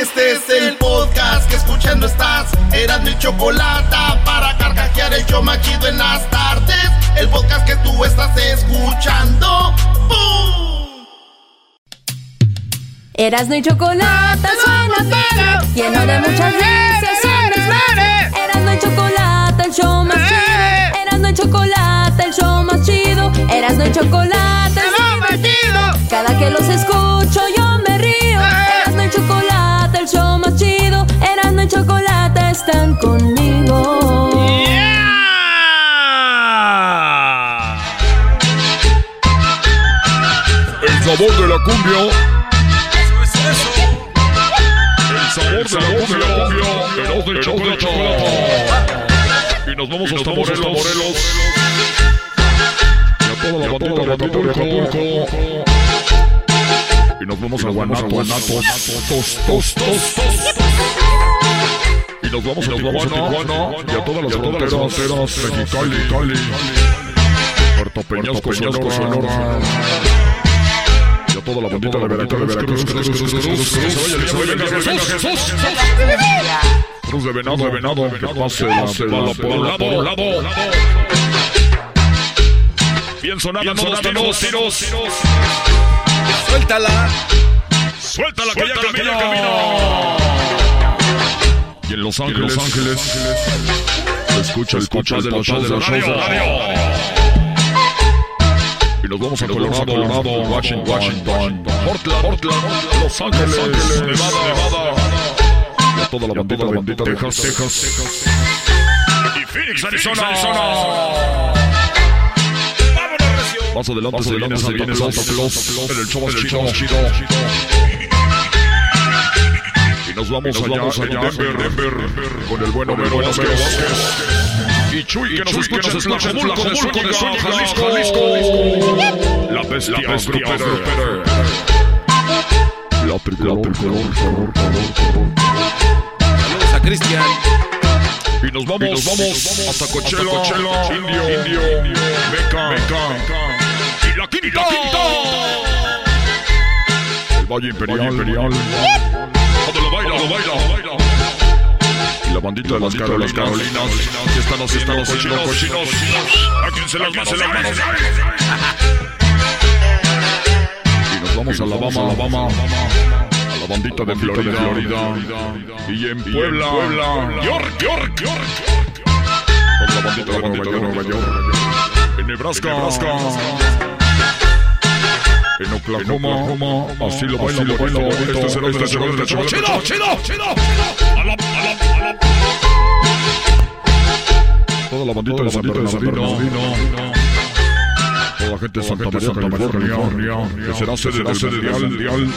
Este es el podcast que escuchando estás. Eran mi chocolate para carcajear el show machido en las tardes. El podcast que tú estás escuchando. ¡Bum! Erasno y chocolate suena perro, lleno de muchas risas. Erasno y chocolate, el show más chido. Erasno y chocolate, el show más chido. Erasno y chocolate, el show más chido. Cada que los escucho están conmigo. El sabor de la cumbia. El sabor de la cumbia. Eros chocolate. Y nos vamos hasta Morelos. Morelos. Y a toda la bandita de Acapulco. Y nos vamos a Guanatos. Tos, tos, tos, tos. Y nos vamos a Tijuana. Y a todas las fronteras. Mexicali, Cali. Puerto Peñasco, Sonora. Y a toda la bandita de Veracruz, de Veracruz, Cruz, Cruz, de venado, de venado, que pase la bala por un lado, por un lado. Bien sonada, todos tiros, tiros. Suéltala. Suéltala que ya camina. Y en Los Ángeles, Los Ángeles, escucha el papá de los shows de radio. Y nos vamos a Colorado, Colorado, Washington, Washington, Portland, Portland, Los Ángeles, Nevada, Nevada. Y a toda la bandita, de Texas, Texas. Y Phoenix, Arizona. Más adelante se viene Santa Claus. En el show más chido. Y nos vamos allá, allá, Denver, Denver, con el bueno Vero Vázquez. Y Chuy, que nos escucha en Tlajomulco de Zúñiga, Jalisco, Jalisco. La bestia, la bestia grupera. La tricolor, color, color, color. Saludos a Cristian. Y nos vamos, y nos vamos hasta Coachella, Coachella, Indio, Indio, Meca, Meca. Y la quinta, El Valle Imperial, baila. Y la bandita de las, Caro, las Carolinas, que están haciendo cochinos, cochinos. A quien se las manos, las manos. Y nos vamos a Alabama, Alabama. A la bandita de Florida. Y en Puebla, Puebla. York, York, York. Con la bandita de Nueva York. En Nebraska. En Oklahoma, así lo baila, lo baila, este es el otro, este es el otro, chido, chido, chido, la, la, la. Toda la bandita de San Bernardino, toda la gente de Santa María, California, que será sede del Mundial.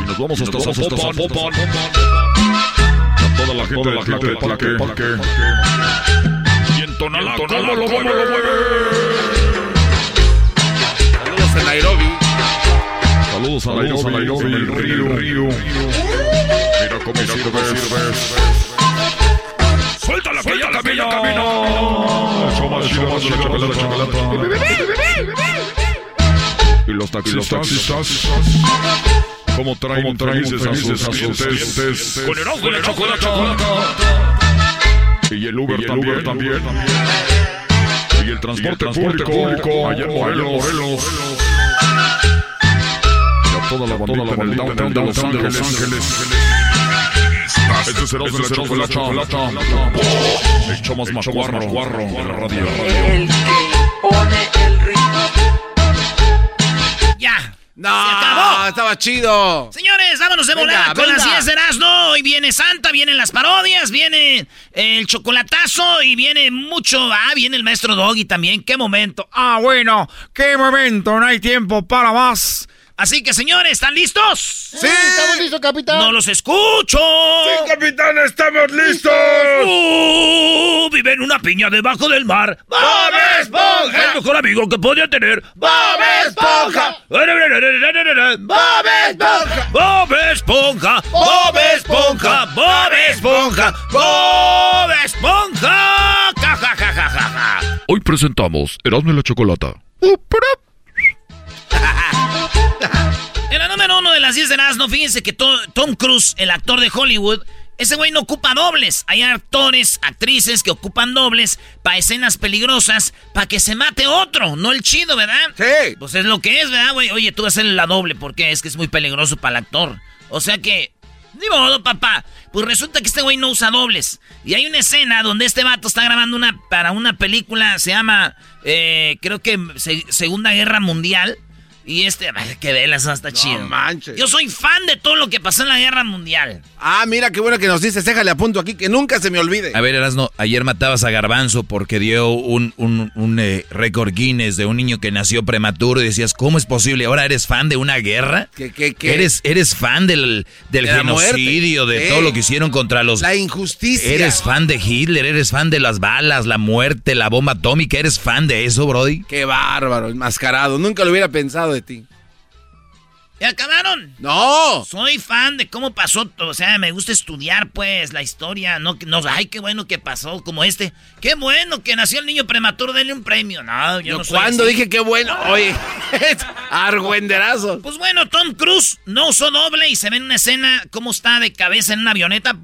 Y nos vamos hasta Zapopan, a toda la gente del Parque, en Tonalá, ¿cómo lo mueve? Saludos a Nairobi. Saludos a Nairobi, Nairobi, el río, río. Mira cómo sirve. Suéltala que ya camina, camina. El más más la chocolata. Y los taxistas. ¿Cómo traen, felices a sus clientes? Con el ojo de la chocolata. Y el Uber, también, también. Y el transporte, público, allá en Morelos. toda la bandita en el downtown de Los Ángeles. Este será de la chocolata. El show más macuarro de la radio. El que pone el ritmo. Ya. No, Se acabó. estaba chido. Señores, vámonos de Venga, volada con venga. las 10 de Erasmo. Hoy viene Santa, vienen las parodias, viene el chocolatazo y viene mucho. Ah, viene el maestro Doggy también. ¡Qué momento! Ah, bueno, qué momento. No hay tiempo para más. Así que, señores, ¿están listos? Sí, estamos listos, capitán. ¡No los escucho! capitán, estamos listos. ¡Uh! vive en una piña debajo del mar. ¡Bob Esponja! El mejor amigo que podía tener. ¡Bob Esponja! ¡Bob Esponja! ¡Bob Esponja! ¡Bob Esponja! ¡Bob Esponja! ¡Bob Esponja! ¡Ja, ja, ja, ja, ja, ja! Hoy presentamos Erasmo y la Chocolata. En de las 10 de Erasmo, fíjense que To- Tom Cruise, el actor de Hollywood, ese güey no ocupa dobles. Hay actores, actrices que ocupan dobles para escenas peligrosas, para que se mate otro, no el chido, ¿verdad? Sí. Pues es lo que es, ¿verdad, güey? Oye, tú vas a hacer la doble porque es que es muy peligroso para el actor. O sea que, ni modo, papá. Pues resulta que este güey no usa dobles. Y hay una escena donde este vato está grabando una para una película, se llama, eh, creo que Se- Segunda Guerra Mundial. Y este, que velas, hasta chido. manches. Yo soy fan de todo lo que pasó en la Guerra Mundial. Ah, mira qué bueno que nos dices. Déjale a punto aquí que nunca se me olvide. A ver, Erasno, ayer matabas a Garbanzo porque dio un, un, un, eh, récord Guinness de un niño que nació prematuro y decías, ¿cómo es posible? ¿Ahora eres fan de una guerra? ¿Qué, qué, qué? ¿Eres, eres fan del, del De genocidio, de todo lo que hicieron contra los... La injusticia. ¿Eres fan de Hitler? ¿Eres fan de las balas, la muerte, la bomba atómica? ¿Eres fan de eso, Brody? Qué bárbaro, enmascarado. Nunca lo hubiera pensado de ti. ¿Ya acabaron? ¡No! Soy fan de cómo pasó, todo, o sea, me gusta estudiar, pues, la historia, no, no, ay, qué bueno que pasó, como este, qué bueno que nació el niño prematuro, denle un premio, no, yo no soy cuando así. dije qué bueno. Oye, argüenderazo. Pues bueno, Tom Cruise no usó doble y se ve en una escena cómo está de cabeza en una avioneta.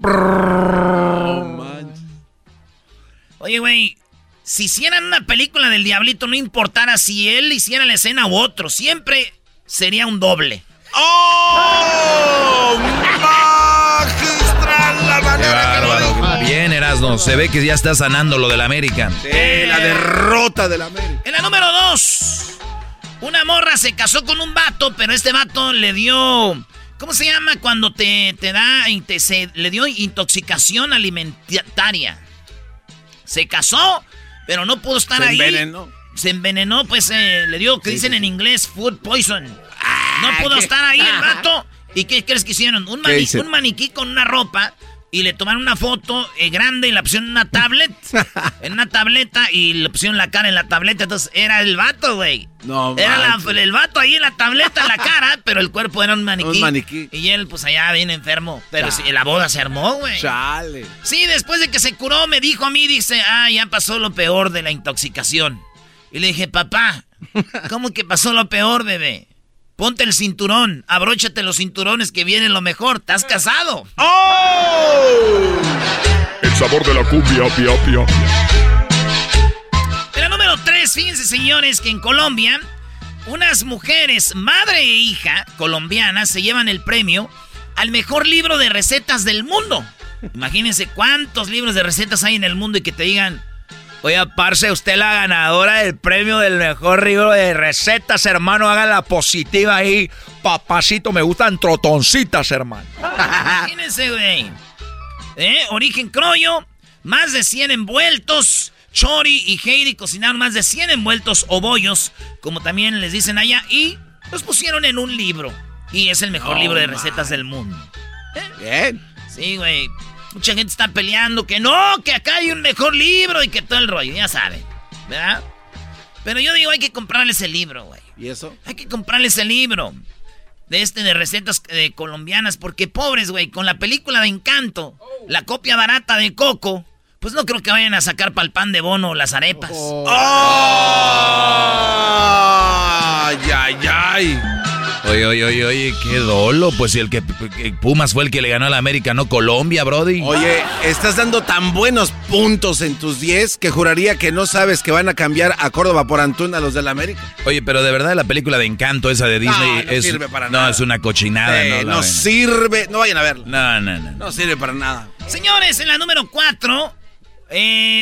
Oye, güey, si hicieran una película del diablito, no importara si él hiciera la escena u otro, siempre sería un doble. ¡Oh! ¡Magistral la manera que lo dijo! Bien, Erasno, se ve que ya está sanando lo del América. Sí, la derrota del América. En la número dos, una morra se casó con un vato, pero este vato le dio. ¿Cómo se llama cuando te, te da. te- se- le dio intoxicación alimentaria? Se casó, pero no pudo estar Se ahí. envenenó. Se envenenó, pues eh, le dio, que Sí, dicen sí, en inglés, food poison. Ah, no pudo qué- estar ahí el vato. ¿Y qué crees que hicieron? Un, un maniquí con una ropa y le tomaron una foto eh, grande y la pusieron en una tablet. en una tableta y le pusieron la cara en la tableta. Entonces era el vato, güey. No Era la- el vato ahí en la tableta, en la cara, pero el cuerpo era un maniquí. Un maniquí. Y él, pues allá bien enfermo. Pero sí, la boda se armó, güey. Chale. Sí, después de que se curó, me dijo a mí, dice, ah, ya pasó lo peor de la intoxicación. Y le dije, papá, ¿cómo que pasó lo peor, bebé? Ponte el cinturón, abróchate los cinturones que viene lo mejor, estás casado. El sabor de la cumbia, pia, pia. La número 3, fíjense señores que en Colombia, unas mujeres, madre e hija colombianas, se llevan el premio al mejor libro de recetas del mundo. Imagínense cuántos libros de recetas hay en el mundo y que te digan, oye, parce, usted la ganadora del premio del mejor libro de recetas, hermano, haga la positiva ahí. Papacito, me gustan trotoncitas, hermano. Imagínense, güey. ¿Eh? Origen Croyo, más de 100 envueltos. Chori y Heidi cocinaron más de 100 envueltos o bollos, como también les dicen allá, y los pusieron en un libro. Y es el mejor Oh, libro de man. recetas del mundo. Bien. Sí, güey. Mucha gente está peleando que no, que acá hay un mejor libro y que todo el rollo, ya saben, ¿verdad? Pero yo digo, hay que comprarles el libro, güey. ¿Y eso? Hay que comprarles el libro de este de recetas eh, colombianas porque pobres, güey, con la película de Encanto, la copia barata de Coco, pues no creo que vayan a sacar para el pan de bono las arepas. ¡Ay, ay, ay! Oye, oye, oye, oye, qué dolo. Pues si el que, Pumas fue el que le ganó a la América, no Colombia, Brody. Oye, estás dando tan buenos puntos en tus 10 que juraría que no sabes que van a cambiar a Córdoba por Antún a los del América. Oye, pero de verdad la película de Encanto, esa de Disney, no es, sirve para no, nada. es una cochinada. Eh, no, la no ven. sirve, no vayan a verla. no, no, no. No sirve para nada. Señores, en la número 4,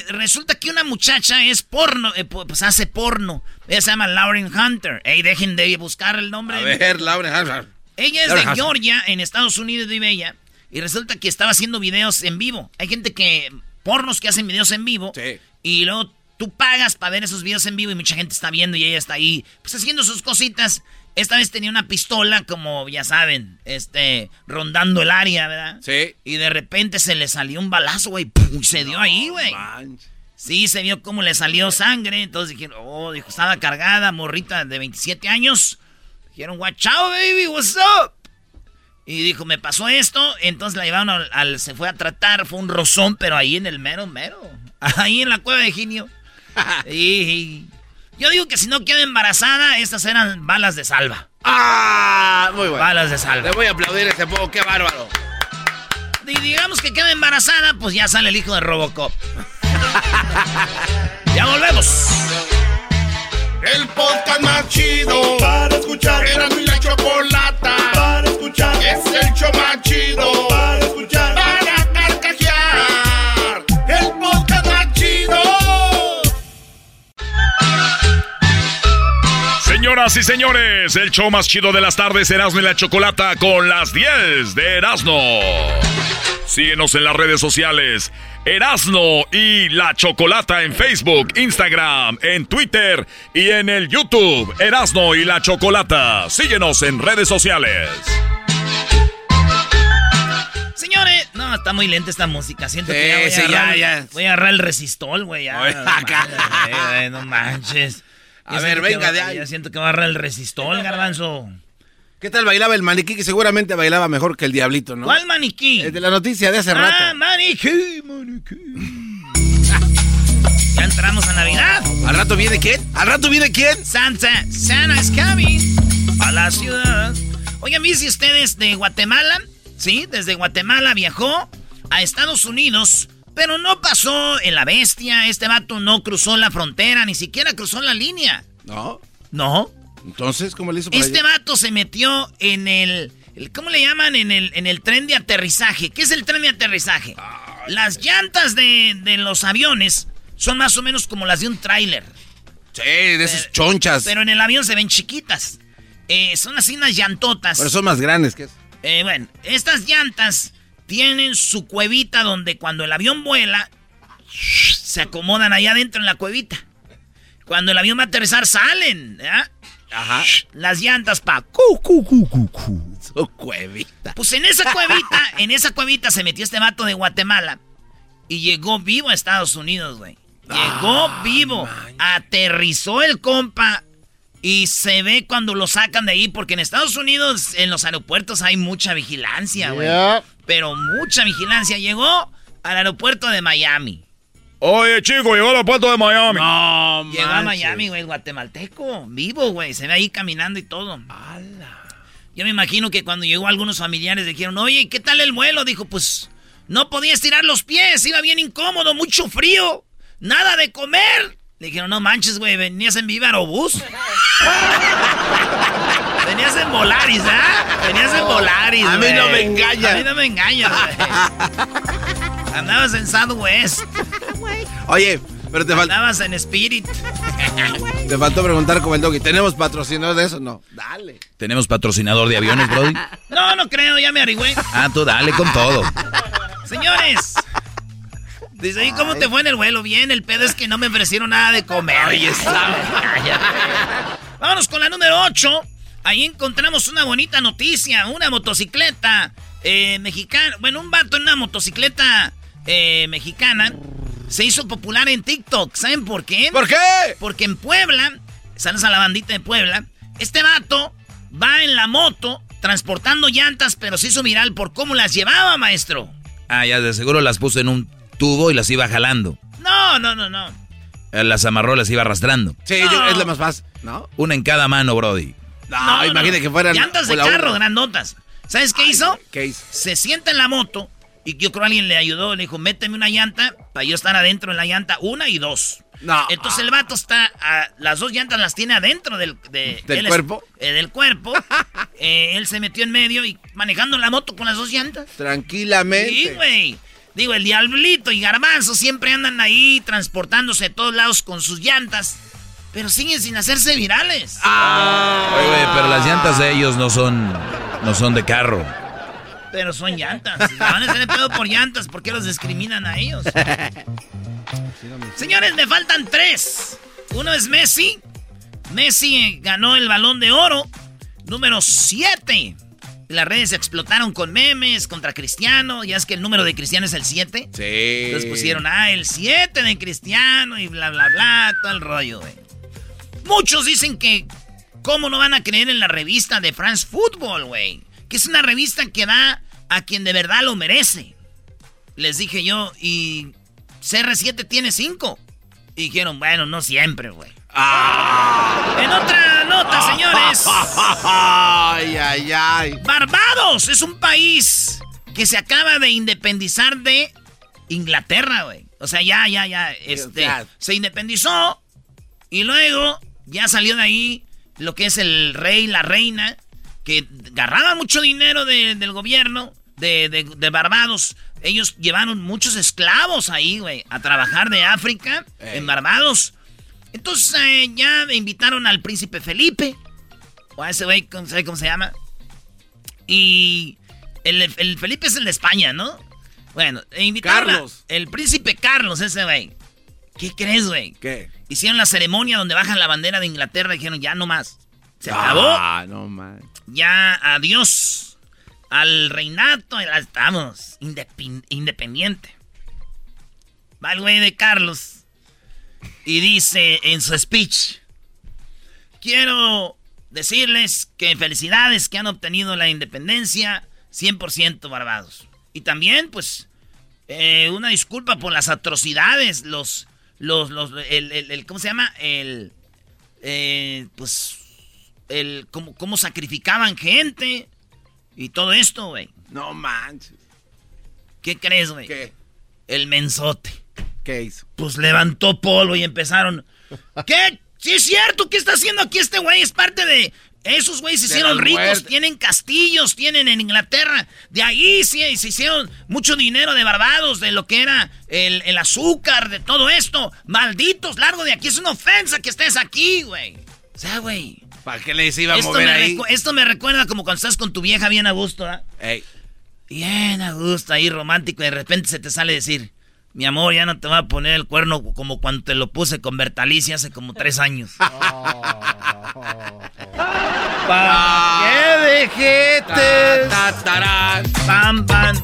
resulta que una muchacha es porno, eh, pu- pues hace porno. Ella se llama Lauren Hunter. Ey, dejen de buscar el nombre. A ver, Laura. Ella es Lauren de Hunter. Georgia, en Estados Unidos vive ella. Y resulta que estaba haciendo videos en vivo. Hay gente que, pornos que hacen videos en vivo. Sí. Y luego tú pagas para ver esos videos en vivo y mucha gente está viendo y ella está ahí, pues haciendo sus cositas. Esta vez tenía una pistola, como ya saben, este, rondando el área, ¿verdad? Sí. Y de repente se le salió un balazo, güey. se dio ahí, güey. Sí, se vio cómo le salió sangre. Entonces dijeron, oh, dijo, estaba cargada, morrita de 27 años. Dijeron, watch out, baby, what's up? Y dijo, me pasó esto. Entonces la llevaron al, al- se fue a tratar, fue un rozón, pero ahí en el mero, mero. Ahí en la cueva de Ginio. y, y- yo digo que si no queda embarazada, estas eran balas de salva. ¡Ah! Muy bueno. Balas de salva. Le voy a aplaudir ese poco, qué bárbaro. Y digamos que queda embarazada, pues ya sale el hijo de Robocop. ya volvemos. El podcast más chido para escuchar. Era mi la chocolata para escuchar. Es el show más chido Señoras y señores, el show más chido de las tardes, Erasmo y la Chocolata con las 10 de Erasmo. Síguenos en las redes sociales, Erasmo y la Chocolata en Facebook, Instagram, en Twitter y en el YouTube, Erasmo y la Chocolata. Síguenos en redes sociales. Señores, no, está muy lenta esta música. Siento Sí, que ya voy, sí, a agarrar, ya, ya. voy a agarrar el resistol, güey, no manches. A ver, venga va- de ahí. Ya siento que va a agarrar el resistol, garbanzo. ¿Qué tal bailaba el maniquí? Que seguramente bailaba mejor que el diablito, ¿no? ¿Cuál maniquí? El de la noticia de hace rato. Ah, maniquí, maniquí. ya entramos a Navidad. ¿Al rato viene quién? ¿Al rato viene quién? Santa, Santa is coming a la ciudad. Oigan, ¿viste ustedes de Guatemala? Sí, desde Guatemala viajó a Estados Unidos, pero no pasó en la bestia. Este vato no cruzó la frontera, ni siquiera cruzó la línea. No. No. Entonces, ¿cómo le hizo para Este allá? vato se metió en el, el- ¿Cómo le llaman? En el, en el tren de aterrizaje. ¿Qué es el tren de aterrizaje? Las llantas de, de los aviones son más o menos como las de un tráiler. Sí, de esas chonchas. Pero en el avión se ven chiquitas. Eh, son así unas llantotas. Pero son más grandes que eso. Eh, bueno, estas llantas tienen su cuevita donde cuando el avión vuela, se acomodan allá adentro en la cuevita. Cuando el avión va a aterrizar, salen. Ajá. Las llantas pa. cu, cu, cu, cu, cu. Su cuevita. Pues en esa cuevita, en esa cuevita se metió este vato de Guatemala y llegó vivo a Estados Unidos, güey. Llegó Ah, vivo. Aterrizó el compa y se ve cuando lo sacan de ahí porque en Estados Unidos en los aeropuertos hay mucha vigilancia, güey. Yeah. Pero mucha vigilancia. Llegó al aeropuerto de Miami. Oye, chico, llegó al puerto de Miami. No, Llegó a. Miami, güey, guatemalteco. Vivo, güey. Se ve ahí caminando y todo. Yo me imagino que cuando llegó algunos familiares dijeron, oye, ¿qué tal el vuelo? Dijo, pues, no podía estirar los pies, iba bien incómodo, mucho frío, nada de comer. Le dijeron, no manches, güey, venías en Viva Aerobús. venías en Volaris, ¿ah? Venías en Volaris, A mí no güey. me engañas. A mí no me engañas, güey. Andabas en Southwest, Oye, pero te, fal- andabas en Spirit. te faltó preguntar como el doggy. ¿Tenemos patrocinador de eso? No. Dale. ¿Tenemos patrocinador de aviones, Brody? No, no creo, ya me arigüé. Ah, tú dale con todo. Señores. Dice, ¿y cómo te fue en el vuelo? Bien, el pedo es que no me ofrecieron nada de comer. Ahí está. Vámonos con la número 8. Ahí encontramos una bonita noticia. Una motocicleta eh, mexicana. Bueno, un vato en una motocicleta eh, mexicana se hizo popular en TikTok. ¿Saben por qué? ¿Por qué? Porque en Puebla, saludos a la bandita de Puebla, este vato va en la moto transportando llantas, pero se hizo viral por cómo las llevaba, maestro. Ah, ya de seguro las puso en un tubo y las iba jalando. No, no, no, no. Eh, Las amarró, las iba arrastrando. Sí, yo- es lo más fácil. ¿No? Una en cada mano, Brody. No, imagínate que fueran. Llantas de la carro, grandotas. ¿Sabes qué hizo? ¿Qué hizo? Se sienta en la moto y yo creo alguien le ayudó. Le dijo, méteme una llanta para yo estar adentro en la llanta, una y dos. No. Entonces el vato está, a- las dos llantas las tiene adentro del, de- ¿Del él es- cuerpo? eh, del cuerpo. Eh, él se metió en medio y manejando la moto con las dos llantas. Tranquilamente. Sí, güey. Digo, el diablito y garbanzo siempre andan ahí transportándose a todos lados con sus llantas. Pero siguen sin hacerse virales. Oye, güey, pero las llantas de ellos no son, no son de carro. Pero son llantas. Si van a tener pedo por llantas, ¿por qué los discriminan a ellos? Señores, me faltan tres. Uno es Messi. Messi ganó el balón de oro. Número 7. Las redes explotaron con memes contra Cristiano. Ya es que el número de Cristiano es el 7. Sí. Entonces pusieron, ah, el 7 de Cristiano y bla, bla, bla, todo el rollo, güey. Muchos dicen que, ¿cómo no van a creer en la revista de France Football, güey? Que es una revista que da a quien de verdad lo merece. Les dije yo, y CR7 tiene 5. Y dijeron, bueno, no siempre, güey. En otra nota, señores. Ay, ay, ay. Barbados es un país que se acaba de independizar de Inglaterra, güey. O sea, ya, ya, ya. Este, se independizó y luego ya salió de ahí lo que es el rey, la reina, que agarraba mucho dinero de- del gobierno de, de- de Barbados. Ellos llevaron muchos esclavos ahí, güey, a trabajar de África en Barbados. Entonces eh, ya invitaron al príncipe Felipe, o a ese güey, ¿cómo- ¿sabe cómo se llama? Y el, el Felipe es el de España, ¿no? Bueno, e invitaron a- Carlos. el príncipe Carlos, ese güey. ¿Qué crees, güey? ¿Qué? Hicieron la ceremonia donde bajan la bandera de Inglaterra y dijeron, ya no más. Se acabó. Ah, no man. Ya, adiós. Al reinato, ya estamos. Independiente. Va el güey de Carlos. Y dice en su speech. Quiero decirles que felicidades que han obtenido la independencia 100% Barbados. Y también, pues, eh, una disculpa por las atrocidades, los, los, los, el, el- el- ¿cómo se llama? El, eh, pues, el, cómo, cómo sacrificaban gente y todo esto, güey. No manches. ¿Qué crees, güey? ¿Qué? El mensote. ¿Qué hizo? Pues levantó polvo y empezaron. ¿Qué? Sí es cierto, ¿qué está haciendo aquí este güey? Es parte de... Esos güeyes se hicieron ricos, tienen castillos, tienen en Inglaterra. De ahí sí se hicieron mucho dinero de Barbados, de lo que era el, el azúcar, de todo esto. Malditos, largo de aquí, es una ofensa que estés aquí, güey. O sea, güey. ¿Para qué les iba a Esto mover me, ahí? esto me recuerda como cuando estás con tu vieja bien a gusto. Ey. Bien a gusto, ahí romántico, y de repente se te sale decir, mi amor, ya no te va a poner el cuerno como cuando te lo puse con Bertalicia hace como tres años. ¿Para qué dejetes? Ta, tarán. Pam, pam.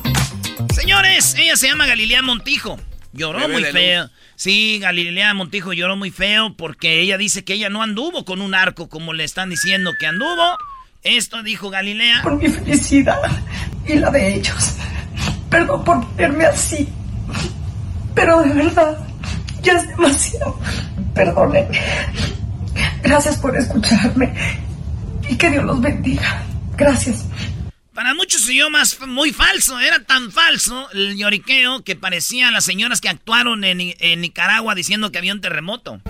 Señores, ella se llama Galilea Montijo. Lloró Bebé muy feo. Sí, Galilea Montijo lloró muy feo porque ella dice que ella no anduvo con un arco como le están diciendo que anduvo. Esto dijo Galilea. por mi felicidad y la de ellos. Perdón por ponerme así, pero de verdad, ya es demasiado. Perdónenme. Gracias por escucharme y que Dios los bendiga. Gracias. Para muchos más muy falso, era tan falso el lloriqueo que parecía a las señoras que actuaron en, en Nicaragua diciendo que había un terremoto.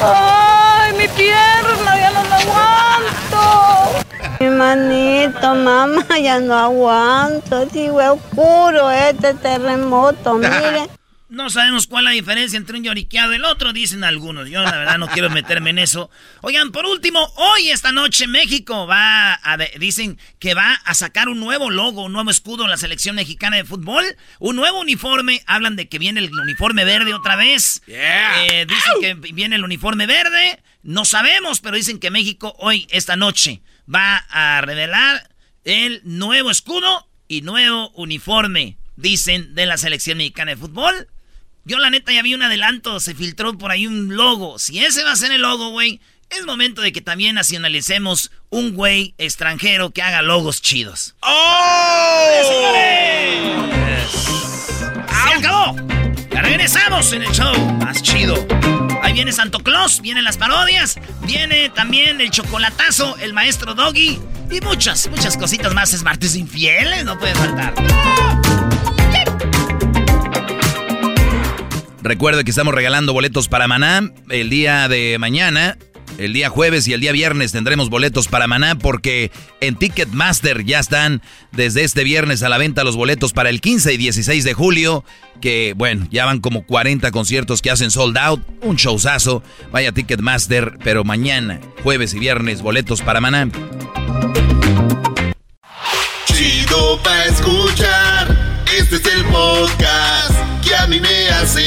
¡Ay, mi pierna! ¡Ya no la aguanto! Mi manito, mamá, ya no aguanto. Digo, es oscuro este terremoto, mire. No sabemos cuál es la diferencia entre un lloriqueado y el otro, dicen algunos. Yo la verdad no quiero meterme en eso. Oigan, por último, hoy esta noche México va a, dicen que va a sacar un nuevo logo, un nuevo escudo en la selección mexicana de fútbol, un nuevo uniforme. Hablan de que viene el uniforme verde otra vez. Yeah. Eh, dicen que viene el uniforme verde. No sabemos, pero dicen que México hoy, esta noche, va a revelar el nuevo escudo y nuevo uniforme, dicen, de la selección mexicana de fútbol. Yo la neta ya vi un adelanto, se filtró por ahí un logo. Si ese va a ser el logo, güey, es momento de que también nacionalicemos un güey extranjero que haga logos chidos. ¡Oh! ¡Se acabó! Regresamos en el show más chido. Ahí viene Santo Claus, vienen las parodias, viene también el chocolatazo, el maestro Doggy y muchas, muchas cositas más. Es martes infieles, no puede faltar. Recuerda que estamos regalando boletos para Maná el día de mañana. El día jueves y el día viernes tendremos boletos para Maná porque en Ticketmaster ya están desde este viernes a la venta los boletos para el 15 y 16 de julio. Que bueno, ya van como 40 conciertos que hacen sold out. Un showzazo. Vaya Ticketmaster, pero mañana, jueves y viernes, boletos para Maná. Chido pa' escuchar. Este es el podcast que a mí me hace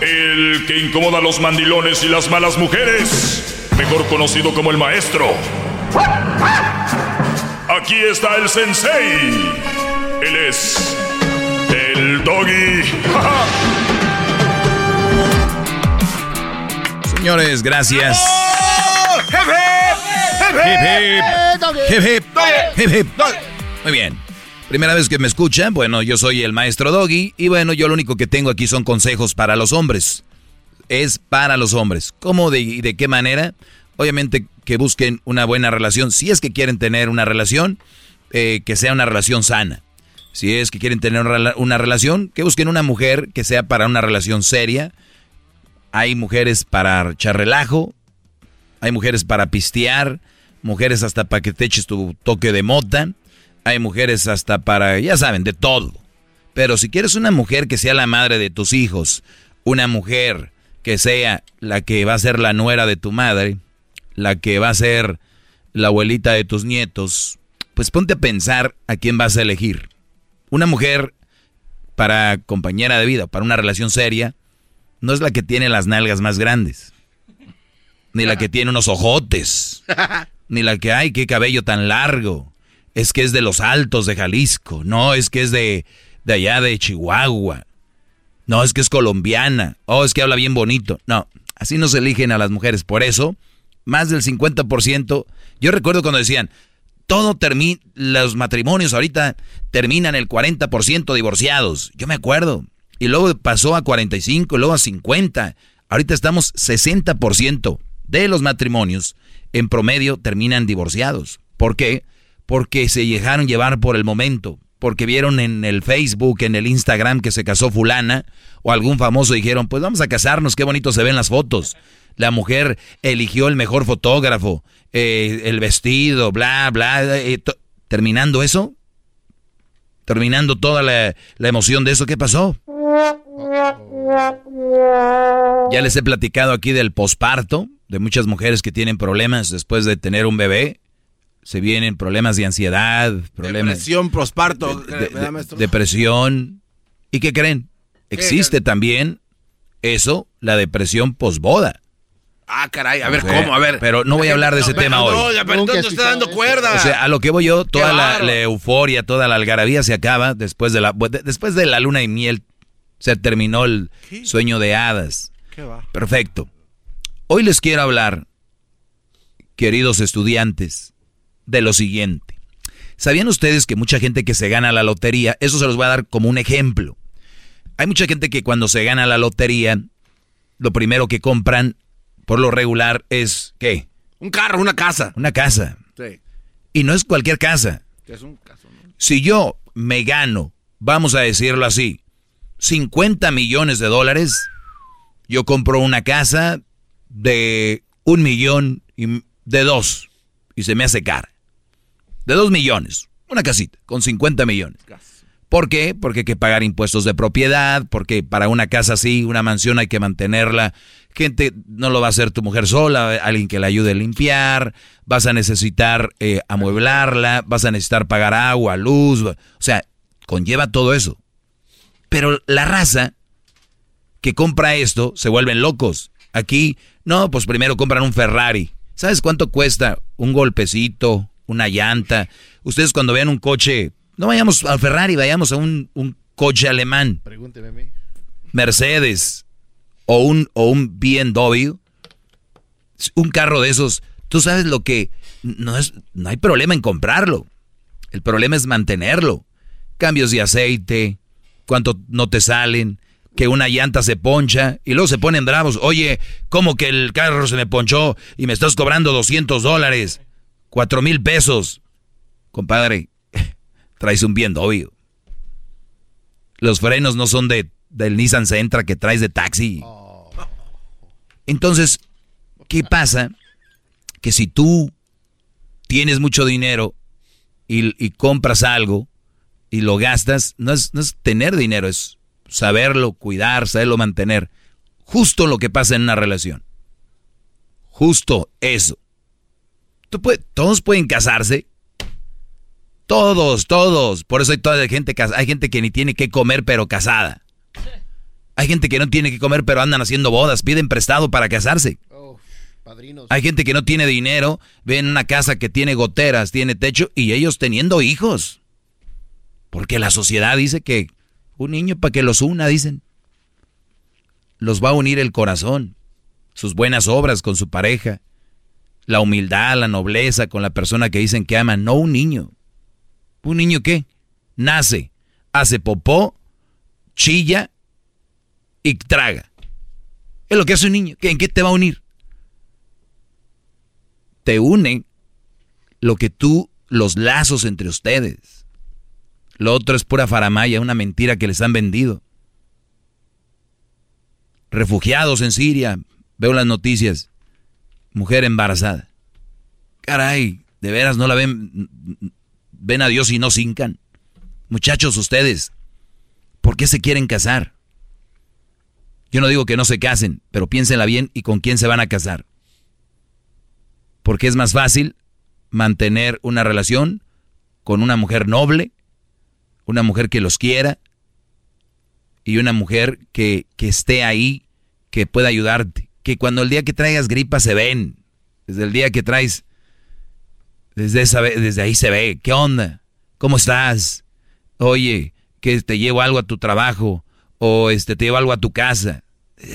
El que incomoda a los mandilones y las malas mujeres, mejor conocido como el maestro. Aquí está el sensei. Él es el doggy. Señores, gracias. ¡Hip, Hip, hip. Hip, hip. Muy bien. Primera vez que me escuchan, bueno, yo soy el maestro Doggy y bueno, yo lo único que tengo aquí son consejos para los hombres. Es para los hombres. ¿Cómo de, y de qué manera? Obviamente que busquen una buena relación. Si es que quieren tener una relación, eh, que sea una relación sana. Si es que quieren tener una, relación, que busquen una mujer que sea para una relación seria. Hay mujeres para echar relajo, hay mujeres para pistear, mujeres hasta para que te eches tu toque de mota. Hay mujeres hasta para, ya saben, de todo. Pero si quieres una mujer que sea la madre de tus hijos, una mujer que sea la que va a ser la nuera de tu madre, la que va a ser la abuelita de tus nietos, pues ponte a pensar a quién vas a elegir. Una mujer para compañera de vida, para una relación seria, no es la que tiene las nalgas más grandes, ni la que tiene unos ojotes, ni la que, ay, qué cabello tan largo, es que es de los altos de Jalisco, no, es que es de, de allá de Chihuahua, no, es que es colombiana, oh, es que habla bien bonito. No, así no se eligen a las mujeres. Por eso, más del 50%, yo recuerdo cuando decían, todo termina, los matrimonios ahorita terminan el 40% divorciados. Yo me acuerdo. Y luego pasó a 45, luego a 50. Ahorita estamos 60% de los matrimonios en promedio terminan divorciados. ¿Por qué? Porque se dejaron llevar por el momento, porque vieron en el Facebook, en el Instagram que se casó fulana o algún famoso dijeron, pues vamos a casarnos, qué bonito se ven las fotos. La mujer eligió el mejor fotógrafo, eh, el vestido, bla, bla. eh, terminando eso, terminando toda la, la emoción de eso, ¿qué pasó? Ya les he platicado aquí del posparto, de muchas mujeres que tienen problemas después de tener un bebé. Se vienen problemas de ansiedad, problemas Depresión, prosparto. de- ¿verdad, de- depresión. ¿Y qué creen? Existe también eso, la depresión posboda. Ah, caray, a ver, O sea, ¿cómo? A ver. Pero no voy a hablar de ese tema no, hoy. Oiga, pero entonces está dando cuerda. O sea, a lo que voy yo, toda la, euforia, toda la algarabía se acaba después de la de- después de la luna y miel. Se terminó el sueño de hadas. ¿Qué va? Perfecto. Hoy les quiero hablar, queridos estudiantes, de lo siguiente. ¿Sabían ustedes que mucha gente que se gana la lotería, eso se los voy a dar como un ejemplo? Hay mucha gente que cuando se gana la lotería, lo primero que compran, por lo regular, es ¿qué? Un carro, una casa. Una casa. Sí. Y no es cualquier casa. Es un caso, ¿no? Si yo me gano, vamos a decirlo así, 50 millones de dólares, yo compro una casa de un millón y de dos y se me hace cara. De dos millones, una casita con 50 millones. ¿Por qué? Porque hay que pagar impuestos de propiedad, porque para una casa así, una mansión hay que mantenerla. Gente, no lo va a hacer tu mujer sola, alguien que la ayude a limpiar, vas a necesitar eh, amueblarla, vas a necesitar pagar agua, luz, o sea, conlleva todo eso. Pero la raza que compra esto se vuelven locos. Aquí, no, pues primero compran un Ferrari. ¿Sabes cuánto cuesta un golpecito, una llanta? Ustedes cuando vean un coche, no vayamos al Ferrari, vayamos a un, un coche alemán, Pregúnteme a mí. Mercedes o un, o un BMW, un carro de esos, tú sabes lo que no es, no hay problema en comprarlo. El problema es mantenerlo. Cambios de aceite, cuánto no te salen, que una llanta se poncha y luego se ponen bravos. Oye, ¿cómo que el carro se me ponchó y me estás cobrando 200 dólares? 4 mil pesos. Compadre, traes un bien obvio. Los frenos no son de, del Nissan Sentra que traes de taxi. Entonces, ¿qué pasa? Que si tú tienes mucho dinero y, compras algo y lo gastas, no es, no es tener dinero, es saberlo cuidar, saberlo mantener. Justo lo que pasa en una relación. Justo eso. Tú todos pueden casarse. Todos, todos. Por eso hay toda la gente Hay gente que ni tiene que comer, pero casada. Hay gente que no tiene que comer, pero andan haciendo bodas, piden prestado para casarse. Padrinos. Hay gente que no tiene dinero, ven una casa que tiene goteras, tiene techo y ellos teniendo hijos. Porque la sociedad dice que un niño para que los una, dicen. Los va a unir el corazón, sus buenas obras con su pareja, la humildad, la nobleza con la persona que dicen que aman, no un niño. ¿Un niño qué? Nace, hace popó, chilla y traga. Es lo que hace un niño. ¿Qué- ¿En qué te va a unir? Te une lo que tú, los lazos entre ustedes. Lo otro es pura faramaya, una mentira que les han vendido. Refugiados en Siria, veo las noticias. Mujer embarazada. Caray, de veras no la ven, ven a Dios y no cincan. Muchachos, ustedes, ¿por qué se quieren casar? Yo no digo que no se casen, pero piénsenla bien y con quién se van a casar. Porque es más fácil mantener una relación con una mujer noble, una mujer que los quiera y una mujer que, que esté ahí, que pueda ayudarte. Que cuando el día que traigas gripa se ven. Desde el día que traes, desde, esa, desde ahí se ve. ¿Qué onda? ¿Cómo estás? Oye, que te llevo algo a tu trabajo o este te llevo algo a tu casa.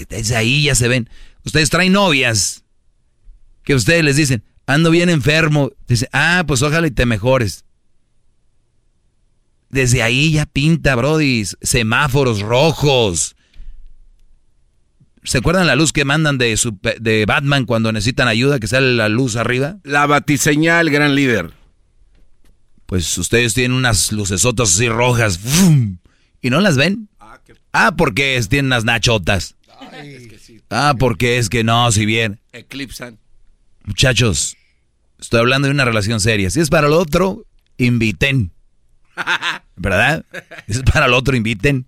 Desde ahí ya se ven. Ustedes traen novias que ustedes les dicen, ando bien enfermo. Dice, ah, pues ojalá y te mejores. Desde ahí ya pinta, Brody, semáforos rojos. ¿Se acuerdan la luz que mandan de, Batman cuando necesitan ayuda, que sale la luz arriba? La batiseñal, gran líder. Pues ustedes tienen unas lucesotas así rojas. ¡fum! ¿Y no las ven? Ah, porque tienen unas nachotas. Ah, porque es que no, si bien. Eclipsan. Muchachos, estoy hablando de una relación seria. Si es para el otro, inviten. ¿Verdad? Es para el otro, inviten.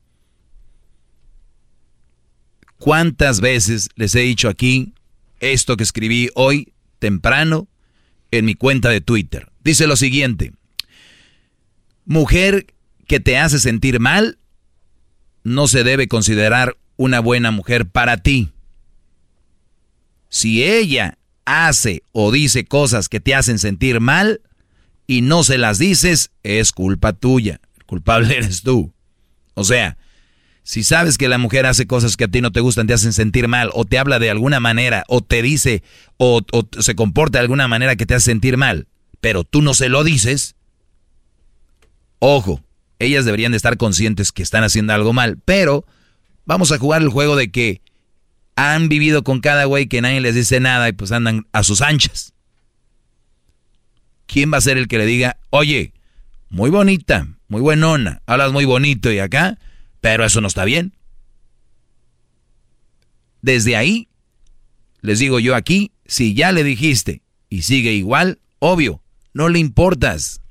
¿Cuántas veces les he dicho aquí esto que escribí hoy temprano en mi cuenta de Twitter? Dice lo siguiente. Mujer que te hace sentir mal no se debe considerar una buena mujer para ti. Si ella hace o dice cosas que te hacen sentir mal y no se las dices, es culpa tuya. El culpable eres tú. O sea, si sabes que la mujer hace cosas que a ti no te gustan, te hacen sentir mal, o te habla de alguna manera, o te dice, o, se comporta de alguna manera que te hace sentir mal, pero tú no se lo dices, ojo, ellas deberían de estar conscientes que están haciendo algo mal, pero vamos a jugar el juego de que han vivido con cada güey que nadie les dice nada y pues andan a sus anchas. ¿Quién va a ser el que le diga, oye, muy bonita, muy buenona, hablas muy bonito y acá pero eso no está bien. Desde ahí, les digo yo aquí, si ya le dijiste y sigue igual, obvio, no le importas.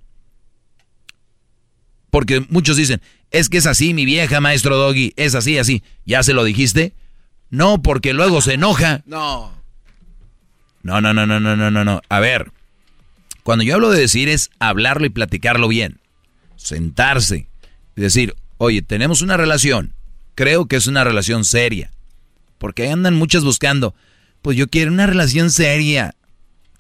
Porque muchos dicen, es que es así mi vieja, maestro Doggy, es así, así. ¿Ya se lo dijiste? No, porque luego se enoja. No. No, no, no, no, no, no, no, no. A ver, cuando yo hablo de decir es hablarlo y platicarlo bien. Sentarse y decir, oye, tenemos una relación, creo que es una relación seria. Porque ahí andan muchas buscando, pues yo quiero una relación seria.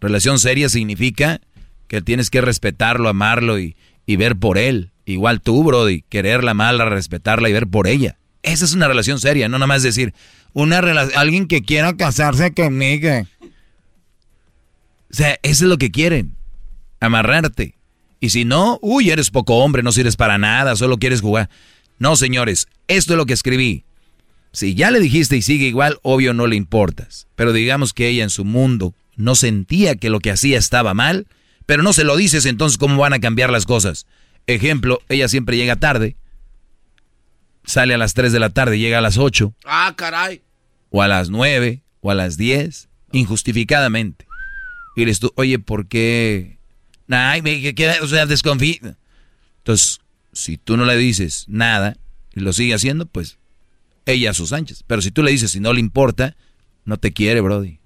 Relación seria significa que tienes que respetarlo, amarlo y, ver por él. Igual tú, Brody, quererla, amarla, respetarla y ver por ella. Esa es una relación seria, no nada más decir, una alguien que quiera casarse conmigo. O sea, eso es lo que quieren, amarrarte. Y si no, uy, eres poco hombre, no sirves para nada, solo quieres jugar. No, señores, esto es lo que escribí. Si ya le dijiste y sigue igual, obvio no le importas. Pero digamos que ella en su mundo no sentía que lo que hacía estaba mal, pero no se lo dices, entonces ¿cómo van a cambiar las cosas? Ejemplo, ella siempre llega tarde. Sale a las 3 de la tarde, llega a las 8. Ah, caray. O a las 9, o a las 10, injustificadamente. Y le tú, oye, ¿por qué Ay, me queda, o sea, desconfía. Entonces, si tú no le dices nada y lo sigue haciendo, pues ella a sus anchas. Pero si tú le dices si no le importa, no te quiere, Brody.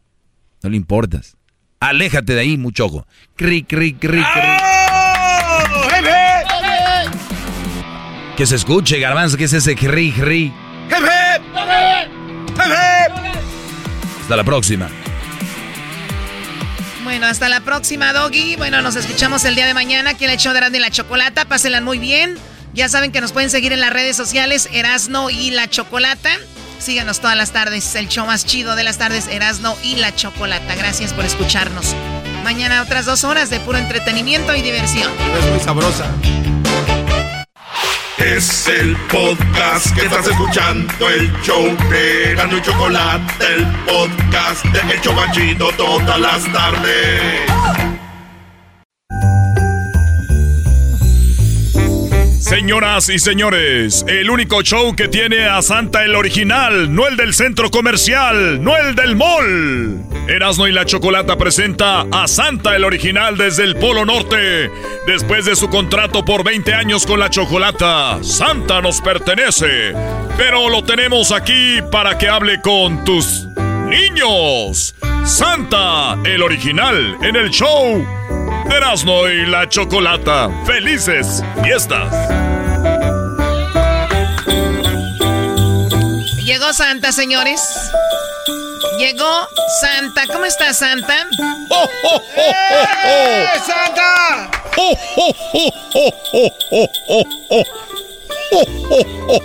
No le importas. Aléjate de ahí, mucho ojo. Cri, cri, cri, cri. Que se escuche, garbanzo, que es ese cri, cri. Hasta la próxima. Bueno, hasta la próxima, Doggy. Bueno, nos escuchamos el día de mañana aquí en el show de Erasmo y la Chocolata. Pásenla muy bien. Ya saben que nos pueden seguir en las redes sociales, Erasno y la Chocolata. Síganos todas las tardes, el show más chido de las tardes, Erasno y la Chocolata. Gracias por escucharnos. Mañana otras dos horas de puro entretenimiento y diversión. Es muy sabrosa. Es el podcast que estás escuchando, el show de Gano y Chocolate, el podcast de El Chocachito todas las tardes. Señoras y señores, el único show que tiene a Santa el original, no el del centro comercial, no el del mall. Erasmo y la Chocolata presenta a Santa el original desde el Polo Norte. Después de su contrato por 20 años con la Chocolata, Santa nos pertenece. Pero lo tenemos aquí para que hable con tus niños. Santa el original en el show Erasmo y la Chocolata. ¡Felices fiestas! Llegó Santa, señores. Llegó Santa. ¿Cómo está Santa? ¡Oh, oh, oh, ¡Eh, Santa! ¡Oh, oh, oh, oh, oh, oh, oh, oh,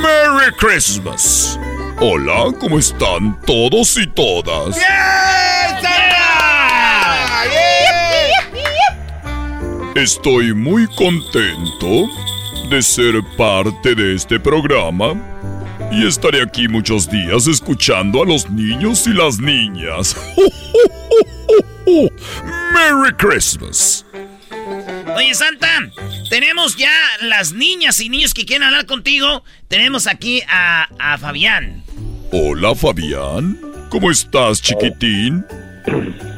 ¡Merry Christmas! Hola, ¿cómo están todos y todas? ¡Bien, Santa! Estoy muy contento de ser parte de este programa y estaré aquí muchos días escuchando a los niños y las niñas. ¡Merry Christmas! Oye, Santa, tenemos ya las niñas y niños que quieren hablar contigo. Tenemos aquí a, a Fabián. Hola, Fabián. ¿Cómo estás, chiquitín?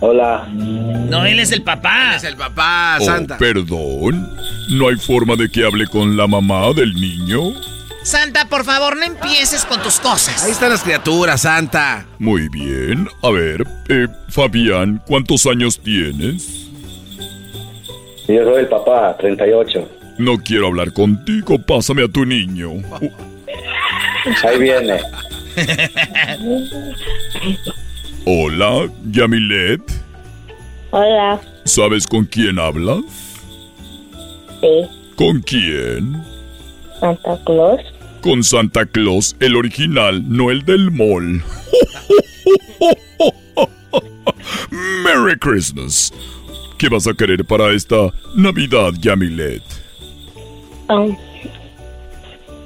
Hola. No, él es el papá. es el papá, Oh, Santa. perdón. ¿No hay forma de que hable con la mamá del niño? Santa, por favor, no empieces con tus cosas. Ahí están las criaturas, Santa. Muy bien. A ver, eh, Fabián, ¿cuántos años tienes? Yo soy el papá, 38. No quiero hablar contigo, pásame a tu niño. Ahí viene. Hola, Yamilet. Hola. ¿Sabes con quién hablas? Sí. ¿Con quién? Santa Claus. Con Santa Claus, el original, no el del mall. Merry Christmas. ¿Qué vas a querer para esta Navidad, Yamilet? Um,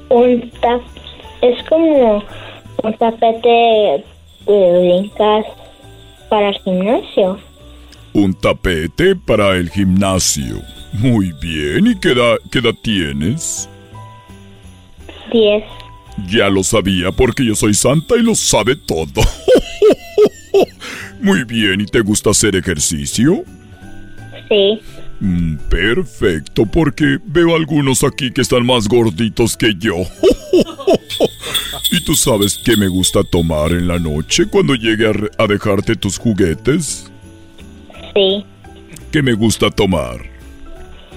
un tap es como un tapete de brincas para el gimnasio. Un tapete para el gimnasio. Muy bien, ¿y qué edad, qué edad tienes? 10. Ya lo sabía porque yo soy santa y lo sabe todo. Muy bien, ¿y te gusta hacer ejercicio? Sí. Mm, perfecto, porque veo algunos aquí que están más gorditos que yo. ¿Y tú sabes qué me gusta tomar en la noche cuando llegue a, dejarte tus juguetes? Sí. ¿Qué me gusta tomar?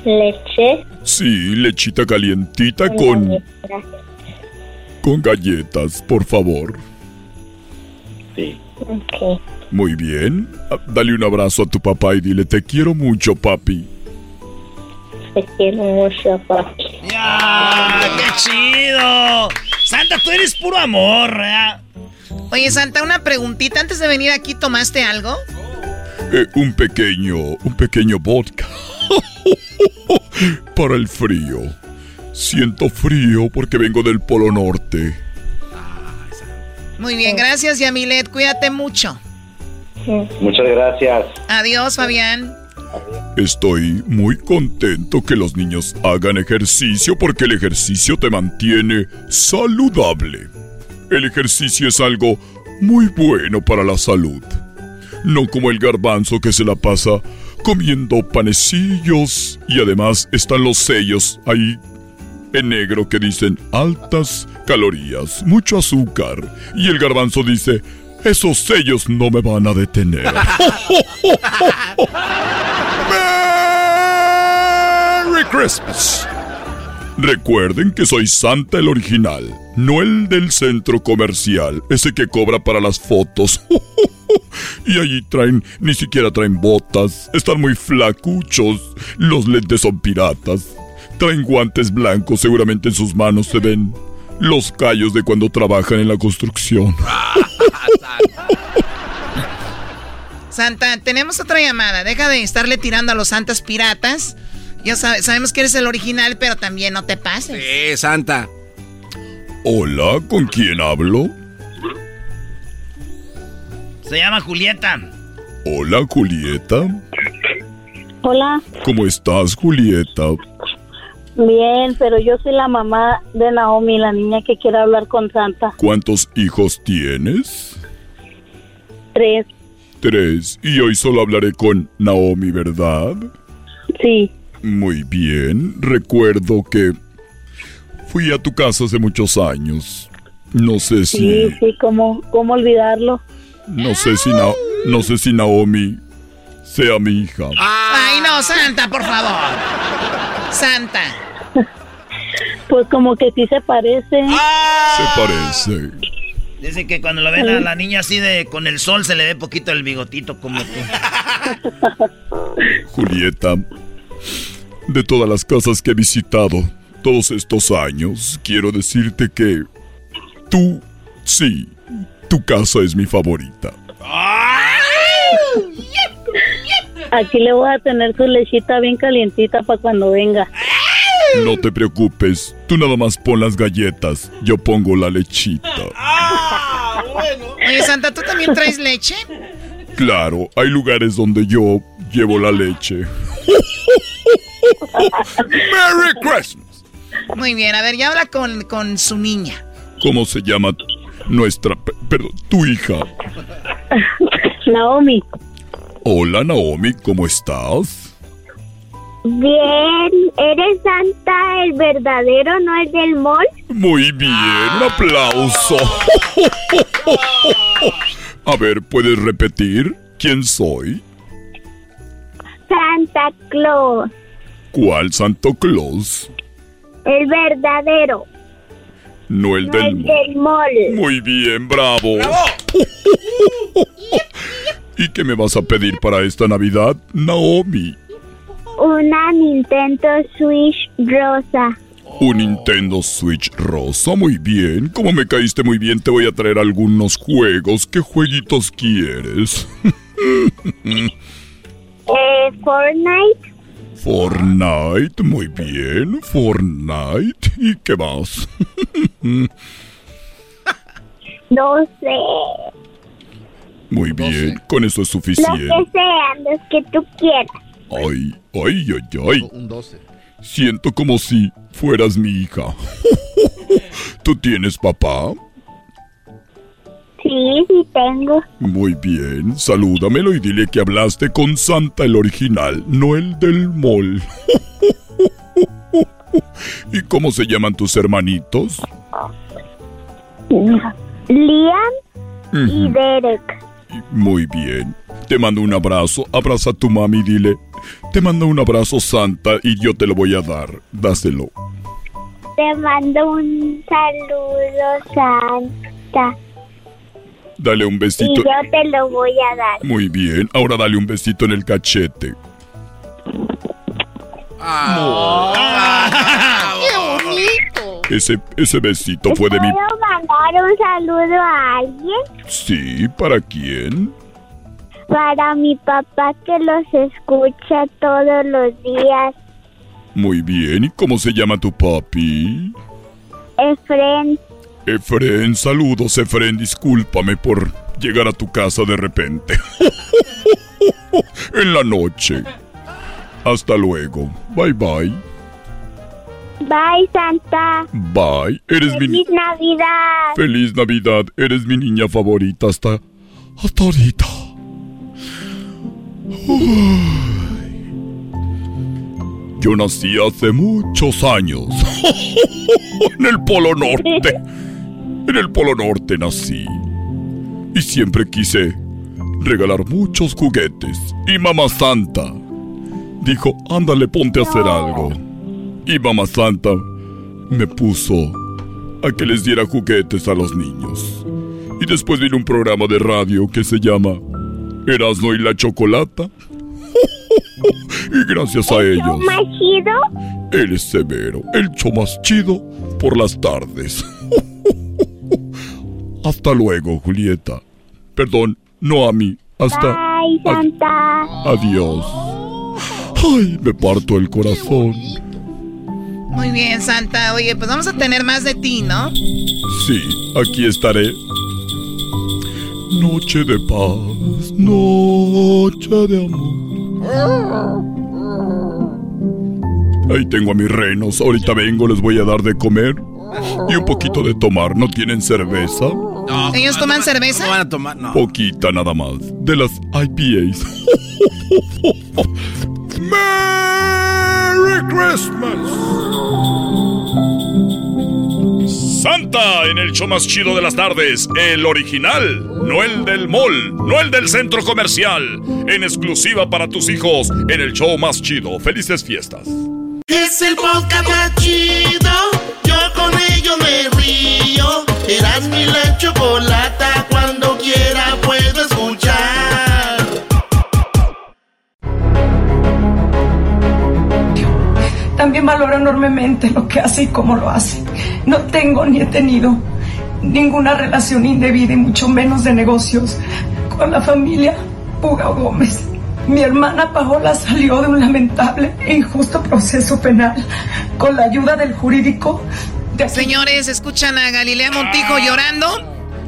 Leche. Sí, lechita calientita con, con galletas, por favor. Sí. Ok. Muy bien. Ah, Dale un abrazo a tu papá y dile te quiero mucho, papi. Te quiero mucho, papi. ¡Ya! ¡Qué chido! Santa, tú eres puro amor, ¿verdad? Oye, Santa, una preguntita. Antes de venir aquí, ¿tomaste algo? Eh, un pequeño, un pequeño vodka. Para el frío. Siento frío porque vengo del Polo Norte. Muy bien, gracias, Yamilet. Cuídate mucho. Muchas gracias. Adiós, Fabián. Estoy muy contento que los niños hagan ejercicio porque el ejercicio te mantiene saludable. El ejercicio es algo muy bueno para la salud. No como el garbanzo que se la pasa comiendo panecillos y además están los sellos ahí en negro que dicen altas calorías, mucho azúcar. Y el garbanzo dice, esos sellos no me van a detener. Merry Christmas. Recuerden que soy Santa el original, no el del centro comercial, ese que cobra para las fotos. y allí traen, ni siquiera traen botas, están muy flacuchos, los lentes son piratas, traen guantes blancos, seguramente en sus manos se ven los callos de cuando trabajan en la construcción. Santa, tenemos otra llamada. Deja de estarle tirando a los santas piratas. Ya sabe- sabemos que eres el original, pero también no te pases. Sí, Santa. Hola, ¿con quién hablo? Se llama Julieta. Hola, Julieta. Hola. ¿Cómo estás, Julieta? Bien, pero yo soy la mamá de Naomi, la niña que quiere hablar con Santa. ¿Cuántos hijos tienes? Tres. Tres. Y hoy solo hablaré con Naomi, ¿verdad? Sí. Muy bien. Recuerdo que fui a tu casa hace muchos años. No sé si... Sí, sí, ¿cómo, cómo olvidarlo? No sé si, Na- no sé si Naomi sea mi hija. Ay, no, Santa, por favor. Santa. Pues como que sí se parece. Se parece. Dice que cuando lo ven a la niña así de con el sol se le ve poquito el bigotito como tú. Julieta, de todas las casas que he visitado todos estos años, quiero decirte que tú, sí, tu casa es mi favorita. Aquí le voy a tener su lechita bien calientita para cuando venga. No te preocupes, tú nada más pon las galletas, yo pongo la lechita. Oye, Santa, ¿tú también traes leche? Claro, hay lugares donde yo llevo la leche. Merry Christmas. Muy bien, a ver, ya habla con, con su niña. ¿Cómo se llama nuestra, pe- perdón, tu hija? Naomi. Hola Naomi, ¿cómo estás? Bien, ¿eres Santa el verdadero, no el del mall? Muy bien, aplauso. A ver, ¿puedes repetir quién soy? Santa Claus, ¿Cuál Santo Claus? el verdadero, No el no del el del mall. Muy bien, bravo. ¿Y qué me vas a pedir para esta Navidad, Naomi? Una Nintendo Switch rosa. Un Nintendo Switch rosa, muy bien. Como me caíste muy bien, te voy a traer algunos juegos. ¿Qué jueguitos quieres? Eh, Fortnite, Fortnite, muy bien. Fortnite. ¿Y qué más? no sé. Muy bien, con eso es Los suficiente. que sean, los que tú quieras. Ay, ay, ay, ay. Un 12. Siento como si fueras mi hija. ¿Tú tienes papá? Sí, sí tengo. Muy bien, salúdamelo y dile que hablaste con Santa el original, no el del mall. ¿Y cómo se llaman tus hermanitos? Liam y. Derek. Muy bien. Te mando un abrazo. Abraza a tu mami y dile, te mando un abrazo Santa y yo te lo voy a dar. Dáselo. Te mando un saludo, Santa. Dale un Y besito. yo te lo voy a dar. Muy bien. Ahora dale un besito en el cachete. ¡Qué bonito! Ese, ese besito fue de mi... ¿Puedo mandar un saludo a alguien? Sí, ¿para quién? Para mi papá que los escucha todos los días. Muy bien. ¿Y cómo se llama tu papi? Efren, Efren, saludos, Efren. Discúlpame por llegar a tu casa de repente. en la noche. Hasta luego. Bye bye. bye Santa. Bye. Eres mi... Feliz Navidad. Feliz Navidad. Eres mi niña favorita hasta... Hasta ahorita. Uy. Yo nací hace muchos años. en el Polo Norte. En el Polo Norte nací. Y siempre quise regalar muchos juguetes. Y Mamá Santa dijo, ándale, ponte a hacer algo. Y Mamá Santa me puso a que les diera juguetes a los niños. Y después vino un programa de radio que se llama Erasmo y la Chocolata. y gracias a ellos, ¿Más chido? él es severo, el show más chido por las tardes. Hasta luego, Julieta. Perdón, no a mí. Hasta... Bye Santa. Adiós. Ay, me parto el corazón. Muy bien, Santa. Oye, pues vamos a tener más de ti, ¿no? Sí, aquí estaré. Noche de paz, noche de amor. Ahí tengo a mis renos. Ahorita vengo, les voy a dar de comer y un poquito de tomar. ¿No tienen cerveza? ¿Ellos toman cerveza? No van a tomar, no. Poquita nada más. De las IPAs. ¡Merry Christmas! Santa en el show más chido de las tardes, el original, no el del mall, no el del centro comercial, en exclusiva para tus hijos en el show más chido. Felices fiestas. Es el podcast más chido. Yo con ello me río. Eras mi la chocolata. También valoro enormemente lo que hace y cómo lo hace. No tengo ni he tenido ninguna relación indebida y mucho menos de negocios con la familia Puga Gómez. Mi hermana Paola salió de un lamentable e injusto proceso penal con la ayuda del jurídico de... Señores, escuchan a Galilea Montijo llorando.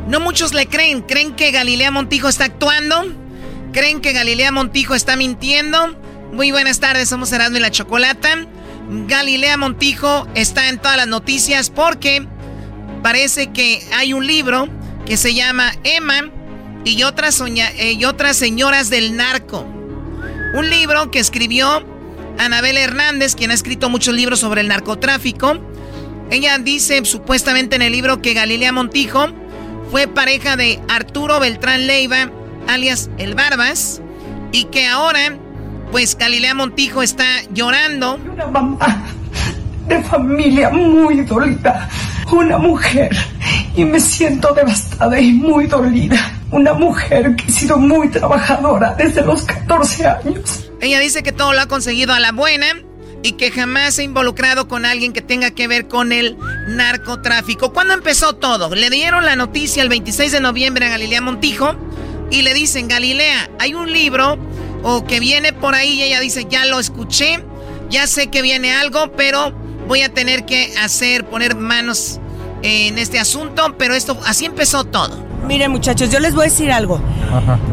No muchos le creen. ¿Creen que Galilea Montijo está actuando? ¿Creen que Galilea Montijo está mintiendo? Muy buenas tardes, somos Erasmo y la Chocolata. Galilea Montijo está en todas las noticias porque parece que hay un libro que se llama Emma y otras, eh, y otras señoras del narco. Un libro que escribió Anabel Hernández, quien ha escrito muchos libros sobre el narcotráfico. Ella dice supuestamente en el libro que Galilea Montijo fue pareja de Arturo Beltrán Leiva, alias El Barbas, y que ahora, pues Galilea Montijo está llorando. Una mamá de familia muy dolida, una mujer, y me siento devastada y muy dolida. Una mujer que ha sido muy trabajadora desde los 14 años. Ella dice que todo lo ha conseguido a la buena y que jamás se ha involucrado con alguien que tenga que ver con el narcotráfico. ¿Cuándo empezó todo? Le dieron la noticia el 26 de noviembre a Galilea Montijo y le dicen, Galilea, hay un libro o que viene por ahí y ella dice, ya lo escuché, ya sé que viene algo, pero voy a tener que hacer, poner manos en este asunto, pero esto, así empezó todo. Miren muchachos, yo les voy a decir algo.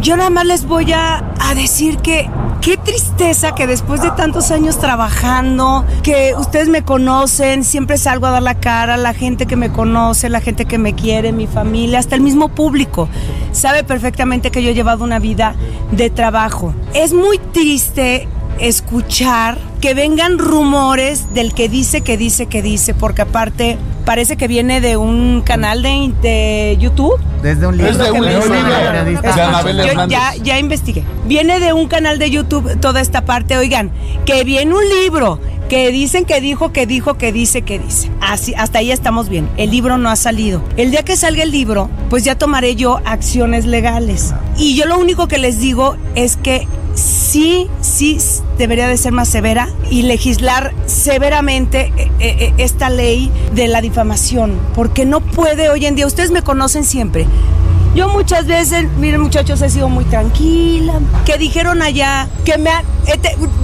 Yo nada más les voy a, decir que qué tristeza que después de tantos años trabajando, que ustedes me conocen, siempre salgo a dar la cara, la gente que me conoce, la gente que me quiere, mi familia, hasta el mismo público, sabe perfectamente que yo he llevado una vida de trabajo. Es muy triste escuchar que vengan rumores del que dice, que dice, que dice, porque aparte parece que viene de un canal de, YouTube. Desde un libro. Desde un libro. ya, ya investigué. Viene de un canal de YouTube toda esta parte. Oigan, que viene un libro que dicen que dijo, que dijo, que dice, que dice. Así, hasta ahí estamos bien. El libro no ha salido. El día que salga el libro, pues ya tomaré yo acciones legales. Y yo lo único que les digo es que sí, sí debería de ser más severa y legislar severamente eh, eh, eh, esta ley de la difamación, porque no puede hoy en día, ustedes me conocen siempre, yo muchas veces, miren muchachos, he sido muy tranquila. Que dijeron allá que me han...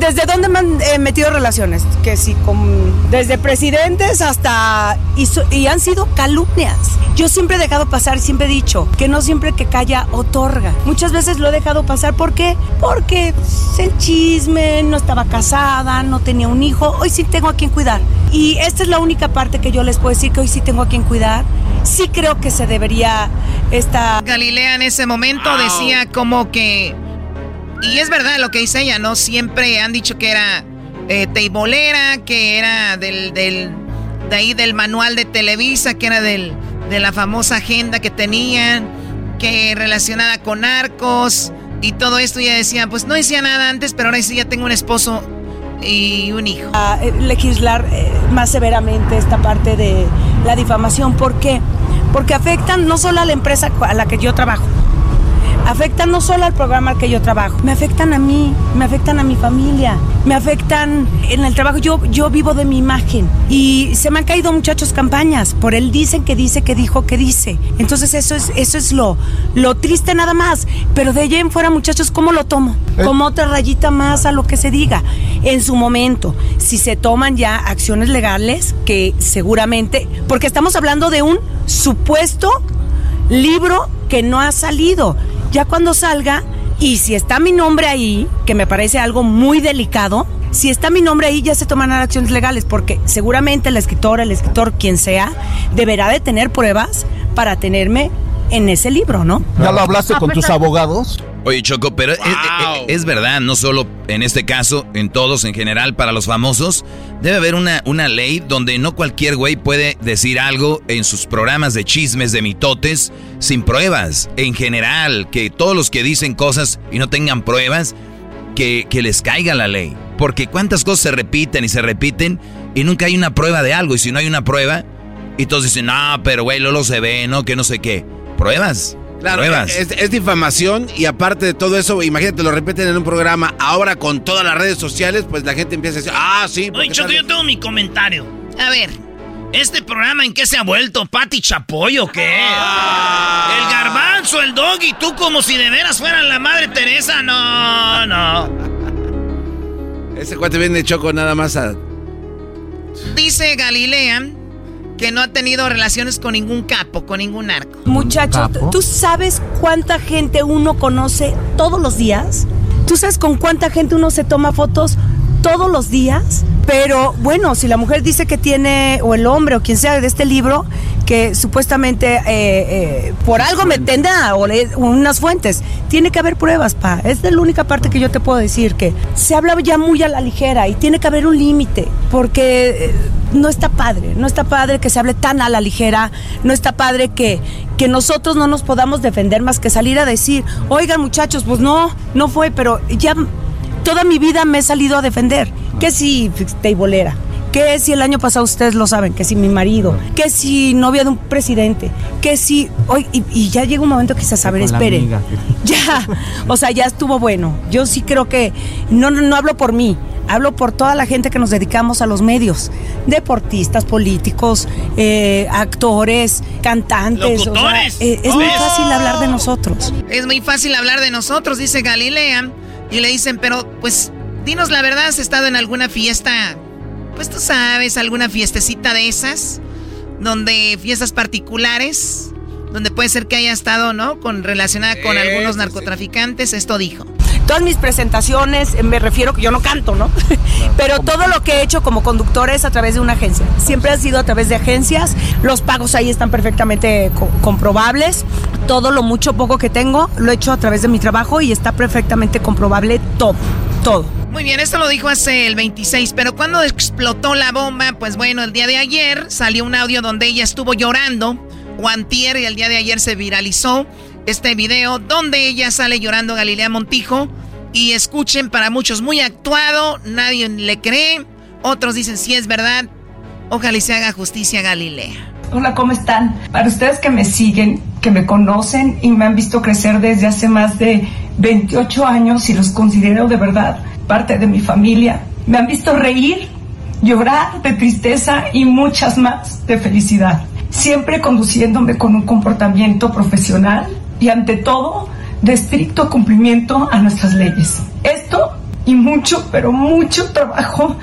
¿Desde dónde me han metido relaciones? Que sí, con, desde presidentes hasta... Y, han sido calumnias. Yo siempre he dejado pasar, siempre he dicho que no siempre que calla otorga. Muchas veces lo he dejado pasar. ¿Por qué? Porque el chisme, no estaba casada, no tenía un hijo. Hoy sí tengo a quien cuidar. Y esta es la única parte que yo les puedo decir que hoy sí tengo a quien cuidar. Sí creo que se debería esta Galilea en ese momento decía como que... Y es verdad lo que dice ella, ¿no? Siempre han dicho que era eh, teibolera, que era del, del, de ahí del manual de Televisa, que era del, de la famosa agenda que tenían, que relacionada con narcos y todo esto. Y ella decía, pues no decía nada antes, pero ahora sí ya tengo un esposo y un hijo. A eh, legislar eh, más severamente esta parte de la difamación. ¿Por qué? porque afectan no solo a la empresa a la que yo trabajo, afectan no solo al programa al que yo trabajo, me afectan a mí, me afectan a mi familia, me afectan en el trabajo. Yo, yo vivo de mi imagen y se me han caído muchachos campañas por él dicen que dice, que dijo, que dice. Entonces eso es, eso es lo, lo triste nada más. Pero de allá en fuera muchachos, ¿cómo lo tomo? Eh. Como otra rayita más a lo que se diga. En su momento, si se toman ya acciones legales, que seguramente, porque estamos hablando de un supuesto libro que no ha salido. Ya cuando salga, y si está mi nombre ahí, que me parece algo muy delicado, si está mi nombre ahí ya se toman acciones legales, porque seguramente la escritora, el escritor, quien sea, deberá de tener pruebas para tenerme en ese libro, ¿no? ¿Ya lo hablaste con tus abogados? Oye, Choco, pero es, verdad, no solo en este caso, en todos en general, para los famosos, debe haber una, una ley donde no cualquier güey puede decir algo en sus programas de chismes, de mitotes, sin pruebas. En general, que todos los que dicen cosas y no tengan pruebas, que, que les caiga la ley. Porque cuántas cosas se repiten y se repiten y nunca hay una prueba de algo. Y si no hay una prueba, y todos dicen, no, pero güey, lo se ve, ¿no? Que no sé qué. Pruebas. Claro, es, difamación y aparte de todo eso, imagínate, lo repiten en un programa, ahora con todas las redes sociales, pues la gente empieza a decir, ah, sí. Oye, Choco, yo tengo mi comentario. A ver, ¿este programa en qué se ha vuelto? ¿Pati Chapoy o qué? Ah. El garbanzo, el doggy, tú como si de veras fueran la madre Teresa. No, no. Ese cuate viene Choco nada más a... Dice Galilea que no ha tenido relaciones con ningún capo, con ningún narco. Muchacho, ¿tú sabes cuánta gente uno conoce todos los días? ¿Tú sabes con cuánta gente uno se toma fotos todos los días? Pero bueno, si la mujer dice que tiene, o el hombre, o quien sea de este libro, que supuestamente eh, eh, por algo me tendrá o le- unas fuentes. Tiene que haber pruebas, pa. Es la única parte que yo te puedo decir que se habla ya muy a la ligera y tiene que haber un límite porque eh, no está padre, no está padre que se hable tan a la ligera, no está padre que, que nosotros no nos podamos defender más que salir a decir, oigan muchachos, pues no, no fue, pero ya toda mi vida me he salido a defender. Que si teibolera, que si el año pasado ustedes lo saben, que si mi marido, que si novia de un presidente, que si hoy y, y ya llega un momento que Con la espere. amiga. Ya, o sea, ya estuvo bueno. Yo sí creo que no no, no hablo por mí. Hablo por toda la gente que nos dedicamos a los medios, deportistas, políticos, eh, actores, cantantes. o sea, Locutores. eh, es muy Oh. fácil hablar de nosotros. Es muy fácil hablar de nosotros, dice Galilea. Y le dicen, pero pues dinos la verdad, ¿has estado en alguna fiesta? Pues tú sabes, alguna fiestecita de esas, donde fiestas particulares, donde puede ser que haya estado, ¿no? Con relacionada con algunos narcotraficantes, esto dijo. Todas mis presentaciones, eh, me refiero que yo no canto, ¿no? Pero todo lo que he hecho como conductor es a través de una agencia. Siempre ha sido a través de agencias. Los pagos ahí están perfectamente co- comprobables. Todo lo mucho o poco que tengo lo he hecho a través de mi trabajo y está perfectamente comprobable todo, todo. Muy bien, esto lo dijo hace el 26, pero cuando explotó la bomba, pues bueno, el día de ayer salió un audio donde ella estuvo llorando, o antier, y el día de ayer se viralizó este video donde ella sale llorando Galilea Montijo, y escuchen, para muchos muy actuado, nadie le cree, otros dicen si es verdad, ojalá y se haga justicia Galilea. Hola, ¿cómo están? Para ustedes que me siguen, que me conocen y me han visto crecer desde hace más de 28 años y los considero de verdad parte de mi familia, me han visto reír, llorar de tristeza y muchas más de felicidad, siempre conduciéndome con un comportamiento profesional y ante todo de estricto cumplimiento a nuestras leyes. Esto y mucho, pero mucho trabajo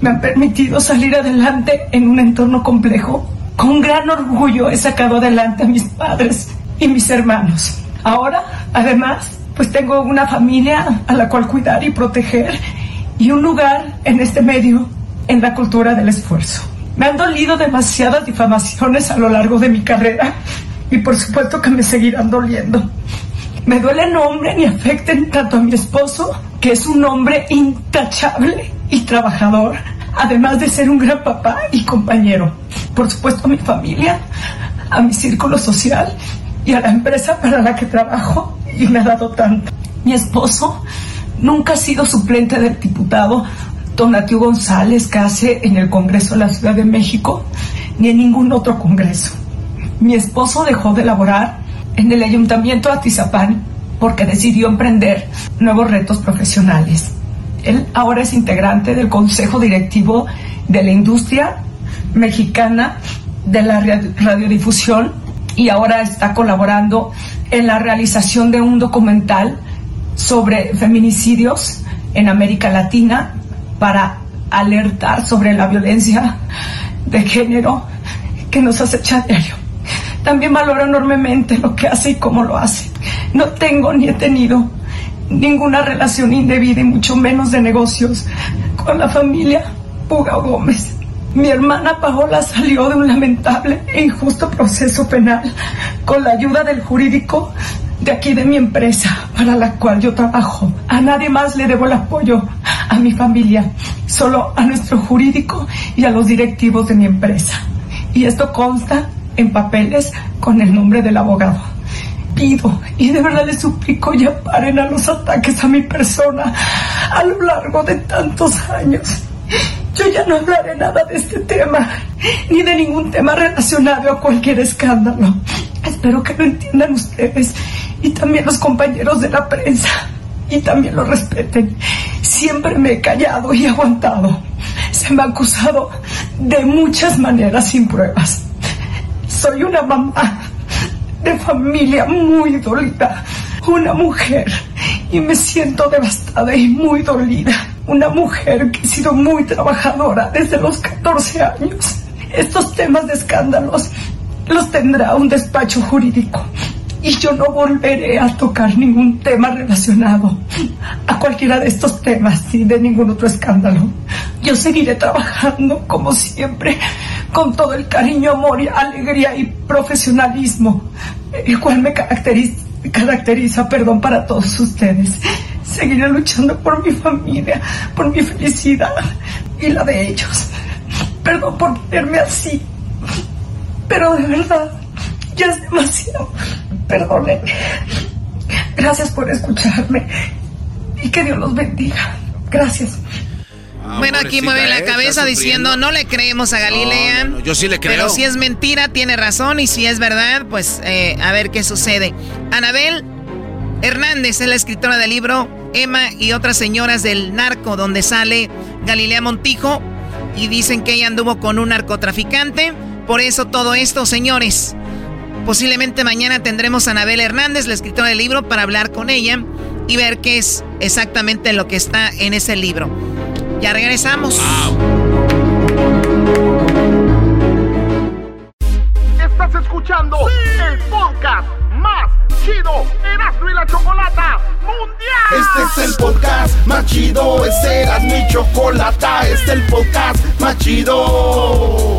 me han permitido salir adelante en un entorno complejo. Con gran orgullo he sacado adelante a mis padres y mis hermanos. Ahora, además, pues tengo una familia a la cual cuidar y proteger y un lugar en este medio en la cultura del esfuerzo. Me han dolido demasiadas difamaciones a lo largo de mi carrera y por supuesto que me seguirán doliendo. Me duele nombren y afecten tanto a mi esposo, que es un hombre intachable y trabajador, además de ser un gran papá y compañero. Por supuesto a mi familia, a mi círculo social y a la empresa para la que trabajo y me ha dado tanto. Mi esposo nunca ha sido suplente del diputado Tonatiuh González que hace en el Congreso de la Ciudad de México, ni en ningún otro Congreso. Mi esposo dejó de laborar en el Ayuntamiento de Atizapán porque decidió emprender nuevos retos profesionales. Él ahora es integrante del Consejo Directivo de la Industria Mexicana de la Ra- Radiodifusión y ahora está colaborando en la realización de un documental sobre feminicidios en América Latina para alertar sobre la violencia de género que nos acecha diario. También valoro enormemente lo que hace y cómo lo hace. No tengo ni he tenido ninguna relación indebida y mucho menos de negocios con la familia Puga Gómez. Mi hermana Paola salió de un lamentable e injusto proceso penal con la ayuda del jurídico de aquí de mi empresa para la cual yo trabajo. A nadie más le debo el apoyo, a mi familia, solo a nuestro jurídico y a los directivos de mi empresa. Y esto consta en papeles con el nombre del abogado. Pido y de verdad les suplico ya paren a los ataques a mi persona a lo largo de tantos años. Yo ya no hablaré nada de este tema, ni de ningún tema relacionado a cualquier escándalo. Espero que lo entiendan ustedes y también los compañeros de la prensa y también lo respeten. Siempre me he callado y aguantado. Se me ha acusado de muchas maneras sin pruebas. Soy una mamá de familia muy dolida, una mujer y me siento devastada y muy dolida. Una mujer que ha sido muy trabajadora desde los 14 años. Estos temas de escándalos los tendrá un despacho jurídico y yo no volveré a tocar ningún tema relacionado a cualquiera de estos temas ni de ningún otro escándalo. Yo seguiré trabajando como siempre, con todo el cariño, amor, y alegría y profesionalismo, el cual me caracteriza, perdón, para todos ustedes. Seguiré luchando por mi familia, por mi felicidad y la de ellos. Perdón por verme así, pero de verdad, ya es demasiado. Perdónenme. Gracias por escucharme y que Dios los bendiga. Gracias. Ah, bueno, aquí mueve la cabeza diciendo, no le creemos a Galilea. yo sí le creo. Pero si es mentira, tiene razón. Y si es verdad, pues eh, a ver qué sucede. Anabel Hernández es la escritora del libro Emma y otras señoras del narco, donde sale Galilea Montijo. Y dicen que ella anduvo con un narcotraficante. Por eso todo esto, señores. Posiblemente mañana tendremos a Anabel Hernández, la escritora del libro, para hablar con ella y ver qué es exactamente lo que está en ese libro. Ya regresamos. Estás escuchando el podcast más chido Erasmo y la Chocolata Mundial. Este es el podcast más chido, este era mi chocolata, este es el podcast más chido.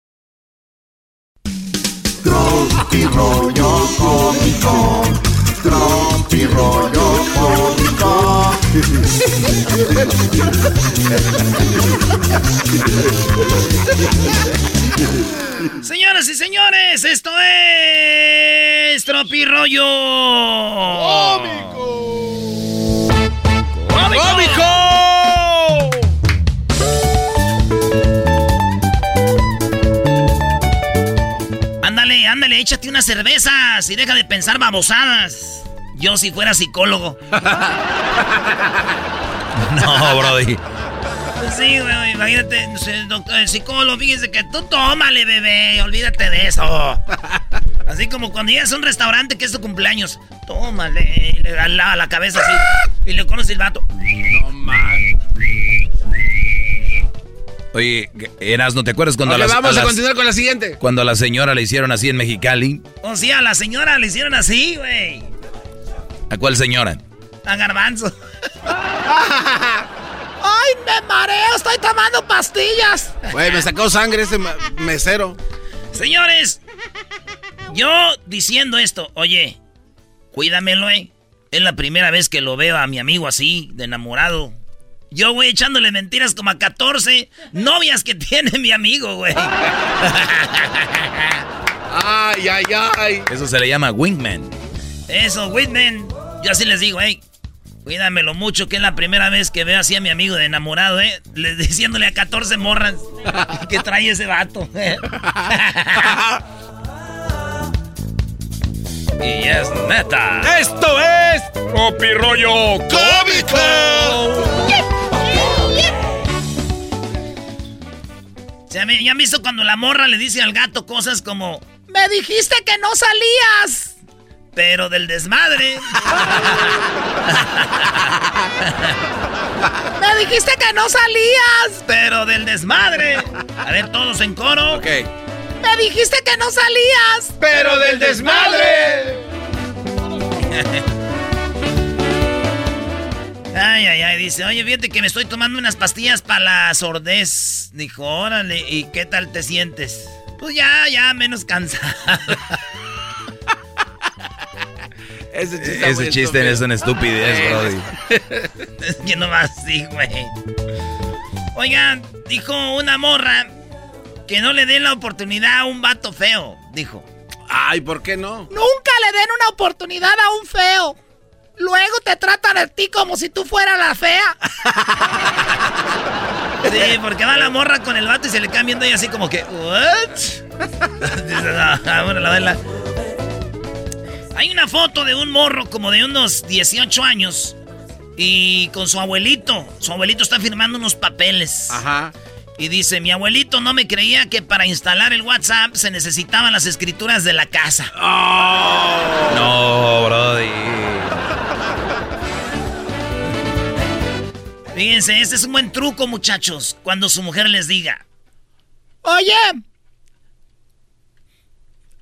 Tropi rollo cómico. Tropi rollo cómico. Señoras y señores, esto es Tropirollo. ¡Cómico! ¡Cómico! Ándale, échate unas cervezas y deja de pensar babosadas. Yo si fuera psicólogo. No, Brody. Sí, güey, imagínate, doctor, el psicólogo, fíjese que tú tómale, bebé, olvídate de eso. Así como cuando llegas a un restaurante que es tu cumpleaños, tómale, y le da la, la cabeza así, y le conoce el vato. No más. Oye, Eras, ¿no te acuerdas cuando Ok, a las- vamos a, las- continuar con la siguiente. cuando a la señora le hicieron así en Mexicali? O sea, a la señora le hicieron así, güey. ¿A cuál señora? A garbanzo. ¡Ay, me mareo! ¡Estoy tomando pastillas! Güey, me sacó sangre ma- mesero. Señores, yo diciendo esto, oye, cuídamelo, eh. Es la primera vez que lo veo a mi amigo así, de enamorado. Yo, güey, echándole mentiras como a 14 novias que tiene mi amigo, güey. Ay, ay, ay. Eso se le llama wingman. Eso, Whitman. Yo así les digo, hey, cuídamelo mucho, que es la primera vez que veo así a mi amigo de enamorado, ¿eh? Le- diciéndole a 14 morras que trae ese vato. ¿eh? y es neta. Esto es Tropi Rollo Cómico. ¿Ya, me- ya han visto cuando la morra le dice al gato cosas como... Me dijiste que no salías. pero del desmadre. Me dijiste que no salías. Pero del desmadre. A ver, todos en coro. Ok. Me dijiste que no salías. Pero del desmadre. Ay, ay, ay, dice, oye, fíjate que me estoy tomando unas pastillas para la sordez. Dijo, órale, ¿y qué tal te sientes? Pues ya, ya, menos cansado. Ese chiste, Ese chiste es una estupidez, Brody. es que no más sí, güey. Oigan, dijo una morra que no le den la oportunidad a un vato feo, dijo. Ay, ¿por qué no? Nunca le den una oportunidad a un feo. Luego te tratan a ti como si tú fueras la fea. Sí, porque va la morra con el vato y se le quedan viendo y así como que, ¿what? Dice, "No, bueno, la vela". Hay una foto de un morro como de unos 18 años y con su abuelito. Su abuelito está firmando unos papeles. Ajá. Y dice, mi abuelito no me creía que para instalar el WhatsApp se necesitaban las escrituras de la casa. No, Brody. Fíjense, este es un buen truco, muchachos. Cuando su mujer les diga, Oye.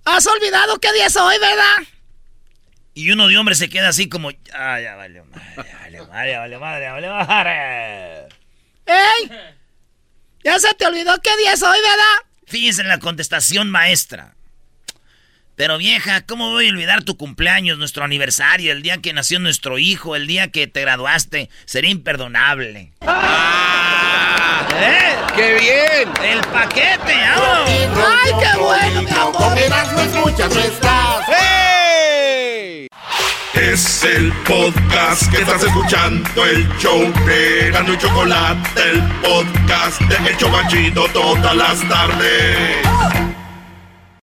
¿Has olvidado qué día es hoy, verdad? y uno de hombres se queda así como, ah, ya vale madre, vale madre, vale madre, vale madre. ¡Ey! ¿Ya se te olvidó qué día es hoy, verdad? Fíjense en la contestación maestra. Pero vieja, ¿cómo voy a olvidar tu cumpleaños, nuestro aniversario, el día que nació nuestro hijo, el día que te graduaste? Sería imperdonable. ¿Eh? ¡Qué bien! ¡El paquete, vamos! ¡Ay, qué bueno, mi amor! Escuchas, no estás. ¡Hey! Es el podcast que estás escuchando, el show de Erasmo y Chocolate, el podcast de El Chobachito todas las tardes.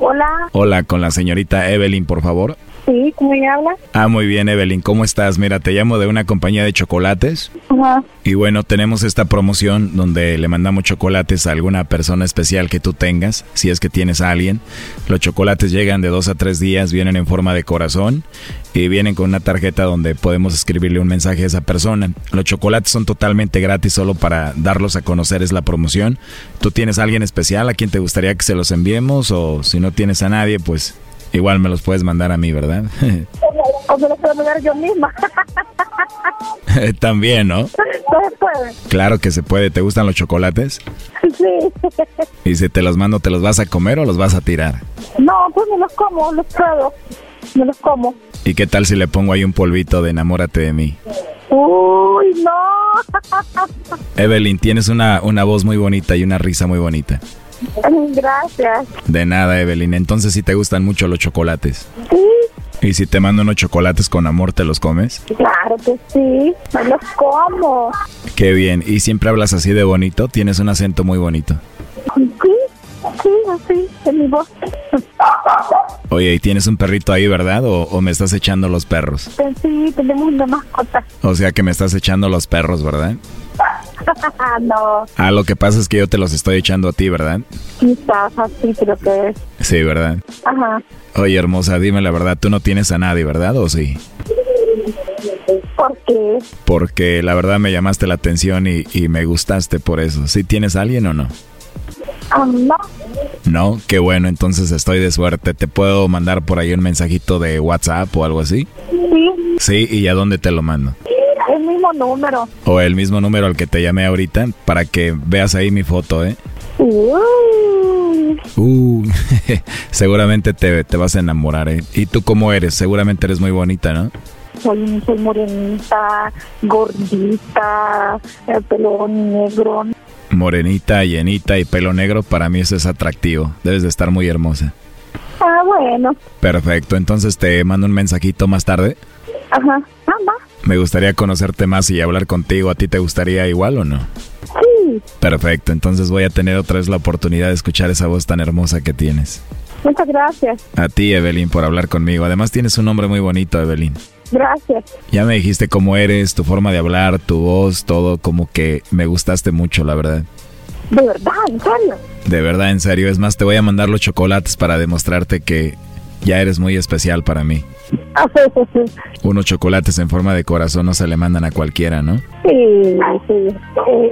Hola, Hola, con la señorita Evelyn, por favor. Sí, ¿cómo me habla? Ah, muy bien, Evelyn, ¿cómo estás? Mira, te llamo de una compañía de chocolates. Ajá. Y bueno, tenemos esta promoción donde le mandamos chocolates a alguna persona especial que tú tengas, si es que tienes a alguien. Los chocolates llegan de dos a tres días, vienen en forma de corazón y vienen con una tarjeta donde podemos escribirle un mensaje a esa persona. Los chocolates son totalmente gratis, solo para darlos a conocer es la promoción. ¿Tú tienes a alguien especial a quien te gustaría que se los enviemos? O si no tienes a nadie, pues igual me los puedes mandar a mí, ¿verdad? O me lo puedo mandar yo misma. También, ¿no? No se puede. Claro que se puede. ¿Te gustan los chocolates? Sí. Y si te los mando, ¿te los vas a comer o los vas a tirar? No, pues me los como, los puedo. Me los como. ¿Y qué tal si le pongo ahí un polvito de enamórate de mí? Uy, no. Evelyn, tienes una, una voz muy bonita y una risa muy bonita. Gracias. De nada, Evelyn. Entonces, si te gustan mucho los chocolates. Sí, ¿Y si te mando unos chocolates con amor, te los comes? claro que sí. Me los como. Qué bien. ¿Y siempre hablas así de bonito? Tienes un acento muy bonito. Sí, sí, así, en mi voz. Oye, ¿y tienes un perrito ahí, verdad? ¿O, o me estás echando los perros? Sí, tenemos una mascota. O sea que me estás echando los perros, ¿verdad? no, Ah, lo que pasa es que yo te los estoy echando a ti, ¿verdad? quizás así, pero que es. Sí, ¿verdad? Ajá. Oye, hermosa, dime la verdad, tú no tienes a nadie, ¿verdad? ¿O sí? ¿Por qué? Porque la verdad me llamaste la atención y, y me gustaste por eso. ¿Sí tienes a alguien o no? Ah, no. No, qué bueno, entonces estoy de suerte. ¿Te puedo mandar por ahí un mensajito de WhatsApp o algo así? Sí, Sí, ¿y a dónde te lo mando? El mismo número. O el mismo número al que te llamé ahorita para que veas ahí mi foto, ¿eh? Uy, Uh, seguramente te, te vas a enamorar, ¿eh? ¿Y tú cómo eres? Seguramente eres muy bonita, ¿no? soy, soy morenita, gordita, el pelo negro. Morenita, llenita y pelo negro, para mí eso es atractivo. Debes de estar muy hermosa. Ah, bueno. Perfecto, entonces te mando un mensajito más tarde. Ajá. Ah, va. Me gustaría conocerte más y hablar contigo. ¿A ti te gustaría igual o no? Sí. Perfecto, entonces voy a tener otra vez la oportunidad de escuchar esa voz tan hermosa que tienes. Muchas gracias. A ti, Evelyn, por hablar conmigo. Además tienes un nombre muy bonito, Evelyn. Gracias. Ya me dijiste cómo eres, tu forma de hablar, tu voz, todo como que me gustaste mucho, la verdad. De verdad, en serio. De verdad, en serio. Es más, te voy a mandar los chocolates para demostrarte que ya eres muy especial para mí. Unos chocolates en forma de corazón no se le mandan a cualquiera, ¿no? Sí, sí.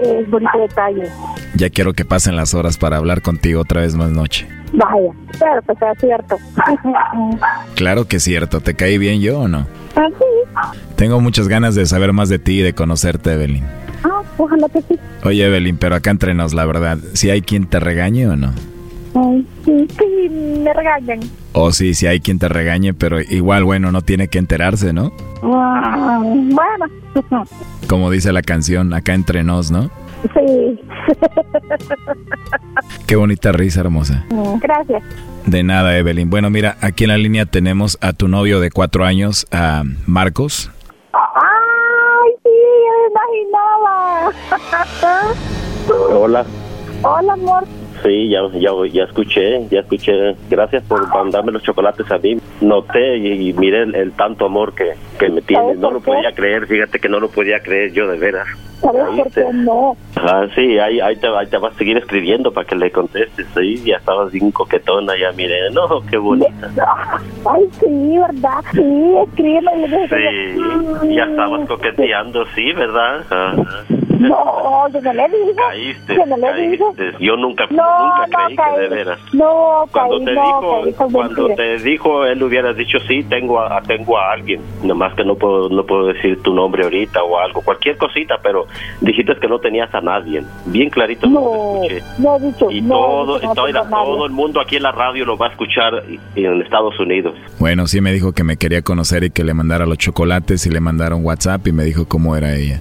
Es bonito detalle. Ya quiero que pasen las horas para hablar contigo otra vez más noche. Vaya, claro que sea cierto. Claro que es cierto, ¿te caí bien yo o no? Ah, sí. Tengo muchas ganas de saber más de ti y de conocerte, Evelyn. Ah, ojalá que sí. Oye, Evelyn, pero acá entre nos, la verdad, ¿si hay quien te regañe o no? Ay, sí, sí, me regañan. O sí, si hay quien te regañe, pero igual, bueno, no tiene que enterarse, ¿no? Ah, bueno, Como dice la canción, acá entre nos, ¿no? sí. Qué bonita risa, hermosa. Gracias. De nada, Evelyn. Bueno, mira, aquí en la línea tenemos a tu novio de cuatro años, a Marcos. Ay, sí, me imaginaba. Hola. Hola, amor. Sí, ya, ya, ya escuché, ya escuché. Gracias por mandarme los chocolates a mí. Noté y, y miré el, el tanto amor que, que me tienes. No lo podía creer, fíjate que no lo podía creer yo de veras. ¿Sabes por qué no? Ajá, sí, ahí, ahí, te, ahí te vas a seguir escribiendo para que le contestes. Sí, ya estabas bien coquetona, ya miré. No, qué bonita. Ay, sí, ¿verdad? Sí, escríbeme. Sí, ya estabas coqueteando, sí, ¿verdad? Ajá. No, yo no le digo. Caíste, Yo no le digo. caíste. Yo nunca, No, nunca no creí que de veras. No, Cuando caí, te no, dijo, caí, cuando te dijo, él hubiera dicho sí, tengo a, tengo a alguien. Nomás que no puedo, no puedo decir tu nombre ahorita o algo, cualquier cosita, pero dijiste que no tenías a nadie. Bien clarito lo No, escuché. no he dicho, Y no, todo, he dicho, todo, todo el mundo aquí en la radio lo va a escuchar y- en Estados Unidos. Bueno, sí me dijo que me quería conocer y que le mandara los chocolates y le mandaron WhatsApp y me dijo cómo era ella.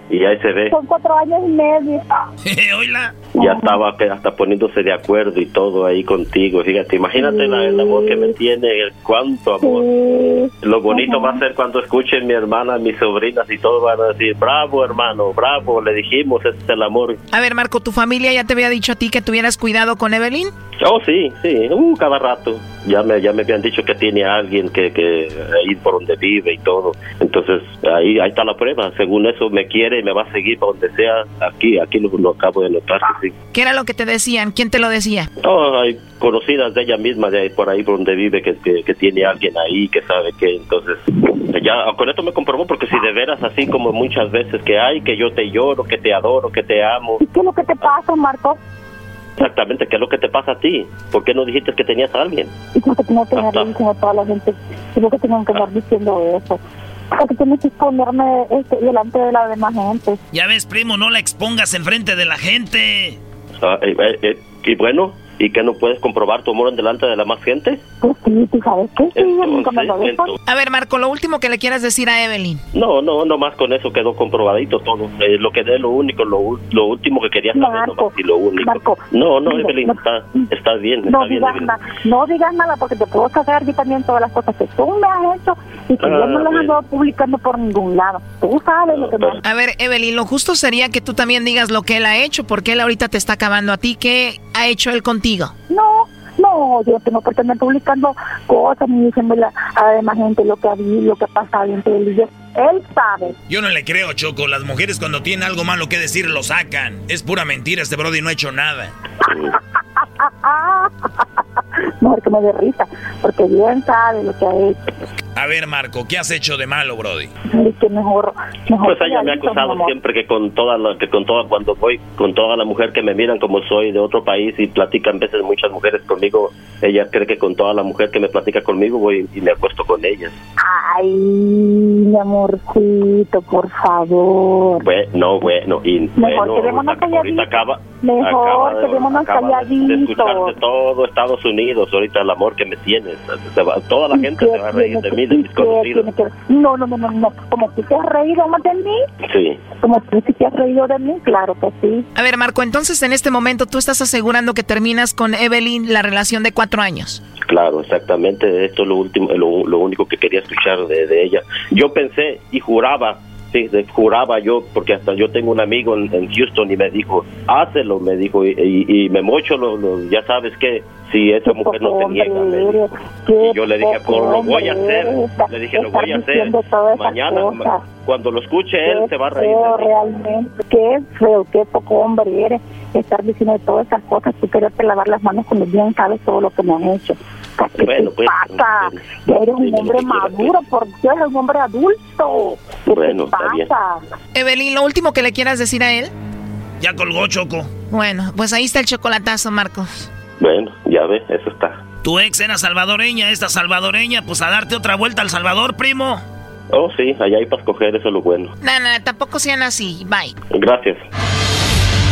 Y ahí se ve. Son cuatro años y medio. ya estaba hasta poniéndose de acuerdo y todo ahí contigo. Fíjate, imagínate la- el amor que me tiene, el cuánto amor. Lo bonito va a ser cuando escuchen mi hermana, mis sobrinas y todos van a decir, bravo hermano, bravo, le dijimos, ese es el amor. A ver, Marco, ¿tu familia ya te había dicho a ti que tuvieras cuidado con Evelyn? Oh, sí, sí, uh, cada rato. Ya me, ya me habían dicho que tiene a alguien que, que ahí por donde vive y todo. Entonces, ahí, ahí está la prueba. Según eso, me quiere y me va a seguir para donde sea. Aquí, aquí lo, lo acabo de notar, que sí. ¿Qué era lo que te decían? ¿Quién te lo decía? Oh, hay conocidas de ella misma, de ahí, por ahí por donde vive, que, que, que tiene a alguien ahí, que sabe que. Entonces, ya con esto me comprobó, porque si de veras, así como muchas veces que hay, que yo te lloro, que te adoro, que te amo. ¿Qué es lo que te pasa, Marco? Exactamente, ¿qué es lo que te pasa a ti? ¿Por qué no dijiste que tenías a alguien? ¿Y por qué tengo que andar diciendo a toda la gente? ¿Y por qué tengo que andar diciendo eso? Porque tienes que exponerme este, delante de la demás gente. Ya ves, primo, no la expongas enfrente de la gente. Ah, eh, eh, eh, y bueno, ¿y que no puedes comprobar tu amor en delante de la más gente? Pues sí, ¿tú sabes qué? Sí, nunca me lo Entonces, entonces- A ver, Marco, lo último que le quieras decir a Evelyn. No, no, nomás con eso quedó comprobadito todo. Eh, lo que de lo único, lo, lo último que quería saber, Marco, nomás, y lo único. Marco, no, no, mire, Evelyn, no- está, está bien, No está bien, digas, Evelyn. nada, no digas nada porque te puedo saber yo también todas las cosas que tú me has hecho y que yo Ah, no las bueno. ando publicando por ningún lado. Tú sabes lo que me A ver, Evelyn, lo justo sería que tú también digas lo que él ha hecho, porque él ahorita te está acabando a ti. ¿Qué ha hecho él contigo? No, no, yo no tengo por andar publicando cosas ni diciéndole a la demás gente lo que ha lo que ha pasado entre él y yo. Él sabe. Yo no le creo, Choco. Las mujeres cuando tienen algo malo que decir lo sacan. Es pura mentira, este Brody no ha hecho nada. Mejor que me dé risa, porque bien sabe lo que ha hecho. A ver, Marco, ¿qué has hecho de malo, Brody? Que mejor, mejor Pues ella me ha acusado siempre que con toda la, que con toda cuando voy con toda la mujer que me miran como soy de otro país y platican veces muchas mujeres conmigo, ella cree que con toda la mujer que me platica conmigo voy y me acuesto con ellas. Ay, mi amorcito, por favor. Bueno, no, bueno, y Mejor bueno, quedémonos ahorita, ahorita acaba, Mejor acaba quedémonos de- calladitos. de todo Estados Unidos ahorita el amor que me tienes. Se va- toda la gente se va a reír de mí, de mis ¿Qué conocidos. No, no, no, no, no. Como tú te has reído más de mí, Sí. como tú sí te has reído de mí, claro que sí. A ver, Marco, entonces en este momento tú estás asegurando que terminas con Evelyn la relación de cuatro años. Claro, exactamente. Esto es lo último, lo, lo único que quería escuchar de, de ella. Yo pensé y juraba, sí, juraba yo, porque hasta yo tengo un amigo en, en Houston y me dijo, hácelo, me dijo, y, y, y me mocho, lo, lo- ya sabes que si esa mujer no se niega, me dijo. Y yo le dije, pues lo voy a hacer. Le dije, lo voy a hacer. Mañana, cuando lo escuche él, Qué se va a reír. feo realmente, qué feo, qué poco hombre eres estar diciendo todas esas cosas, tú quererte lavar las manos cuando bien sabes todo lo que me han hecho. ¿Qué Bueno, pues, pasa? Ya eres un lo hombre quieras, maduro, por Dios, eres un hombre adulto. ¿Qué Bueno, te está bien. pasa? Evelyn, lo último que le quieras decir a él. Ya colgó, Choco. Bueno, pues ahí está el chocolatazo, Marcos. Bueno, ya ves, eso está. Tu ex era salvadoreña, esta salvadoreña, pues a darte otra vuelta al Salvador, primo. Oh, sí, allá hay para escoger, eso es lo bueno. No, no, tampoco sean así. Bye. Gracias.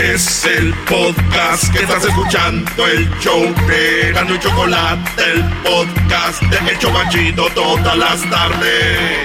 Es el podcast que estás escuchando, el show de Gano Chocolate, el podcast de El Chobachito todas las tardes.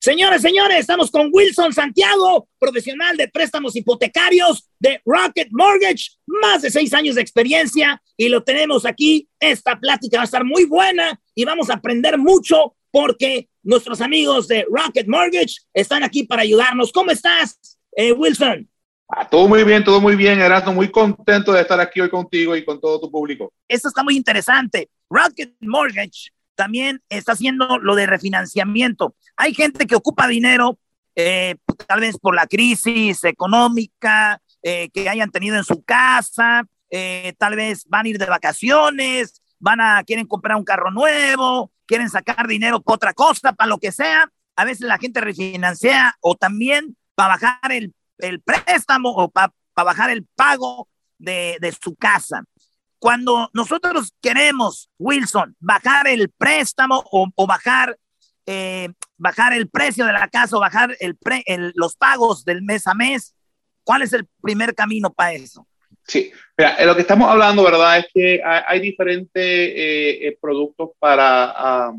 Señores, señores, estamos con Wilson Santiago, profesional de préstamos hipotecarios de Rocket Mortgage, más de seis años de experiencia y lo tenemos aquí. Esta plática va a estar muy buena y vamos a aprender mucho porque nuestros amigos de Rocket Mortgage están aquí para ayudarnos. ¿Cómo estás, eh, Wilson? Ah, todo muy bien, todo muy bien, Erasmo. Muy contento de estar aquí hoy contigo y con todo tu público. Esto está muy interesante. Rocket Mortgage también está haciendo lo de refinanciamiento. Hay gente que ocupa dinero, eh, tal vez por la crisis económica eh, que hayan tenido en su casa, eh, tal vez van a ir de vacaciones, van a quieren comprar un carro nuevo, quieren sacar dinero para otra cosa, para lo que sea. A veces la gente refinancia o también para bajar el, el préstamo o para bajar el pago de, de su casa cuando nosotros queremos, Wilson, bajar el préstamo o, o bajar, eh, bajar el precio de la casa o bajar el pre- el- los pagos del mes a mes, ¿cuál es el primer camino para eso? Sí, mira, eh, lo que estamos hablando, ¿verdad? Es que hay, hay diferentes eh, eh, productos para, ah,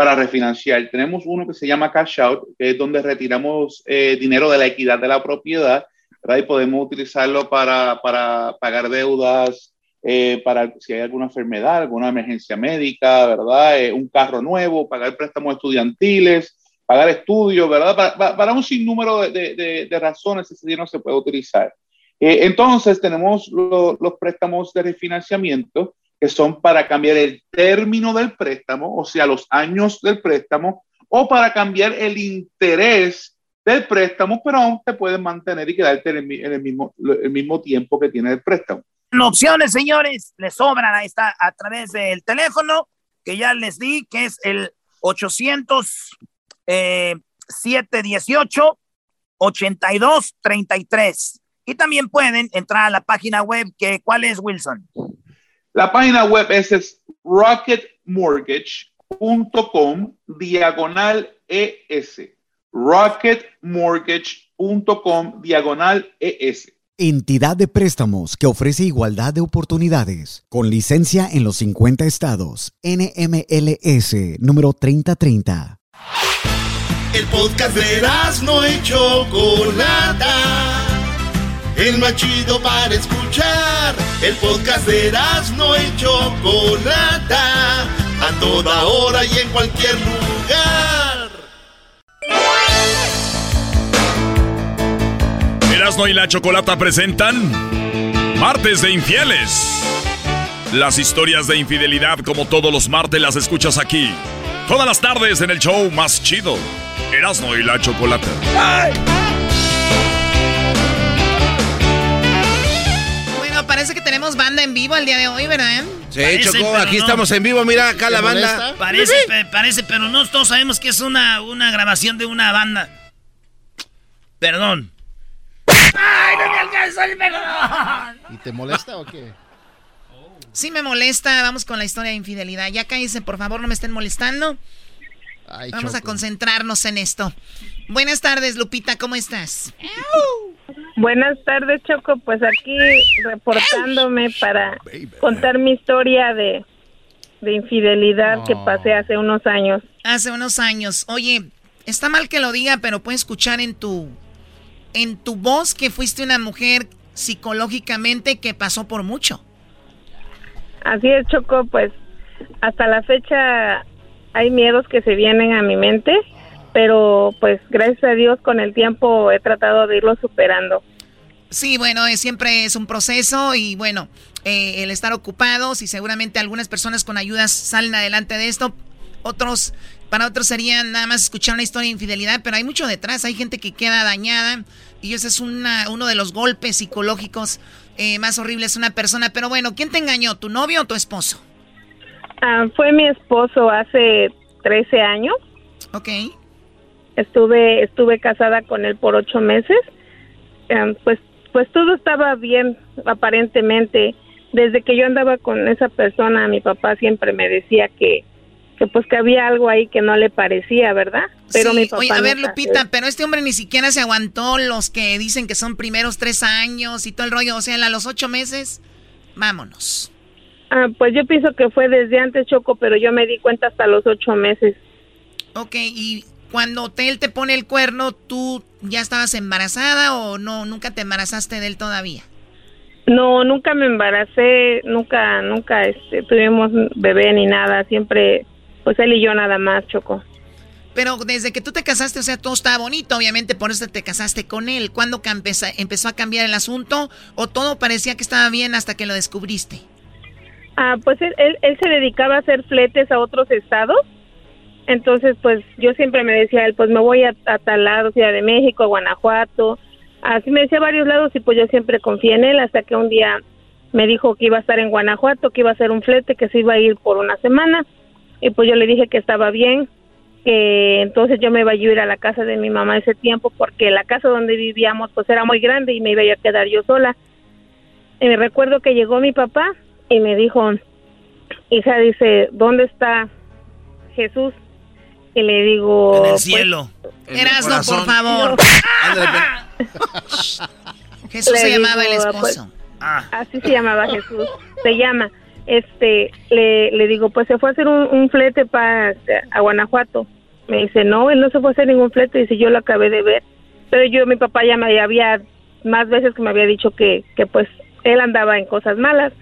para refinanciar. Tenemos uno que se llama Cash Out, que es donde retiramos eh, dinero de la equidad de la propiedad, ¿verdad? Y podemos utilizarlo para, para pagar deudas, eh, para si hay alguna enfermedad, alguna emergencia médica, ¿verdad? Eh, un carro nuevo, pagar préstamos estudiantiles, pagar estudios, ¿verdad? Para, para un sinnúmero de, de, de, razones ese dinero se puede utilizar. Eh, entonces tenemos lo, los préstamos de refinanciamiento que son para cambiar el término del préstamo, o sea, los años del préstamo, o para cambiar el interés del préstamo, pero aún te puedes mantener y quedarte en el, en el mismo, el mismo tiempo que tiene el préstamo. Opciones, señores, les sobran a, esta, a través del teléfono que ya les di, que es el 800 eh, 718 8233. Y también pueden entrar a la página web, que ¿cuál es, Wilson? La página web es, es rocketmortgage.com diagonal ES. rocketmortgage.com diagonal ES. Entidad de préstamos que ofrece igualdad de oportunidades, con licencia en los 50 estados. NMLS número 3030. El podcast de no y Chocolata. El más chido para escuchar. El podcast de no y Chocolata. A toda hora y en cualquier lugar. Erasmo y la Chocolata presentan Martes de Infieles. Las historias de infidelidad como todos los martes las escuchas aquí. Todas las tardes en el show más chido. Erasmo y la Chocolata. Bueno, parece que tenemos banda en vivo el día de hoy, ¿verdad? Sí, Choco, aquí no. estamos en vivo, mira acá la banda. Parece, pe, parece, pero no todos sabemos que es una, una grabación de una banda. Perdón. ¡Ay, no me alcanzó el perdón! ¿Y te molesta o qué? Sí me molesta, vamos con la historia de infidelidad. Ya cállense, por favor, no me estén molestando. Ay, vamos Choco. a concentrarnos en esto. Buenas tardes, Lupita, ¿cómo estás? Buenas tardes, Choco. Pues aquí reportándome para contar mi historia de, de infidelidad que pasé hace unos años. Hace unos años. Oye, está mal que lo diga, pero puedo escuchar en tu en tu voz que fuiste una mujer psicológicamente que pasó por mucho. Así es, Choco, pues hasta la fecha hay miedos que se vienen a mi mente, pero pues gracias a Dios con el tiempo he tratado de irlo superando. Sí, bueno, eh, siempre es un proceso y bueno, eh, el estar ocupados y seguramente algunas personas con ayudas salen adelante de esto, otros, para otros serían nada más escuchar una historia de infidelidad, pero hay mucho detrás, hay gente que queda dañada y ese es una, uno de los golpes psicológicos eh, más horribles una persona. Pero bueno, ¿quién te engañó, tu novio o tu esposo? Ah, fue mi esposo hace 13 años. Ok. Estuve, estuve casada con él por ocho meses. Um, pues, pues todo estaba bien, aparentemente. Desde que yo andaba con esa persona, mi papá siempre me decía que, que pues que había algo ahí que no le parecía, ¿verdad? Pero sí, mi papá oye, a ver, Lupita, pero este hombre ni siquiera se aguantó los que dicen que son primeros tres años y todo el rollo. O sea, a los ocho meses, vámonos. Ah, pues yo pienso que fue desde antes, Choco, pero yo me di cuenta hasta los ocho meses. Ok, y cuando él te pone el cuerno, ¿tú ya estabas embarazada o no? ¿Nunca te embarazaste de él todavía? No, nunca me embaracé, nunca, nunca este, tuvimos bebé ni nada, siempre, pues él y yo nada más, Choco. Pero desde que tú te casaste, o sea, todo estaba bonito, obviamente por eso te casaste con él. ¿Cuándo empezó a cambiar el asunto o todo parecía que estaba bien hasta que lo descubriste? Ah, pues él, él, se dedicaba a hacer fletes a otros estados, entonces pues yo siempre me decía él, pues me voy a, a tal lado, Ciudad de México, Guanajuato, así me decía varios lados y pues yo siempre confié en él hasta que un día me dijo que iba a estar en Guanajuato, que iba a hacer un flete, que se iba a ir por una semana. Y pues yo le dije que estaba bien, que entonces yo me iba a ir a la casa de mi mamá ese tiempo porque la casa donde vivíamos pues era muy grande y me iba a quedar yo sola. Y me recuerdo que llegó mi papá y me dijo, hija, dice, ¿dónde está Jesús? Y le digo... En el "Pues, cielo. Erasno, por favor. Jesús Le se llamaba el digo, esposo. pues, Así se llamaba Jesús. Se llama. este, le, le digo, pues se fue a hacer un, un flete para a Guanajuato. Me dice, no, él no se fue a hacer ningún flete, dice, yo lo acabé de ver. Pero yo, mi papá ya me había, más veces que me había dicho que, que pues él andaba en cosas malas.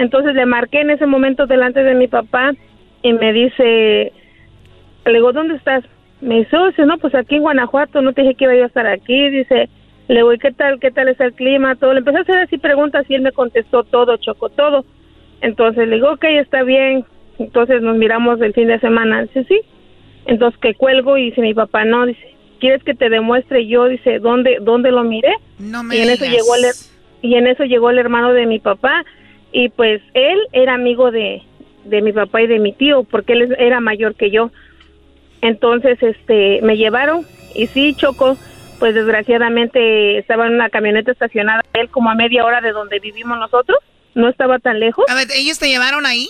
Entonces le marqué en ese momento delante de mi papá y me dice, le digo, ¿dónde estás? Me dice, oh, dice, no, pues aquí en Guanajuato, no te dije que iba yo a estar aquí, dice, le digo, ¿y qué tal, qué tal es el clima? Todo, le empecé a hacer así preguntas y él me contestó todo, chocó todo. Entonces le digo, ok, está bien, entonces nos miramos el fin de semana, dice, sí. Entonces que cuelgo y dice mi papá, no, dice, ¿quieres que te demuestre yo? Dice, ¿dónde, dónde lo miré? No me y en eso digas. llegó el, y en eso llegó el hermano de mi papá y pues él era amigo de, de mi papá y de mi tío porque él era mayor que yo entonces este me llevaron y sí chocó pues desgraciadamente estaba en una camioneta estacionada él como a media hora de donde vivimos nosotros no estaba tan lejos A ver, ¿ellos te llevaron ahí?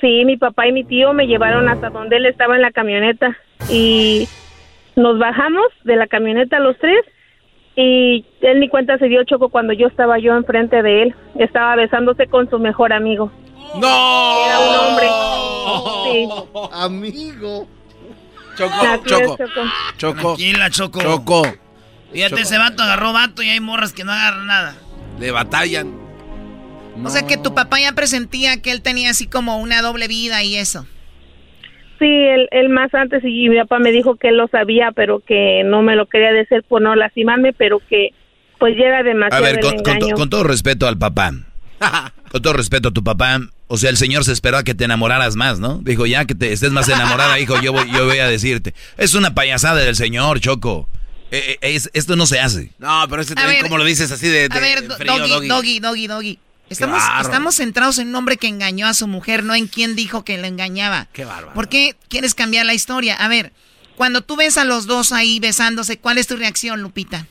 Sí, mi papá y mi tío me llevaron hasta donde él estaba en la camioneta y nos bajamos de la camioneta los tres y él ni cuenta se dio Choco cuando yo estaba yo enfrente de él. Estaba besándose con su mejor amigo. ¡No! Era un hombre. Sí. Amigo. Choco. Choco. Choco. Tranquila, Choco. Choco. Fíjate, Choco. ese vato agarró vato y hay morras que no agarran nada. Le batallan. O sea que tu papá ya presentía que él tenía así como una doble vida y eso. Sí, él, él más antes y mi papá me dijo que él lo sabía, pero que no me lo quería decir por no lastimarme, pero que pues ya era A demasiado ver, el con, con to- con todo respeto al papá. Con todo respeto a tu papá. O sea, el señor se esperó a que te enamoraras más, ¿no? Dijo, ya que te estés más enamorada, hijo, yo voy, yo voy a decirte. Es una payasada del señor, Choco. Eh, eh, es- esto no se hace. No, pero este A también, ver, como lo dices así de, de A ver, frío, doggy. doggy, doggy, doggy. Estamos, estamos centrados en un hombre que engañó a su mujer, no en quién dijo que le engañaba. Qué bárbaro. ¿Por qué quieres cambiar la historia? A ver, cuando tú ves a los dos ahí besándose, ¿cuál es tu reacción, Lupita?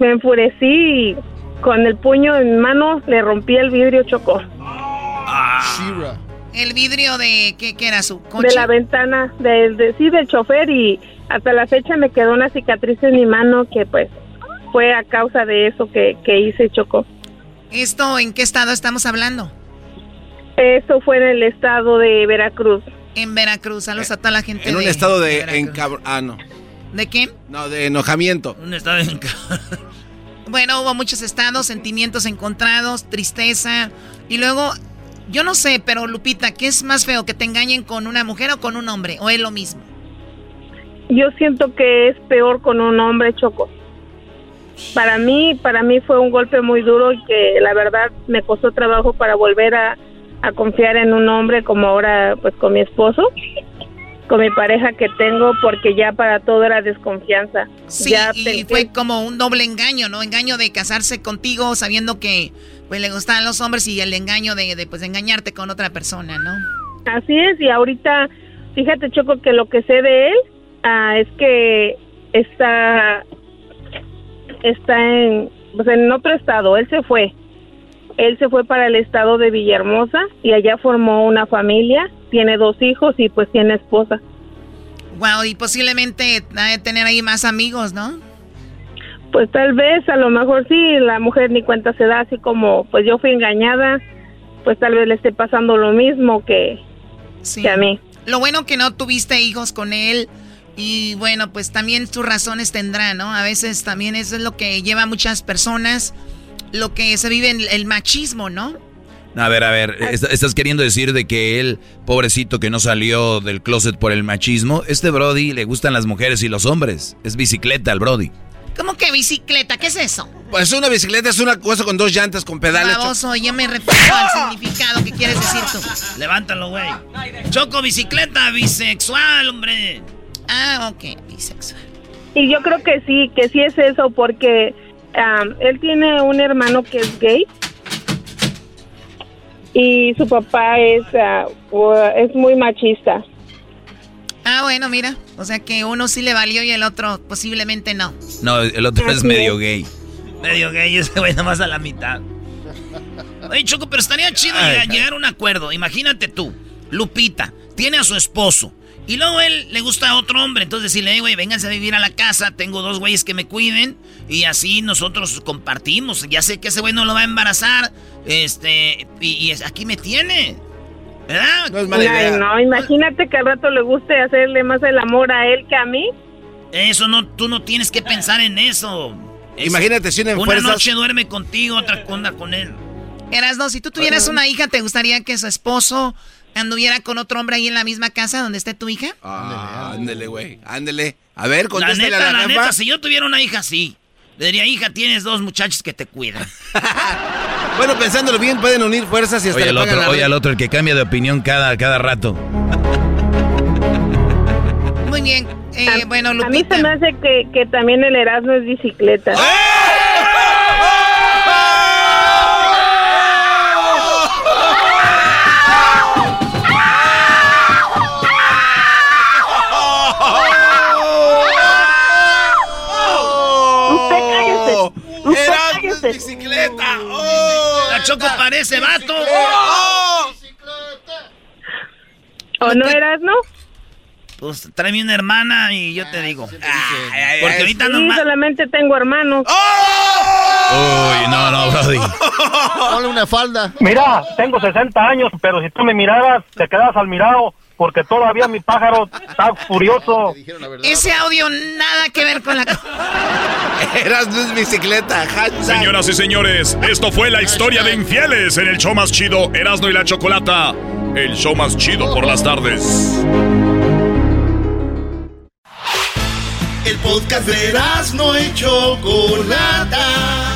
Me enfurecí y con el puño en mano le rompí el vidrio Choco. Shira. El vidrio de, ¿qué, qué era su coche? de la ventana del de, sí del chofer y hasta la fecha me quedó una cicatriz en mi mano que pues fue a causa de eso que, que hice Choco. ¿Esto en qué estado estamos hablando? Eso fue en el estado de Veracruz. En Veracruz, saludos a toda la gente En un de- estado de, encabr- Ah, no. ¿De qué? No, de enojamiento. Un estado de Bueno, hubo muchos estados, sentimientos encontrados, tristeza. Y luego, yo no sé, pero Lupita, ¿qué es más feo? ¿Que te engañen con una mujer o con un hombre? ¿O es lo mismo? Yo siento que es peor con un hombre Choco. Para mí, para mí fue un golpe muy duro y que la verdad me costó trabajo para volver a, a confiar en un hombre como ahora pues con mi esposo, con mi pareja que tengo porque ya para todo era desconfianza. Sí, ya y pensé- fue como un doble engaño, ¿no? Engaño de casarse contigo sabiendo que pues le gustaban los hombres y el engaño de, de pues engañarte con otra persona, ¿no? Así es, y ahorita, fíjate Choco que lo que sé de él ah, es que está, está en, pues, en otro estado, él se fue. Él se fue para el estado de Villahermosa y allá formó una familia, tiene dos hijos y pues tiene esposa. Wow, y posiblemente ha de tener ahí más amigos, ¿no? Pues tal vez, a lo mejor sí, la mujer ni cuenta se da, así como pues yo fui engañada, pues tal vez le esté pasando lo mismo que, Sí. que a mí. Lo bueno que no tuviste hijos con él y bueno, pues también tus razones tendrá, ¿no? A veces también eso es lo que lleva a muchas personas, lo que se vive en el machismo, ¿no? A ver, a ver, est- ¿estás queriendo decir de que él, pobrecito que no salió del closet por el machismo, este Brody le gustan las mujeres y los hombres? Es bicicleta el Brody. ¿Cómo que bicicleta? ¿Qué es eso? Pues una bicicleta es una cosa con dos llantas con pedales. Baboso, yo me refiero al significado que quieres decir tú. Levántalo, güey. Choco, bicicleta, bisexual, hombre. Ah, ok, bisexual. Y yo creo que sí, que sí es eso, porque él tiene un hermano que es gay y su papá es, ah, u- es muy machista. Ah, bueno, mira. O sea que uno sí le valió y el otro posiblemente no. No, el otro es medio es. gay. Medio gay ese güey, nomás a la mitad. Oye, Choco, pero estaría chido ay. llegar a un acuerdo. Imagínate tú, Lupita, tiene a su esposo Y luego él le gusta a otro hombre. Entonces decirle, güey, vénganse a vivir a la casa. Tengo dos güeyes que me cuiden. Y así nosotros compartimos. Ya sé que ese güey no lo va a embarazar. Este, y, aquí me tiene. ¿Verdad? No es mala idea. no, imagínate que al rato le guste hacerle más el amor a él que a mí. Eso no, tú no tienes que pensar en eso. Imagínate si una noche duerme contigo, otra onda con él. Erasno, si tú tuvieras una hija, ¿te gustaría que su esposo anduviera con otro hombre ahí en la misma casa donde esté tu hija? Ah, ándele, güey, ándele. A ver, contéstale la neta, a la, la neta, si yo tuviera una hija, sí. Le diría, hija, tienes dos muchachos que te cuidan. bueno, pensándolo bien, pueden unir fuerzas y hasta oye, le otro, Oye, al otro, el que cambia de opinión cada, cada rato. Muy bien. Eh, bueno, Lupita. A mí se me hace que, que también el Erasmo es bicicleta. ¡Eh! Choco parece vato. ¡Oh! ¿O no eras, no? Pues tráeme una hermana y yo te digo. porque ahorita no. solamente tengo hermanos. ¡Oh! Uy, no, no, Brody. Ponle una falda. Mira, tengo 60 años, pero si tú me miraras, te quedas al mirado porque todavía mi pájaro está furioso. Ese audio nada que ver con la... Eras de bicicleta, Señoras y señores, esto fue la historia de infieles en el show más chido, Erasno y la Chocolata. El show más chido por las tardes. El podcast de Erasno y Chocolata.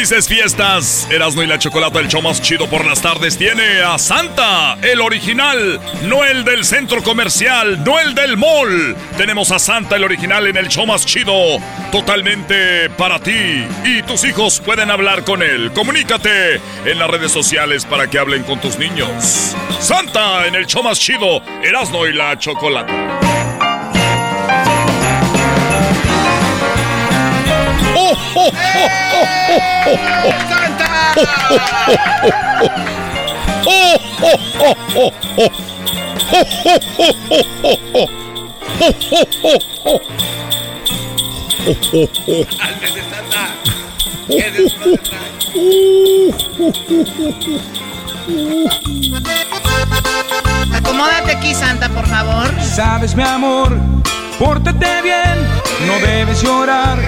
Felices fiestas. Erasmo y la Chocolata, el show más chido por las tardes, tiene a Santa, el original, no el del centro comercial, no el del mall. Tenemos a Santa, el original, en el show más chido, totalmente para ti. Y tus hijos pueden hablar con él. Comunícate en las redes sociales para que hablen con tus niños. Santa, en el show más chido, Erasmo y la Chocolata. Acomódate aquí, Santa, por favor. Sabes, mi amor, pórtate bien, no debes llorar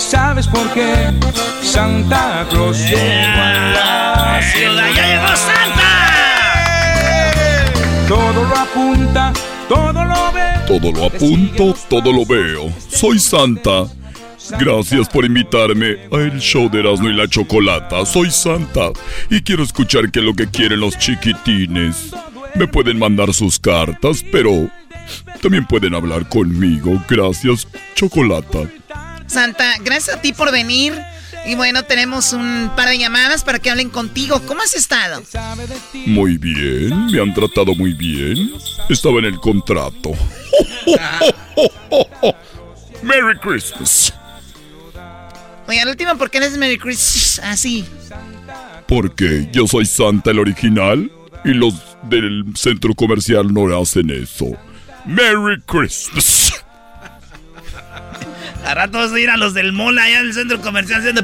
¿Sabes por qué? Santa Claus llegó a la ciudad. ¡Ya llegó Santa! Todo lo apunta, todo lo ve. Todo lo apunto, todo lo veo. Soy Santa. Gracias por invitarme a el show de Erasmo y la Chocolata. Soy Santa y quiero escuchar qué es lo que quieren los chiquitines. Me pueden mandar sus cartas, pero también pueden hablar conmigo. Gracias, Chocolata. Santa, gracias a ti por venir. Y bueno, tenemos un par de llamadas para que hablen contigo. ¿Cómo has estado? Muy bien, me han tratado muy bien. Estaba en el contrato. Merry Christmas. Oye, al último, ¿por qué eres Merry Christmas así? Porque yo soy Santa el original y los del centro comercial no hacen eso. Merry Christmas. A rato vas a ir a los del mola allá del centro comercial haciendo...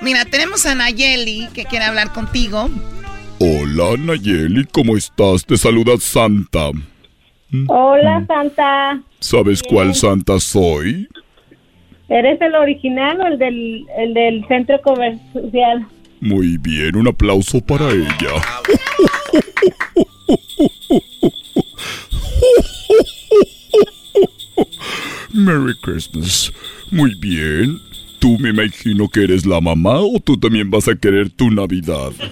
Mira, tenemos a Nayeli que quiere hablar contigo. Hola Nayeli, ¿cómo estás? Te saluda Santa. Hola Santa. ¿Sabes cuál Santa soy? ¿Eres el original o el del, el del centro comercial? Muy bien, un aplauso para ella. Merry Christmas. Muy bien. Tú me imagino que eres la mamá o tú también vas a querer tu Navidad.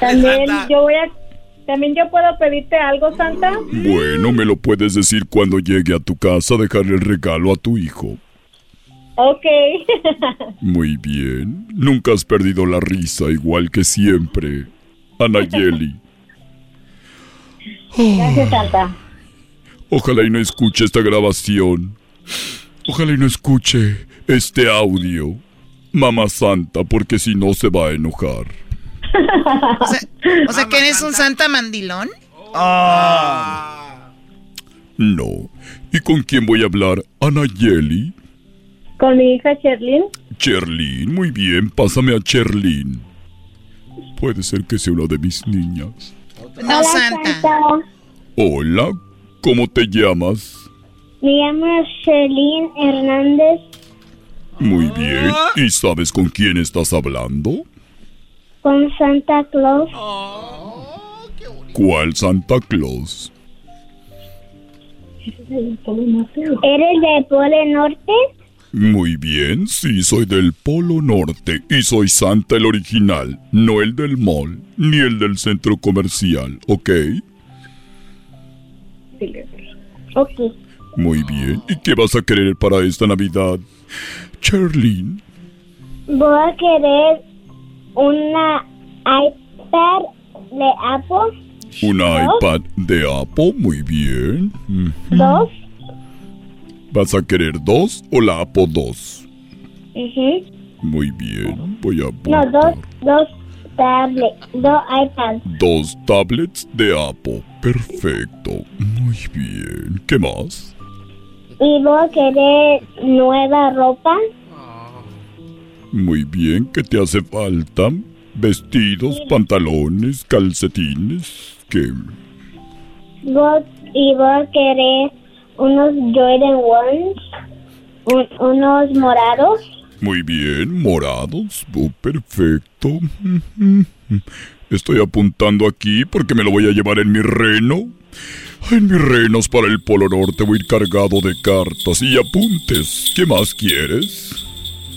También yo voy a... También yo puedo pedirte algo, Santa. Bueno, me lo puedes decir cuando llegue a tu casa a dejarle el regalo a tu hijo. Ok. Muy bien. Nunca has perdido la risa igual que siempre. Anayeli. Gracias, Santa. Ojalá y no escuche esta grabación. Ojalá y no escuche este audio. Mamá Santa, porque si no se va a enojar. O sea, o sea que eres un santa mandilón. No. ¿Y con quién voy a hablar? Anayeli. Con mi hija Sherlyn. Cherlin, muy bien, pásame a Cherlin. Puede ser que sea una de mis niñas. No, Santa. Hola, ¿cómo te llamas? Me llamo Sherlyn Hernández. Muy bien. ¿Y sabes con quién estás hablando? Con Santa Claus. ¿Cuál Santa Claus? ¿Eres de Polo Norte? Muy bien, sí, soy del Polo Norte y soy Santa el original, no el del mall, ni el del centro comercial, ¿ok? Ok. Muy bien, ¿y qué vas a querer para esta Navidad? Charlene, Voy a querer una iPad de Apple. una iPad de Apple, muy bien. Ujú. Dos. ¿Vas a querer dos o la 2? Ujú. Muy bien, voy a No, dos, dos tablets, dos iPads. Dos tablets de Apple. Perfecto. Muy bien. ¿Qué más? Y voy a querer nueva ropa. Muy bien. ¿Qué te hace falta? Vestidos, pantalones, calcetines. ¿Qué? Voy- y voy a querer unos Jordan Ones. un- unos morados. Muy bien. Morados. Oh, perfecto. Estoy apuntando aquí porque me lo voy a llevar en mi reno. En mis renos para el Polo Norte voy a ir cargado de cartas y apuntes. ¿Qué más quieres?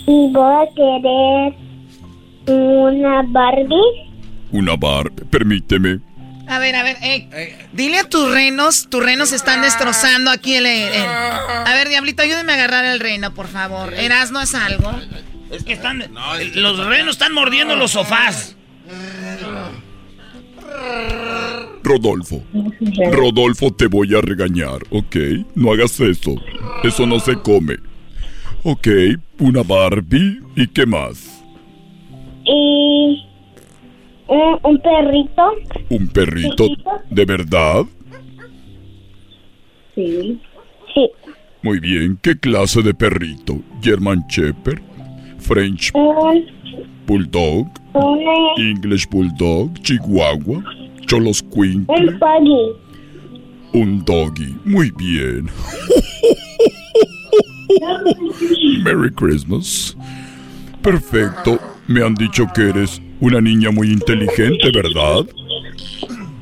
Y voy a querer una Barbie. Una bar. Permíteme. A ver, a ver, eh, dile a tus renos, tus renos están destrozando aquí el, el- A ver, Diablito, ayúdeme a agarrar el reno, por favor. Eras, ¿no es algo? Es que están. los renos están mordiendo los sofás. Rodolfo. Rodolfo, te voy a regañar, ¿ok? No hagas eso. Eso no se come. Ok, una Barbie. ¿Y qué más? Y un, un perrito. ¿Un perrito? ¿De verdad? Sí. Sí. Muy bien. ¿Qué clase de perrito? ¿German Shepherd? ¿French Un, Bulldog? una, ¿English Bulldog? ¿Chihuahua? ¿Cholos Queen? un puggy. Un doggy. Muy bien. Merry Christmas. Perfecto. Me han dicho que eres una niña muy inteligente, ¿verdad?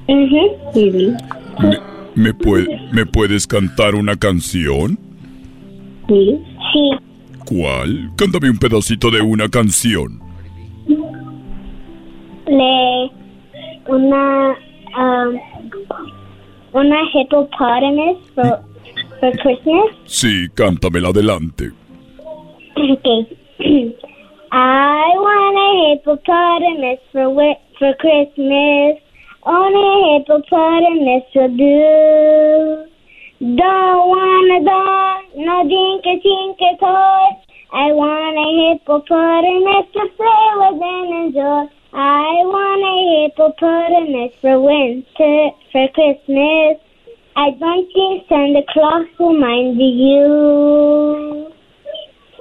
Sí. ¿Me, me pue- ¿Me puedes cantar una canción? Sí. Sí. ¿Cuál? Cántame un pedacito de una canción. Le, una, um, una hippopotamus for, for Christmas. Sí, cántamela adelante. Okay. I want a hippopotamus for wi- for Christmas. Only a hippopotamus will do. Don't want a doll, no dinka tinka toy. I want a hippopotamus to play with and enjoy. I want a hippopotamus for winter, for Christmas. I don't think Santa Claus will mind you.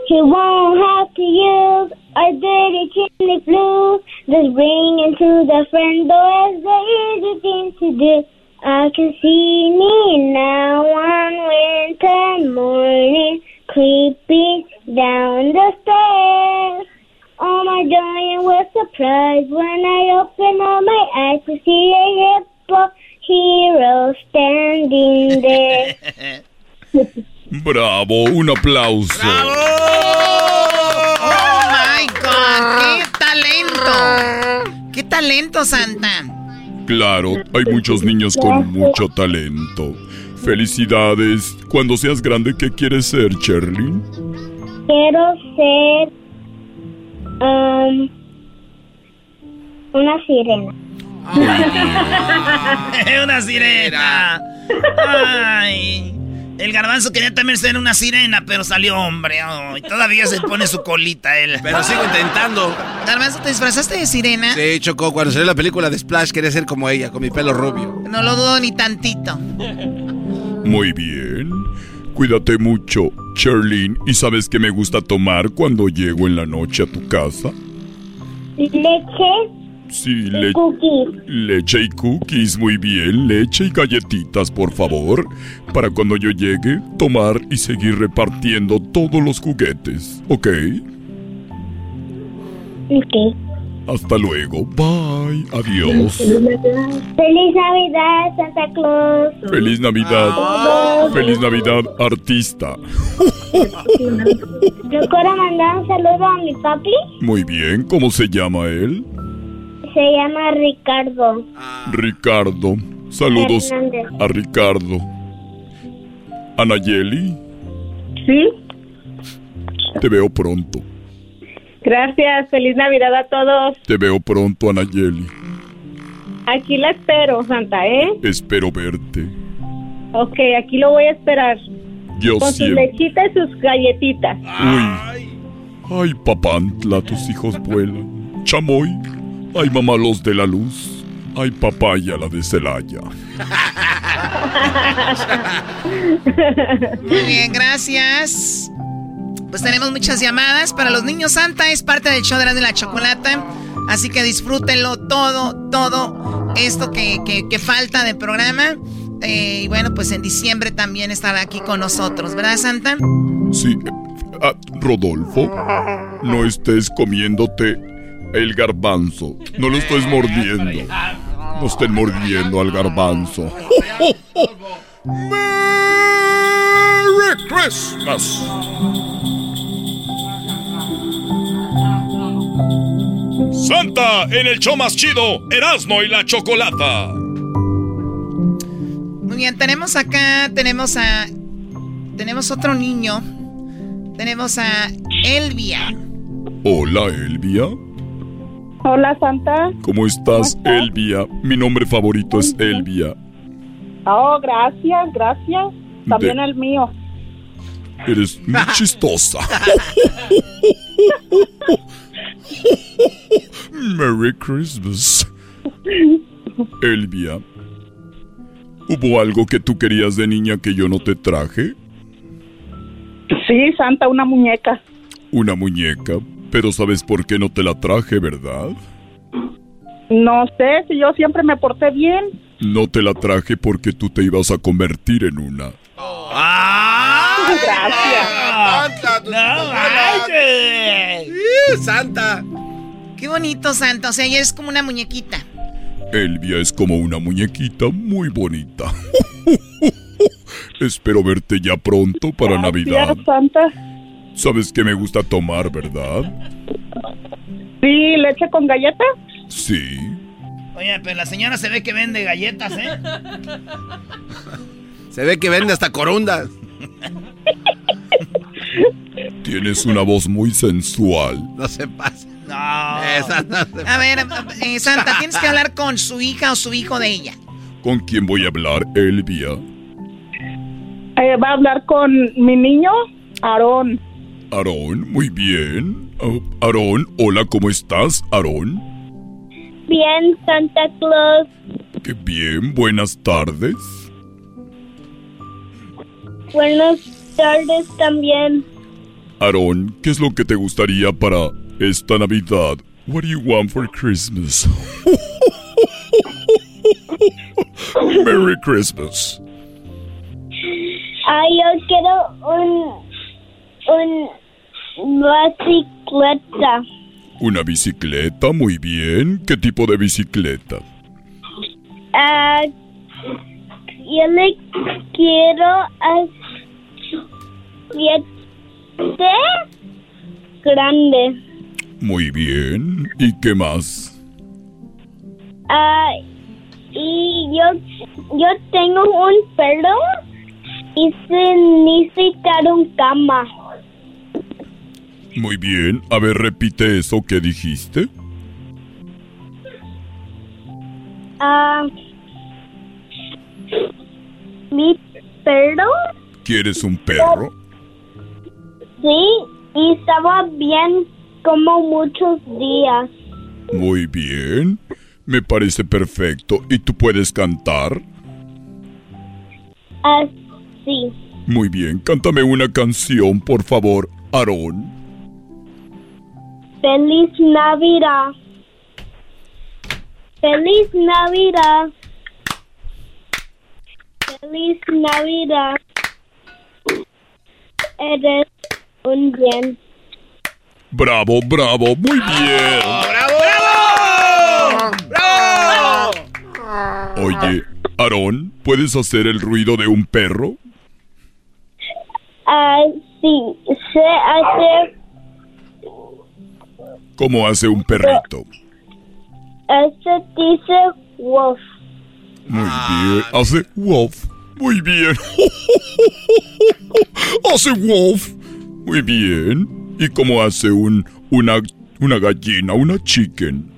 He won't have to use a dirty chimney flue. Just bring him to the front door is the easy thing to do. I can see me now one winter morning creeping down the stairs. Oh my joy surprised when I opened up my eyes to see a hippo hero standing there. Bravo, un aplauso. ¡Oh, my God! ¡Qué talento! ¡Qué talento, Santa! Claro, hay muchos niños con mucho talento. Felicidades. Cuando seas grande, ¿qué quieres ser, Cherlin? Quiero ser um, una sirena. una sirena. Ay. El garbanzo quería también ser una sirena, pero salió hombre. Y todavía se pone su colita él. Pero sigo intentando. Garbanzo, ¿te disfrazaste de sirena? Sí, Choco, cuando salió la película de Splash quería ser como ella, con mi pelo rubio. No lo dudo ni tantito. Muy bien. Cuídate mucho, Cherlin. ¿Y sabes qué me gusta tomar cuando llego en la noche a tu casa? Leche Sí, le- cookies. leche y cookies, muy bien. Leche y galletitas, por favor. Para cuando yo llegue, tomar y seguir repartiendo todos los juguetes. ¿Ok? Ok. Hasta luego. Bye. Adiós. Feliz Navidad, Santa Claus. Feliz Navidad. Feliz Navidad, artista. Yo quiero mandar un saludo a mi papi. Muy bien. ¿Cómo se llama él? Se llama Ricardo. Ricardo. Saludos Hernández. a Ricardo. Anayeli, Sí, te veo pronto. gracias. Feliz Navidad a todos. Te veo pronto, Anayeli. Aquí la espero, Santa, ¿eh? Espero verte. Ok, aquí lo voy a esperar. Yo Con sus siempre. lechitas y sus galletitas. Uy. Ay, papantla, tus hijos vuelan. Chamoy. Ay, mamá, los de la luz. Ay, papaya, la de Celaya. Muy bien, gracias. Pues tenemos muchas llamadas. Para los niños, Santa es parte del show de la de la chocolata. Así que disfrútenlo todo, todo esto que, que- que falta del programa. Eh, y bueno, pues en diciembre también estará aquí con nosotros, ¿verdad, Santa? Sí. ah, Rodolfo, no estés comiéndote el garbanzo. No lo estés mordiendo. No estén mordiendo al garbanzo. ¡Merry Christmas! Santa en el show más chido, Erasmo y la Chocolata. Muy bien, tenemos acá, tenemos a. Tenemos otro niño. Tenemos a Elvia. Hola, Elvia. Hola, Santa. ¿Cómo estás, Elvia? Mi nombre favorito es Elvia. Oh, gracias, gracias. También De- el mío. Eres muy chistosa. Merry Christmas. Elvia, ¿hubo algo que tú querías de niña que yo no te traje? Sí, Santa, una muñeca. Una muñeca. Pero sabes por qué no te la traje, ¿verdad? No sé si yo siempre me porté bien. No te la traje porque tú te ibas a convertir en una. Gracias. ¡Santa! Qué bonito, Santa. O sea, ella es como una muñequita. Elvia es como una muñequita muy bonita. Espero verte ya pronto para Navidad. Gracias, Santa. Sabes que me gusta tomar, ¿verdad? Sí, leche con galleta. Sí. Oye, pero la señora se ve que vende galletas, ¿eh? Se ve que vende hasta corundas. Tienes una voz muy sensual. No se pasa. No. Esa no se A ver, eh, Santa, tienes que hablar con su hija o su hijo de ella. ¿Con quién voy a hablar, Elvia? Eh, va a hablar con mi niño, Aarón. Aarón, muy bien. Oh, Aarón, hola, ¿cómo estás, Aarón? Bien, Santa Claus. Qué bien, buenas tardes. Buenas tardes también. Aarón, ¿qué es lo que te gustaría para esta Navidad? What do you want for Christmas? Merry Christmas. Ah, yo quiero un, un bicicleta. Una bicicleta, muy bien. ¿Qué tipo de bicicleta? Ah, yo le quiero a siete grande. Muy bien. ¿Y qué más? Ah, y yo, yo tengo un perro y se necesita un cama. Muy bien. A ver, repite eso que dijiste. Ah, mi perro, ¿Quieres un perro? sí, y estaba bien como muchos días. Muy bien. Me parece perfecto. ¿Y tú puedes cantar? Ah, sí. Muy bien. Cántame una canción, por favor, Aarón. Feliz Navidad. Feliz Navidad. Feliz Navidad. Eres un bien. Bravo, bravo. Muy bien. ¡Bravo, bravo! ¡Bravo! Oye, Aarón, ¿puedes hacer el ruido de un perro? Ah, sí, se hace, ¿Cómo hace un perrito? se dice wolf. Muy bien. Hace wolf. Muy bien. hace wolf. Muy bien. ¿Y cómo hace un una una gallina, una chicken?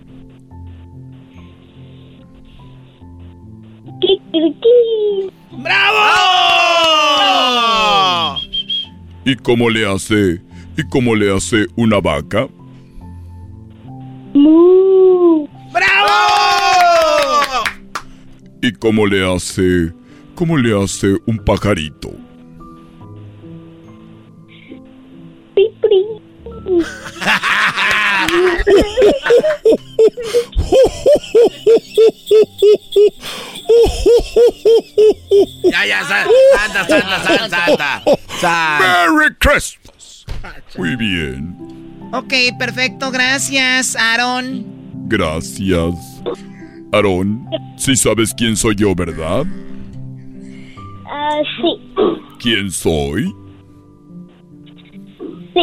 ¡Bravo! ¿Y cómo le hace y cómo le hace una vaca? Mu. ¡Bravo! ¿Y cómo le hace cómo le hace un pajarito? Pipri. Ya, ya, sa- santa, santa, santa, santa. Santa. Merry Christmas. Muy bien. Ok, perfecto, gracias, Aaron. Gracias. Aarón, sí sabes quién soy yo, ¿verdad? Ah, sí. ¿Quién soy? Sí.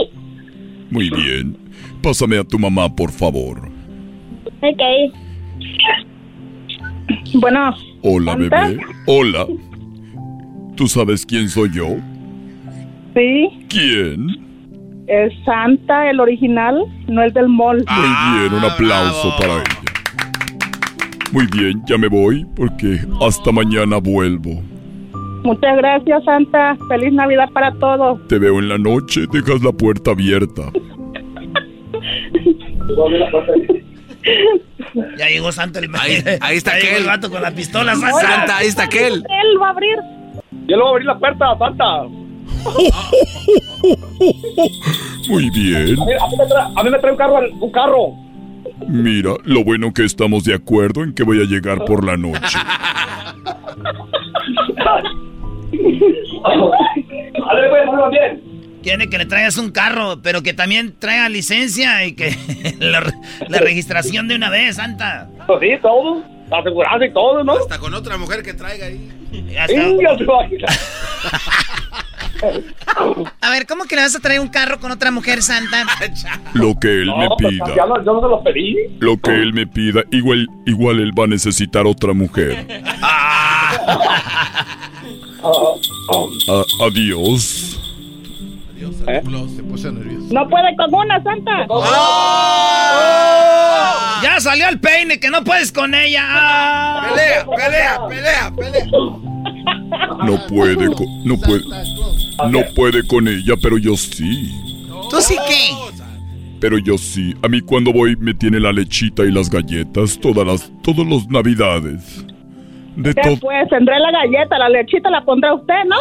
Muy bien. Pásame a tu mamá, por favor. Ok. Bueno, Hola, ¿Santa? bebé. Hola. ¿Tú sabes quién soy yo? sí, ¿Quién? Es Santa, el original, no el del mall. Muy bien, un aplauso para ella. Muy bien, ya me voy porque hasta mañana vuelvo. Muchas gracias, Santa. Feliz Navidad para todos. Te veo en la noche, dejas la puerta abierta. Ya llegó Santa el Ahí, ahí está aquel. el vato con la pistola, Santa. Santa, ahí está aquel. Él va a abrir. Yo le voy a abrir la puerta, Santa. Muy bien. A mí, a mí me, trae, a mí me trae un carro, un carro. Mira, lo bueno que estamos de acuerdo en que voy a llegar por la noche. Pues. Quiere que le traigas un carro, pero que también traiga licencia y que la, la registración de una vez, Santa. Pues sí, todo. La aseguranza y todo, ¿no? Hasta con otra mujer que traiga ahí. Hasta-. A ver, ¿cómo que le vas a traer un carro con otra mujer santa? Lo que él me No, pues, pida. ya no- yo no se lo pedí. Lo que él me pida, igual, igual él va a necesitar otra mujer. A- adiós. Se puso nervioso. No puede con una, Santa. Ya salió el peine, que no puedes con ella. Ah. Pelea, pelea, pelea, pelea. No puede, co- no puede, no puede con ella, pero yo sí. ¿Tú sí qué? Pero yo sí. A mí cuando voy me tiene la lechita y las galletas todas las, todos los navidades. De ¿Qué todo. pues? Tendré la galleta, la lechita la pondrá usted, ¿no?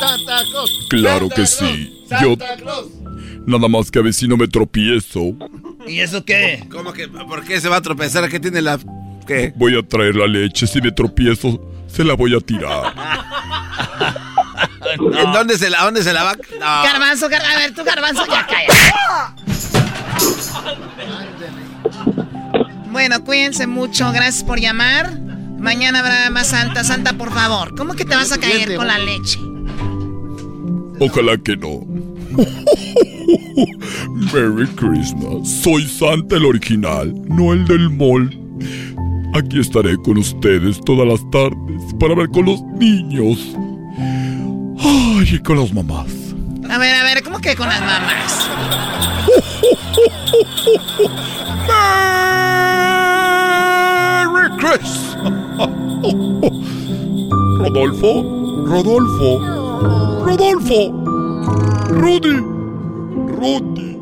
Santa Claus. Claro que sí. Yo nada más que a ver si no me tropiezo. ¿Y eso qué? ¿Cómo que? ¿Por qué se va a tropezar? ¿Qué tiene la.? ¿Qué? Voy a traer la leche. Si me tropiezo, se la voy a tirar. ¿En dónde se la, dónde se la va? No. Garbanzo, gar- a ver, tú garbanzo, ya calla. Bueno, cuídense mucho, gracias por llamar. Mañana habrá más Santa. Santa, por favor, ¿cómo que te vas a caer con la leche? Ojalá que no. Merry Christmas. Soy Santa el original, no el del mall. Aquí estaré con ustedes todas las tardes para ver con los niños. Ay, y con las mamás. A ver, a ver, ¿cómo que con las mamás? Merry Christmas. Rodolfo, Rodolfo, Rodolfo, Rudy, Rudy.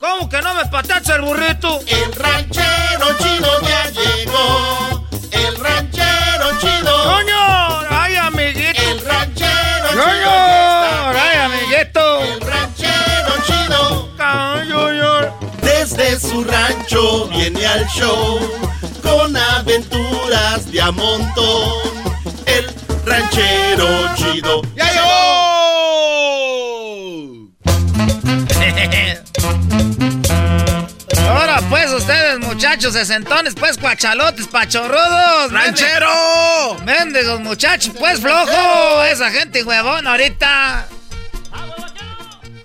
¿Cómo que no me patacha el burrito? El ranchero chido ya llegó. El ranchero chido. ¡Coño! ¡Ay, amiguito! El ranchero ¡Coño! chido. está ¡Ay, amiguito! El ranchero chido. ¡Coño! Desde su rancho viene al show con aventuras de a montón. El ranchero chido. ¡Ya Ahora pues ustedes muchachos sesentones, pues cuachalotes, pachorrudos. ¡Ranchero! Mendigos muchachos, pues flojo. Esa gente huevona ahorita.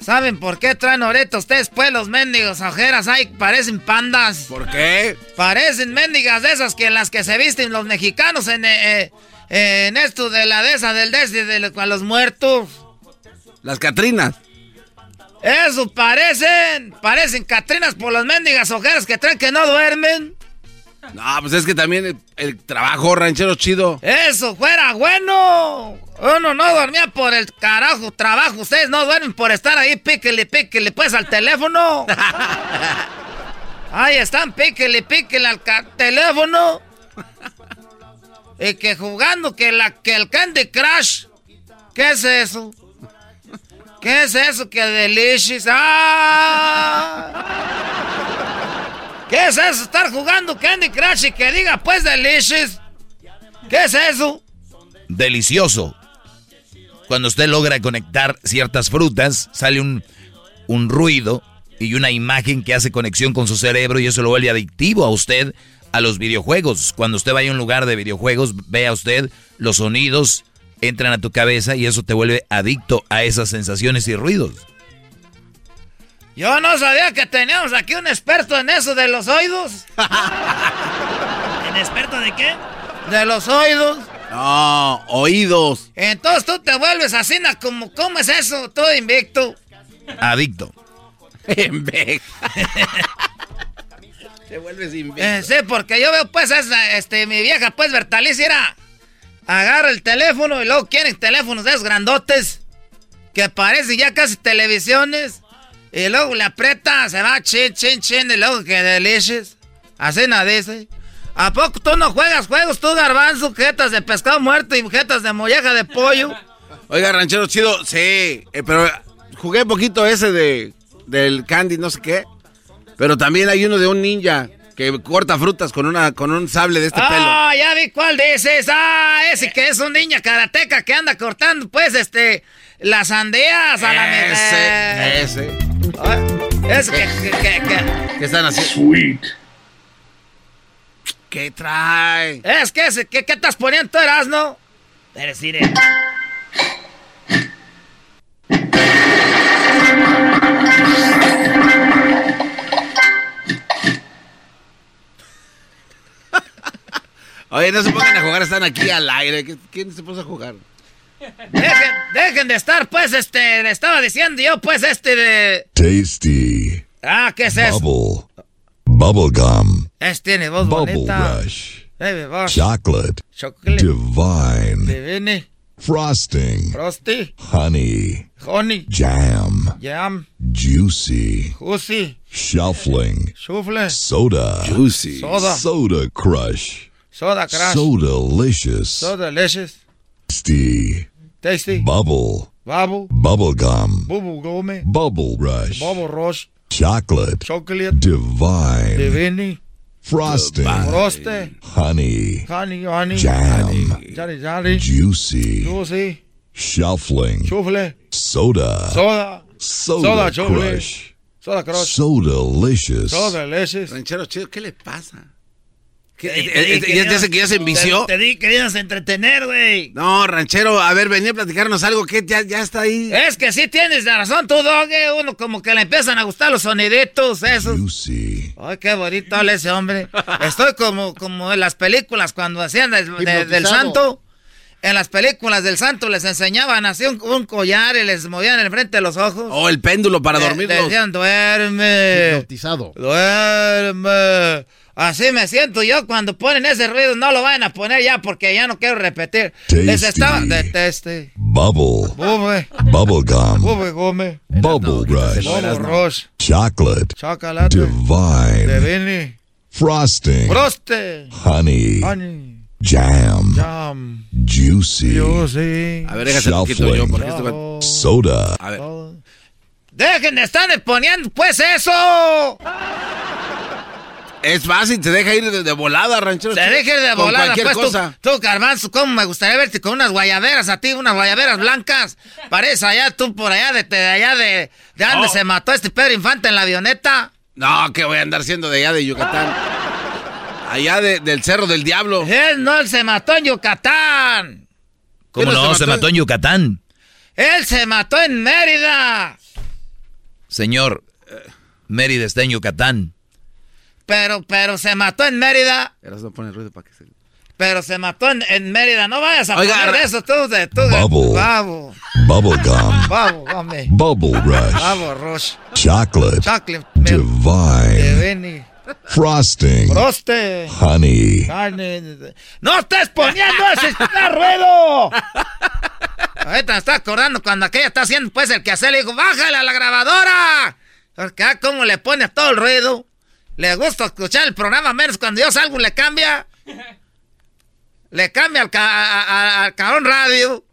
¿Saben por qué traen ahorita ustedes pues los mendigos ojeras? Ay, parecen pandas. ¿Por qué? Parecen mendigas de esas que las que se visten los mexicanos en, eh, eh, en esto de la de esa del des de, los muertos. Las Catrinas. Eso parecen, parecen Catrinas por las mendigas ojeras que traen que no duermen. No, pues es que también el, el trabajo ranchero chido. Eso fuera bueno. Uno no dormía por el carajo trabajo. Ustedes no duermen por estar ahí, píquele, píquele, pues al teléfono. Ahí están, píquele, píquele al teléfono. Y que jugando que, la, que el Candy Crush. ¿Qué es eso? ¿Qué es eso que delicious? ¡Ah! ¿Qué es eso? Estar jugando Candy Crush y que diga pues delicious. ¿Qué es eso? Delicioso. Cuando usted logra conectar ciertas frutas, sale un, un ruido y una imagen que hace conexión con su cerebro y eso lo vuelve adictivo a usted a los videojuegos. Cuando usted vaya a un lugar de videojuegos, vea usted los sonidos, entran a tu cabeza y eso te vuelve adicto a esas sensaciones y ruidos. Yo no sabía que teníamos aquí un experto en eso de los oídos. ¿En experto de qué? De los oídos. No, oídos. Entonces tú te vuelves así, como, ¿cómo es eso? Todo invicto. Adicto. Te vuelves Eh, sí, porque yo veo pues esa, este, mi vieja pues Bertalicia era, agarra el teléfono y luego quieren teléfonos de esos grandotes que parecen ya casi televisiones y luego le aprieta, se va chin, chin, chin y luego que delicious. Así nada dice. ¿A poco tú no juegas juegos tú, garbanzo? Jetas de pescado muerto y jetas de molleja de pollo. Oiga, ranchero chido, sí, eh, pero jugué poquito ese de del candy, no sé qué. Pero también hay uno de un ninja que corta frutas con una con un sable de este ah, ya vi cuál dices. Ah, ese que es un niña karateca que anda cortando, pues, este, las sandeas a la pelo. mitad. Ese, ese. Es que, que, que, que- ¿Qué están haciendo? Sweet. ¿Qué trae? Es que ese, ¿qué, qué estás poniendo Erasno? Pero sí, Oye, no se pongan a jugar, están aquí al aire. ¿Qué- ¿Quién se puso a jugar? Dejen, dejen de estar, pues, este, le estaba diciendo yo, pues, este de... Tasty. Ah, ¿qué es eso? Bubble. Bubble gum. Es, tiene voz Bubble bonita. rush. Voz. Chocolate. Chocolate. Divine. Divine. Frosting. Frosty. Honey. Honey. Jam. Jam. Juicy. Juicy. Shuffling. Shuffle. Soda. Juicy. Soda. Soda crush. Soda crush. So delicious. So delicious. Tasty. Tasty. Bubble. Bubble. Bubble gum. Bubble gum. Bubble rush. Bubble rush. Chocolate. Chocolate. Divine. Divine. Frosting. Frosty. Honey. Honey, honey. Jam. Jolly, jolly. Juicy. Juicy. Shuffling. Shuffle. Soda. Soda. Soda, Soda crush. Soda crush. So delicious. So delicious. Ranchero chido, ¿qué le pasa? ¿Qué, Te- eh, te di eh, que ¿Ya que se envició? Te, te di que querías entretener, güey. No, ranchero, a ver, venía a platicarnos algo que ya, ya está ahí. Es que sí tienes la razón, tú, Doge. Uno como que le empiezan a gustar los soniditos, esos. Ay, qué bonito habla ese hombre. Estoy como, como en las películas cuando hacían del- de- del Hipnotizado. santo. En las películas del santo les enseñaban así un, un collar y les movían en el frente de los ojos. O el péndulo para le decían, duerme. Hipnotizado. Duerme. Así me siento yo cuando ponen ese ruido. No lo vayan a poner ya porque ya no quiero repetir. Les Tasty. estaba... Deteste. Bubble. Bube. Bubble gum. Bube gome. Bubble rush. Bubble rush. Chocolate. Chocolate. Divine. Divine. Frosting. Froste. Honey. Honey. Jam. Jam. Juicy. Juicy. A ver, déjase poquito yo, porque va- Soda. A ver. Dejen de estar poniendo pues eso. Es fácil, te deja ir de, de volada, ranchero. Se chido. deje de Con volada, cualquier pues tú, cosa. tú, Garbanzo, cómo me gustaría verte con unas guayaberas a ti, unas guayaberas blancas. Parece allá, tú por allá, de, de allá de, de donde Oh. se mató este Pedro Infante en la avioneta. No, que voy a andar siendo de allá de Yucatán. Allá de- del Cerro del Diablo. Él no, él se mató en Yucatán. ¿Cómo ¿Quién no? Se mató en Yucatán. Él se mató en Mérida. Señor, Mérida está en Yucatán. Pero, pero se mató en Mérida. Eras no pone ruido para que se... Pero se mató en, en Mérida. No vayas a Oiga, poner eso tú, de tú, de Bubble. babo. Bubble gum. Babo, hombre. Bubble rush. Babo, Rush. Chocolate. Chocolate. milk, Divine. Frosting. Froste. Honey. Carne. ¡No estés poniendo ese ruedo! Ahorita me está acordando cuando aquella está haciendo pues el quehacer, le digo, bájale a la grabadora. Porque ah, cómo le pone a todo el ruido. Le gusta escuchar el programa menos cuando yo salgo le cambia. Le cambia al, ca- a- a- al cabrón radio.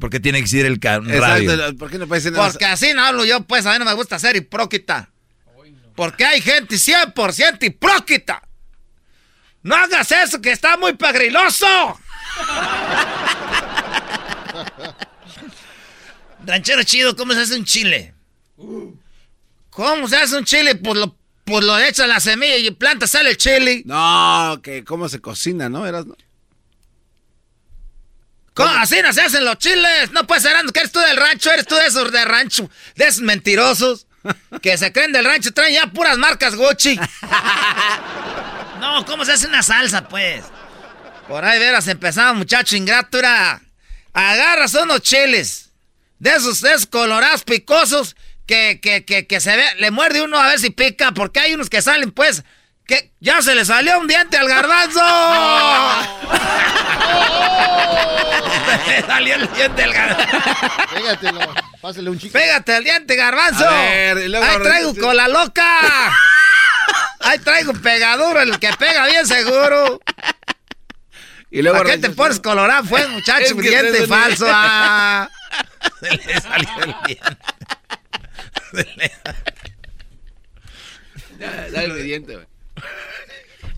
¿Por qué tiene que ser el ca- radio? Exacto, ¿por qué no puede nada? Porque así no hablo yo, pues a mí no me gusta ser hipócrita. Porque hay gente 100% hipócrita. No hagas eso, que está muy pegriloso. Ranchero chido, ¿cómo se hace un chile? ¿Cómo se hace un chile? Pues lo, pues lo echas la semilla y planta, sale el chile. No, que cómo se cocina, ¿no? Eras, ¿no? ¿Cómo? Así no se hacen los chiles. No puedes ser que eres tú del rancho, eres tú de esos de rancho, de esos mentirosos que se creen del rancho, traen ya puras marcas Gucci. No, ¿cómo se hace una salsa, pues? Por ahí veras empezaba, muchacho ingrato, era, Agarras unos chiles, de esos, de esos colorados picosos, que, que, que, que se ve, le muerde uno a ver si pica, porque hay unos que salen, pues, que ya se le salió un diente al garbanzo. Le salió el diente al garbanzo. Pégatelo, pásale un chico. Pégate el diente, garbanzo. A ver, y luego- Ahí traigo cola loca. Ahí traigo pegaduro, el que pega bien seguro. Y luego ¿Para qué te pones colorado? Fue muchacho, Es que diente falso. Ah. Se le salió el diente. Dale mi diente, güey.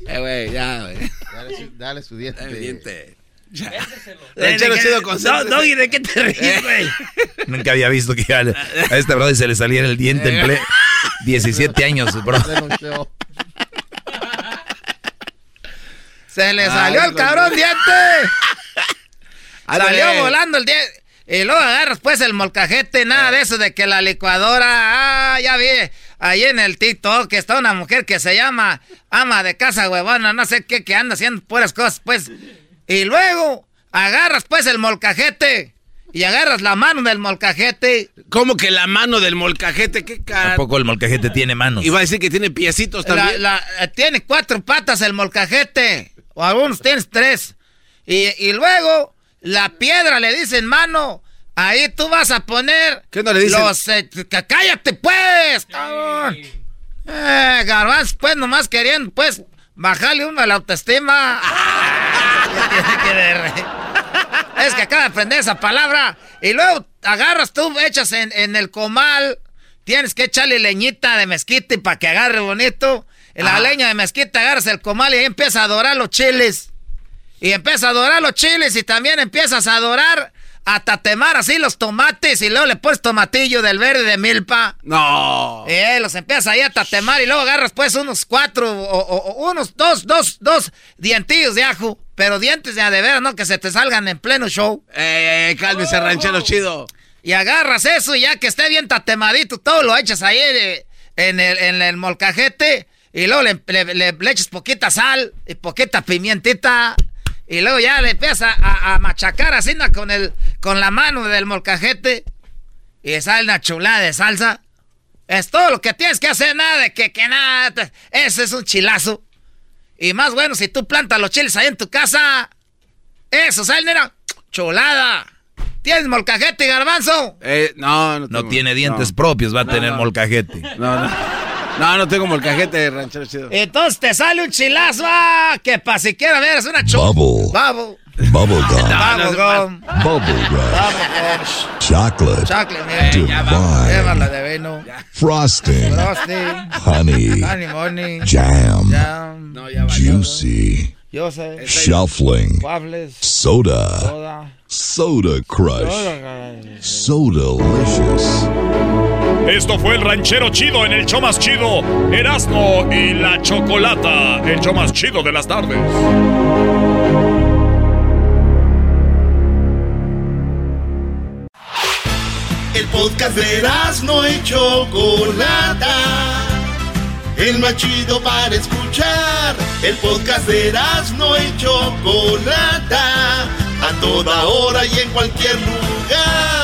Eh, güey, ya, güey. Dale, su- dale su diente. Dale diente. Ya. ¿De Ranchero qué- chido, No, ¿de qué te ríes, güey? Nunca había visto que a, este brother se le saliera el diente en ple 17 años, bro. Se le salió el cabrón diente. Salió volando el diente. Y luego agarras pues el molcajete, nada de eso de que la licuadora. Ah, ya vi. Ahí en el TikTok que está una mujer que se llama ama de casa huevona, no sé qué, que anda haciendo puras cosas, pues. Y luego agarras pues el molcajete y agarras la mano del molcajete. ¿Cómo que la mano del molcajete? ¿Qué cara? Tampoco el molcajete tiene manos. Iba a decir que tiene piecitos también. La- la- tiene cuatro patas el molcajete. O algunos tienes tres. Y, y luego la piedra le dicen mano. Ahí tú vas a poner. ¿Qué no le dicen? Los, eh, cállate pues, cabrón. Eh, garbanzo, pues nomás queriendo, pues, bajarle uno a la autoestima. Es que acaba de aprender esa palabra. Y luego agarras tú, echas en, en el comal. Tienes que echarle leñita de mezquite para que agarre bonito. En la leña de mezquite agarras el comal y ahí empieza a adorar los chiles. Y empieza a adorar los chiles y también empiezas a adorar a tatemar así los tomates y luego le pones tomatillo del verde de milpa. No. Eh, los empiezas ahí a tatemar y luego agarras pues unos cuatro o, unos dos, dos, dos dientillos de ajo. Pero dientes de a de veras, ¿no? Que se te salgan en pleno show. Eh, eh, cálmese, ranchero chido. Y agarras eso y ya que esté bien tatemadito, todo lo echas ahí en el, en el molcajete. Y luego le, le- le- le echas poquita sal y poquita pimientita. Y luego ya le empiezas a, a- a machacar así ¿no? con, el, con la mano del molcajete. Y sale una chulada de salsa. Es todo lo que tienes que hacer, nada de que, que nada. te- Ese es un chilazo. Y más bueno, si tú plantas los chiles ahí en tu casa. Eso, sale, nena. Chulada. ¿Tienes molcajete garbanzo? Eh, no, no, No tengo. tiene dientes No. propios, va a No, tener no. molcajete. No, no. No, no tengo molcajete, ranchero chido. Entonces te sale un chilazo, ah, que pa' siquiera ver, es una chulada. Bubble. Bubble. Bubble gum. Bubble gum. Bubble gum. Bubble Chocolate. Chocolate, mira. Divine. De vino. Frosting. Frosting. Honey. Honey money. Jam. Jam. Juicy. Yo sé. Shuffling. Waffles. Soda. Soda. Soda Crush. Soda. So delicious. Esto fue el ranchero chido en el show más chido, Erasmo y la Chocolata, el show más chido de las tardes. El podcast de no y Chocolata. El más chido para escuchar. El podcast de no y Chocolata. A toda hora y en cualquier lugar.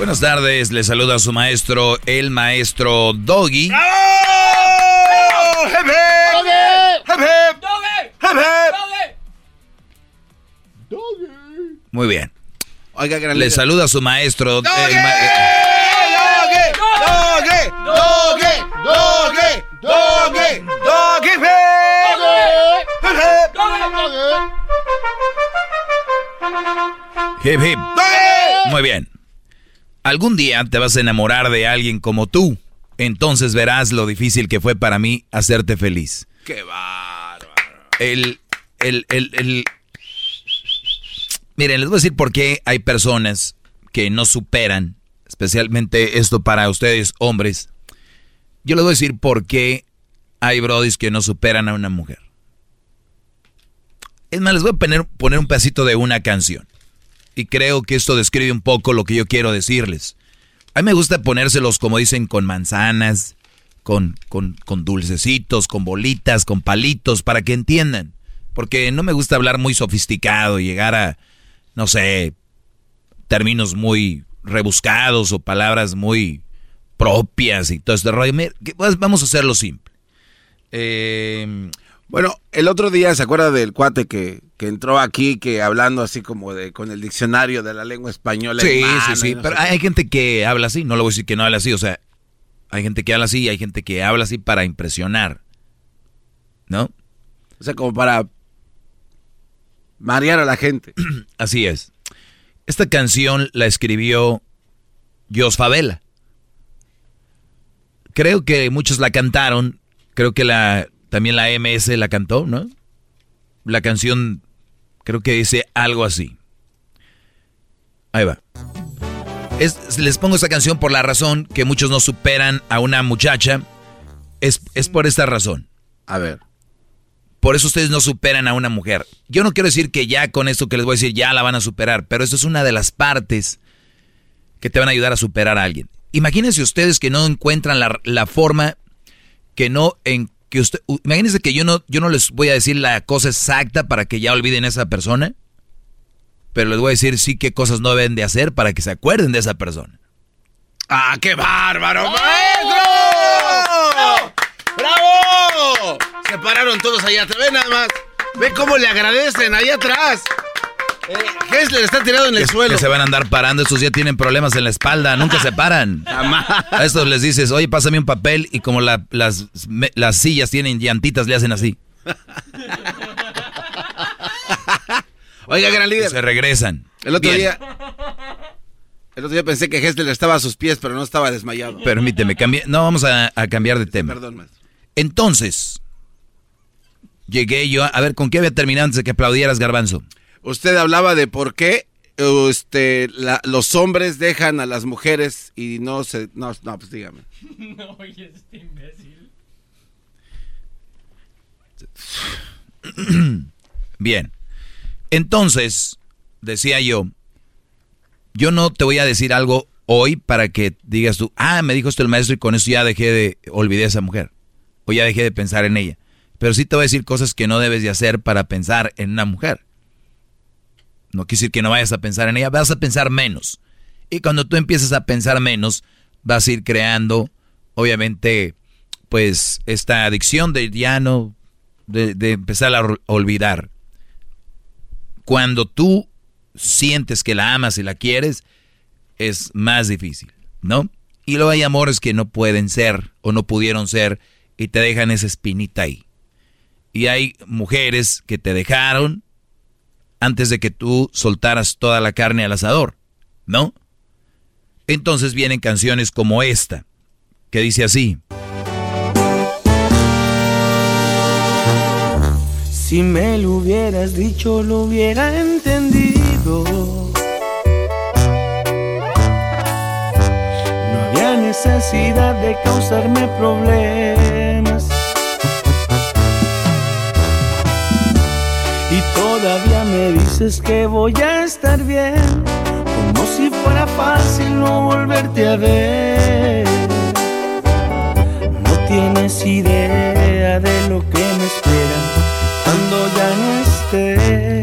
Buenas tardes, le saluda a su maestro, el maestro Doggy. Muy bien. Oiga, gran saluda a su maestro. el ma-. ¡Doge! ¡Doge! ¡Doge! Hip, hip. Muy bien. Algún día te vas a enamorar de alguien como tú. Entonces verás lo difícil que fue para mí hacerte feliz. Qué bárbaro. El, el, el, el- Miren, les voy a decir por qué hay personas que no superan, especialmente esto para ustedes hombres. Yo les voy a decir por qué hay brodis que no superan a una mujer. Es más, les voy a poner, poner un pedacito de una canción. Y creo que esto describe un poco lo que yo quiero decirles. A mí me gusta ponérselos, como dicen, con manzanas, con, con, con dulcecitos, con bolitas, con palitos, para que entiendan. Porque no me gusta hablar muy sofisticado llegar a, no sé, términos muy rebuscados o palabras muy propias y todo este rollo. Vamos a hacerlo simple. Eh, Bueno, el otro día, ¿se acuerda del cuate que, que entró aquí que hablando así como de con el diccionario de la lengua española. Sí, sí, sí. no Pero hay gente que habla así. No le voy a decir que no habla así. O sea, hay gente que habla así y hay gente que habla así para impresionar. ¿No? O sea, como para marear a la gente. Así es. Esta canción la escribió Jos Favela. Creo que muchos la cantaron. Creo que la también la MS la cantó, ¿no? La canción creo que dice algo así. Ahí va. Es- les pongo esta canción por la razón que muchos no superan a una muchacha. Es, es por esta razón. A ver. Por eso ustedes no superan a una mujer. Yo no quiero decir que ya con esto que les voy a decir ya la van a superar, pero esto es una de las partes que te van a ayudar a superar a alguien. Imagínense ustedes que no encuentran la, la forma que no en que usted imagínense que yo no yo no les voy a decir la cosa exacta para que ya olviden a esa persona, pero les voy a decir sí qué cosas no deben de hacer para que se acuerden de esa persona. ¡Ah, qué bárbaro, maestro! ¡Bravo! Se pararon todos allá atrás. Ve nada más. Ve cómo le agradecen allá atrás. Eh, Hessler está tirado en el Que, suelo. que se van a andar parando, estos ya tienen problemas en la espalda, nunca se paran. A estos les dices, oye, pásame un papel y como la- las, me- las sillas tienen llantitas, le hacen así. Oiga, gran líder. Se regresan. El otro Bien. día. El otro día pensé que Hessler estaba a sus pies, pero no estaba desmayado. Permíteme, no vamos a, a cambiar de tema. Perdón, maestro. Entonces, llegué yo, a, a ver, ¿con qué había terminado antes de que aplaudieras, Garbanzo? Usted hablaba de por qué este, la- los hombres dejan a las mujeres y no se. No, no pues dígame. No, oye, este imbécil. Bien. Entonces, decía yo, yo no te voy a decir algo hoy para que digas tú, ah, me dijo esto el maestro y con eso ya dejé de, olvidé a esa mujer. O ya dejé de pensar en ella. Pero sí te voy a decir cosas que no debes de hacer para pensar en una mujer. No quiere decir que no vayas a pensar en ella, vas a pensar menos. Y cuando tú empiezas a pensar menos, vas a ir creando, obviamente, pues, esta adicción de ya no, de, empezar a ol- olvidar. Cuando tú sientes que la amas y la quieres, es más difícil, ¿no? Y luego hay amores que no pueden ser o no pudieron ser y te dejan esa espinita ahí. Y hay mujeres que te dejaron antes de que tú soltaras toda la carne al asador, ¿no? Entonces vienen canciones como esta, que dice así. Si me lo hubieras dicho, lo hubiera entendido. No había necesidad de causarme problemas. Todavía me dices que voy a estar bien, como si fuera fácil no volverte a ver. No tienes idea de lo que me espera cuando ya no esté.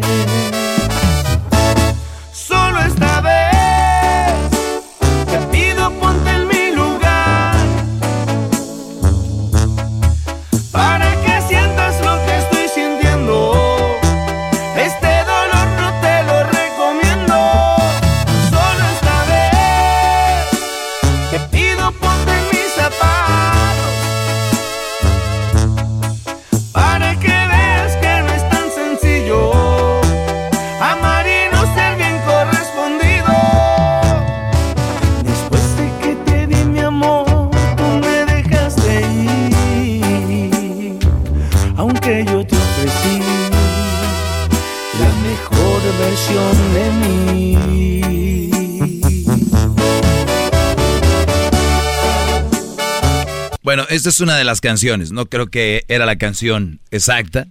Esta es una de las canciones. No creo que era la canción exacta.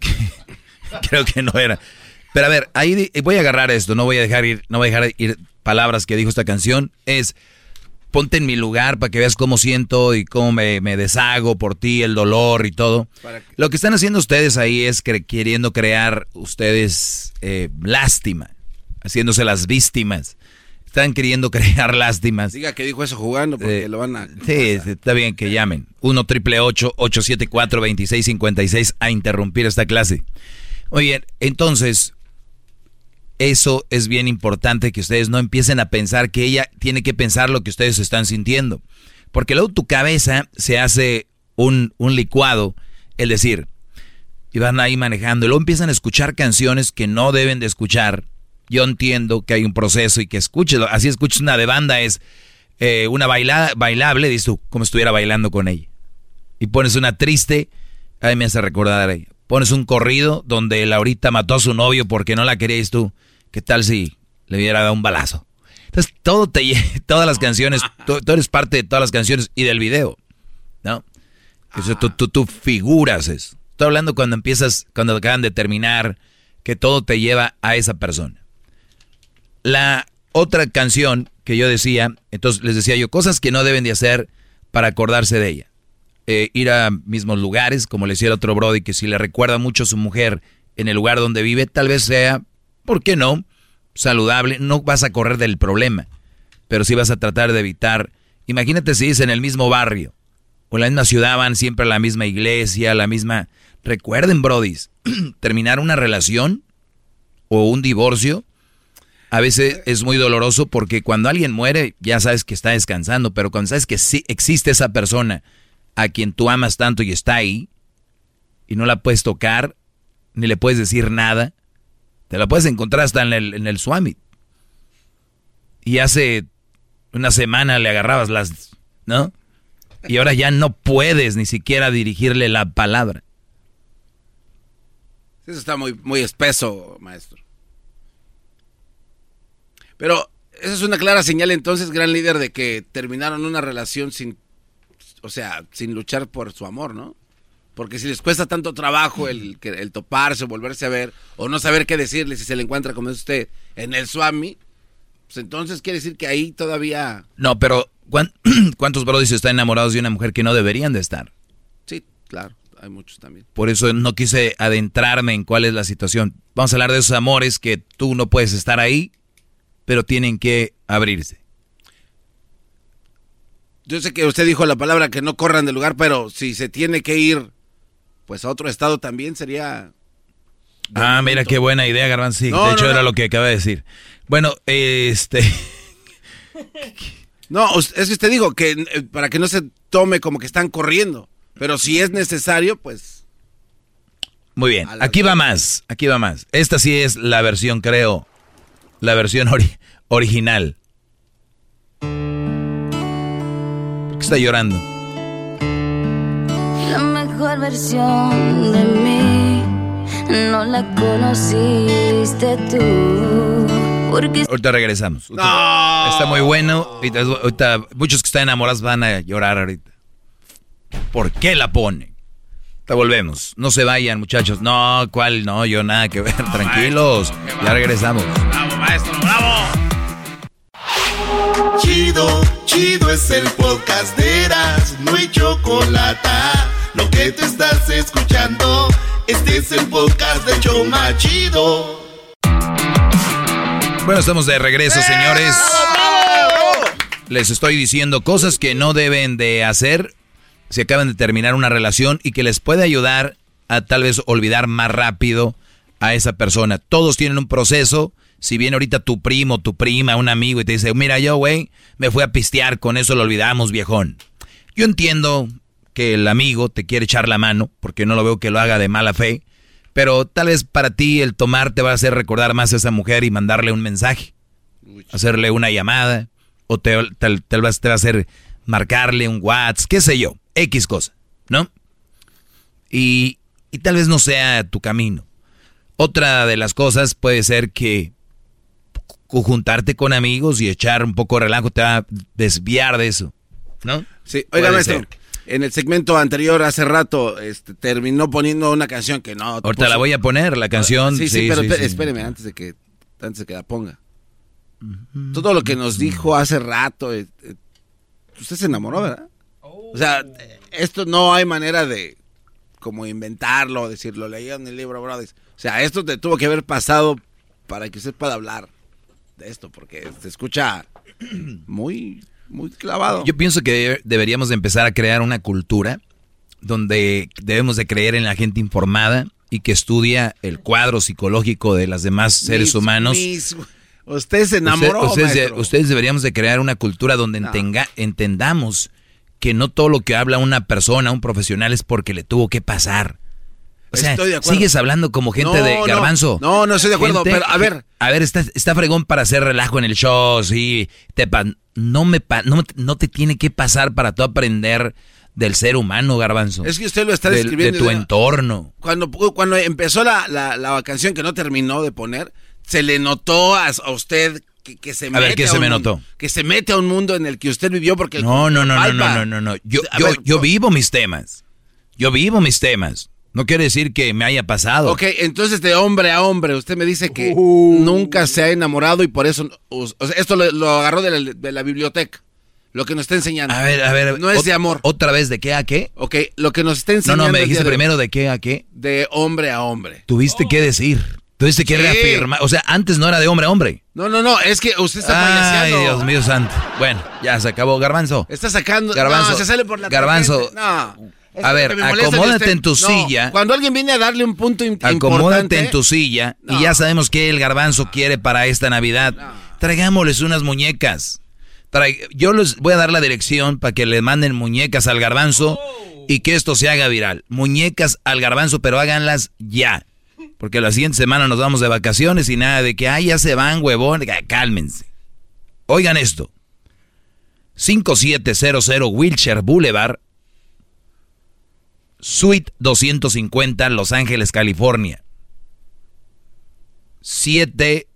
creo que no era. Pero a ver, ahí voy a agarrar esto. No voy a dejar ir, no voy a dejar ir palabras que dijo esta canción. Es ponte en mi lugar para que veas cómo siento y cómo me, me deshago por ti, el dolor y todo. Lo que están haciendo ustedes ahí es cre- queriendo crear ustedes eh, lástima, haciéndose las víctimas. Están queriendo crear lástimas. Diga que dijo eso jugando porque Eh, lo van a. Sí, está bien que llamen. 1 triple 874 2656 a interrumpir esta clase. Muy bien, entonces, eso es bien importante que ustedes no empiecen a pensar que ella tiene que pensar lo que ustedes están sintiendo. Porque luego tu cabeza se hace un, un licuado, el decir, y van ahí manejando, y luego empiezan a escuchar canciones que no deben de escuchar. Yo entiendo que hay un proceso y que escuches, así escuches una de banda, es eh, una baila, bailable, dices tú, como estuviera bailando con ella. Y pones una triste, ahí me hace recordar a ella. Pones un corrido donde Laurita mató a su novio porque no la querías tú. ¿Qué tal si le hubiera dado un balazo? Entonces, todo te todas las canciones, tú, eres parte de todas las canciones y del video, ¿no? Eso, tú, tú, tú figuras eso. Estoy hablando cuando empiezas, cuando acaban de terminar, que todo te lleva a esa persona. La otra canción que yo decía, entonces les decía yo, cosas que no deben de hacer para acordarse de ella. Eh, ir a mismos lugares, como le decía el otro Brody, que si le recuerda mucho a su mujer en el lugar donde vive, tal vez sea, ¿por qué no? Saludable, no vas a correr del problema, pero sí vas a tratar de evitar. Imagínate si es en el mismo barrio o en la misma ciudad, van siempre a la misma iglesia, la misma. Recuerden, Brodis, terminar una relación o un divorcio a veces es muy doloroso porque cuando alguien muere ya sabes que está descansando, pero cuando sabes que sí existe esa persona a quien tú amas tanto y está ahí, y no la puedes tocar, ni le puedes decir nada, te la puedes encontrar hasta en el, en el Swami. Y hace una semana le agarrabas las, ¿no? Y ahora ya no puedes ni siquiera dirigirle la palabra. Eso está muy, muy espeso, maestro. Pero esa es una clara señal entonces, gran líder, de que terminaron una relación sin o sea, sin luchar por su amor, ¿no? Porque si les cuesta tanto trabajo el, el toparse o volverse a ver, o no saber qué decirle si se le encuentra, como es usted, en el Swami, pues entonces quiere decir que ahí todavía... No, pero ¿cuántos brodis están enamorados de una mujer que no deberían de estar? Sí, claro, hay muchos también. Por eso no quise adentrarme en cuál es la situación. Vamos a hablar de esos amores que tú no puedes estar ahí, pero tienen que abrirse. Yo sé que usted dijo la palabra que no corran del lugar, pero si se tiene que ir, pues a otro estado también sería. Ah, mira qué buena idea, Garbanzo. Sí, de hecho, era lo que acaba de decir. Bueno, este. no, es que usted dijo que eh, para que no se tome como que están corriendo. Pero si es necesario, pues. Muy bien. Aquí va más. Aquí va más. Esta sí es la versión, creo. La versión original. está llorando? La mejor versión de mí no la conociste tú. Porque... Ahorita regresamos. Está muy bueno. Ahorita, muchos que están enamorados van a llorar ahorita. ¿Por qué la pone? Te volvemos. No se vayan, muchachos. No, ¿cuál? No, yo nada que ver. Tranquilos. ya regresamos. Bravo, maestro, bravo. Chido, chido es el podcast de Eras, no hay chocolate. Lo que te estás escuchando, este es el podcast de Choma Chido. Bueno, estamos de regreso, señores. Les estoy diciendo cosas que no deben de hacer si acaban de terminar una relación y que les puede ayudar a tal vez olvidar más rápido a esa persona. Todos tienen un proceso si viene ahorita tu primo, tu prima, un amigo y te dice, mira yo, güey, me fui a pistear, con eso lo olvidamos, viejón. Yo entiendo que el amigo te quiere echar la mano, porque no lo veo que lo haga de mala fe, pero tal vez para ti el tomar te va a hacer recordar más a esa mujer y mandarle un mensaje, hacerle una llamada, o te, te, va a hacer marcarle un WhatsApp, qué sé yo, X cosa, ¿no? Y, y tal vez no sea tu camino. Otra de las cosas puede ser que juntarte con amigos y echar un poco de relajo te va a desviar de eso, ¿no? Sí, oiga, maestro, en el segmento anterior, hace rato, este, terminó poniendo una canción que no... Ahorita la voy a poner, la canción... Sí, sí, pero espéreme, antes de, que, antes de que la ponga. Todo lo que nos dijo hace rato, eh, eh, usted se enamoró, ¿verdad? O sea, esto no hay manera de como inventarlo, decirlo, leí en el libro, brothers. O sea, esto te tuvo que haber pasado para que usted pueda hablar de esto, porque se escucha muy, muy clavado. Yo pienso que deberíamos de empezar a crear una cultura donde debemos de creer en la gente informada y que estudia el cuadro psicológico de las demás seres Mis- humanos. mis- usted se enamoró, Usted- ustedes, ustedes deberíamos de crear una cultura donde entenga- entendamos que no todo lo que habla una persona, un profesional, es porque le tuvo que pasar. O sea, Estoy de acuerdo. sigues hablando como gente No, de garbanzo. No, no estoy de acuerdo, Gente- pero a ver. A ver, está, está fregón para hacer relajo en el show, sí. Te pa- no, me pa- no, no te tiene que pasar para tú aprender del ser humano, garbanzo. Es que usted lo está Del- describiendo. De tu entorno. Cuando, cuando empezó la, la, la canción que no terminó de poner, se le notó a, a usted que, que se A mete ver, ¿qué se un me mundo- notó? Que se mete a un mundo en el que usted vivió porque... el- No, no, no, no, no, no, no, no. Yo, A yo, ver, yo vivo mis temas. Yo vivo mis temas. No quiere decir que me haya pasado. Ok, entonces de hombre a hombre, usted me dice que Uh. nunca se ha enamorado y por eso... O sea, esto lo, lo agarró de la, de la biblioteca. Lo que nos está enseñando. A ver, a ver. No es de amor. ¿Otra vez de qué a qué? Ok, lo que nos está No, enseñando... no, me el dijiste de primero de qué a qué. De hombre a hombre. Tuviste que decir. Tuviste que Sí. reafirmar. O sea, antes no era de hombre a hombre. No, no, no, es que usted está Ay, payaseando. Dios mío santo. Bueno, ya se acabó. Garbanzo. Está sacando... Garbanzo. No, se sale por la Garbanzo. No. Es A ver, acomódate en tu No, silla. Cuando alguien viene a darle un punto im- Acomódate importante... en tu silla y ya sabemos qué el garbanzo quiere para esta Navidad. Traigámosles unas muñecas. Trai- Yo les voy a dar la dirección para que le manden muñecas al garbanzo y que esto se haga viral. Muñecas al garbanzo, pero háganlas ya. Porque la siguiente semana nos vamos de vacaciones y nada de que, ay, ya se van, huevón. Cálmense. Oigan esto. 5700 Wilshire Boulevard, Suite 250, Los Ángeles, California. 7.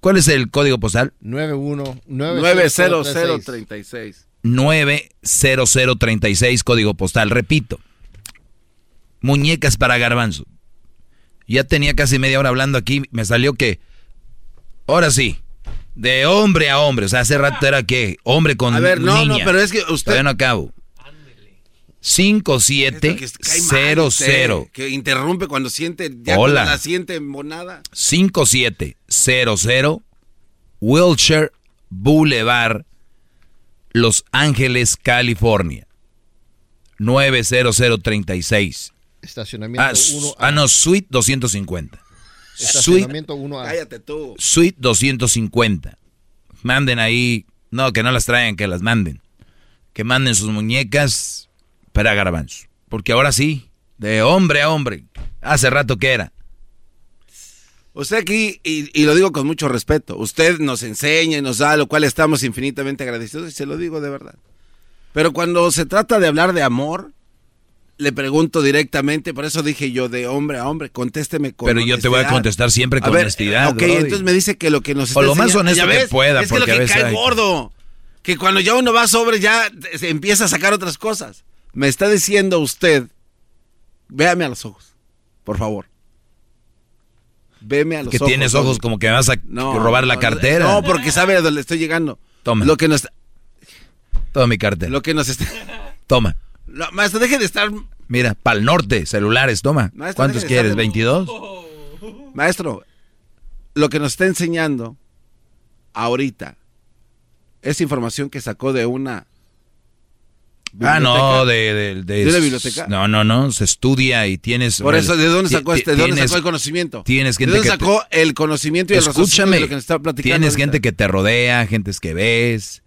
¿Cuál es el código postal? 91 90036. 90036, código postal. Repito. Muñecas para garbanzo. Ya tenía casi media hora hablando aquí. Me salió que. Ahora sí. De hombre a hombre. O sea, hace rato era que hombre con A ver, no, niña. no, pero es que usted- Todavía no acabo. 5700. Que interrumpe cuando siente, ya Hola. cuando la siente monada. 5700 Wilshire Boulevard, Los Ángeles, California. 90036. Estacionamiento Ah, s- 1A. ah, no, Suite 250. Suite, Estacionamiento 1A. Cállate tú. Suite 250. Manden ahí. No, que no las traigan, que las manden. Que manden sus muñecas para garbanzo. Porque ahora sí, de hombre a hombre. Hace rato que era. Usted aquí, y, y lo digo con mucho respeto, usted nos enseña y nos da, lo cual estamos infinitamente agradecidos y se lo digo de verdad. Pero cuando se trata de hablar de amor, le pregunto directamente, por eso dije yo de hombre a hombre, contésteme con Pero yo te voy a contestar siempre A con ver, honestidad. Ok, brody. entonces me dice que lo que nos O lo más honesto ¿Ya que pueda, Es que lo a que veces cae hay- gordo. Que cuando ya uno va sobre, ya se empieza a sacar otras cosas. Me está diciendo usted, véame a los ojos, por favor. Veme a los que ojos. tienes Doggy. ojos como que me vas a No, robar la cartera. No, porque sabe a dónde estoy llegando. Toma. Lo que nos, Toma mi cartera. lo que nos está... Toma. Maestro, deje de estar... Mira, pa'l norte, celulares, toma. Maestro, ¿Cuántos de quieres? estar- ¿22? Maestro, lo que nos está enseñando ahorita es información que sacó de una... Ah, no, biblioteca. de, de, de- ¿De una biblioteca? No, no, no, se estudia y tienes... Por eso, ¿de dónde sacó, este, ¿de dónde sacó el conocimiento? Tienes ¿De gente dónde que te- sacó el conocimiento y el Escúchame, de lo que nos está platicando? tienes ahorita? gente que te rodea, gentes que ves.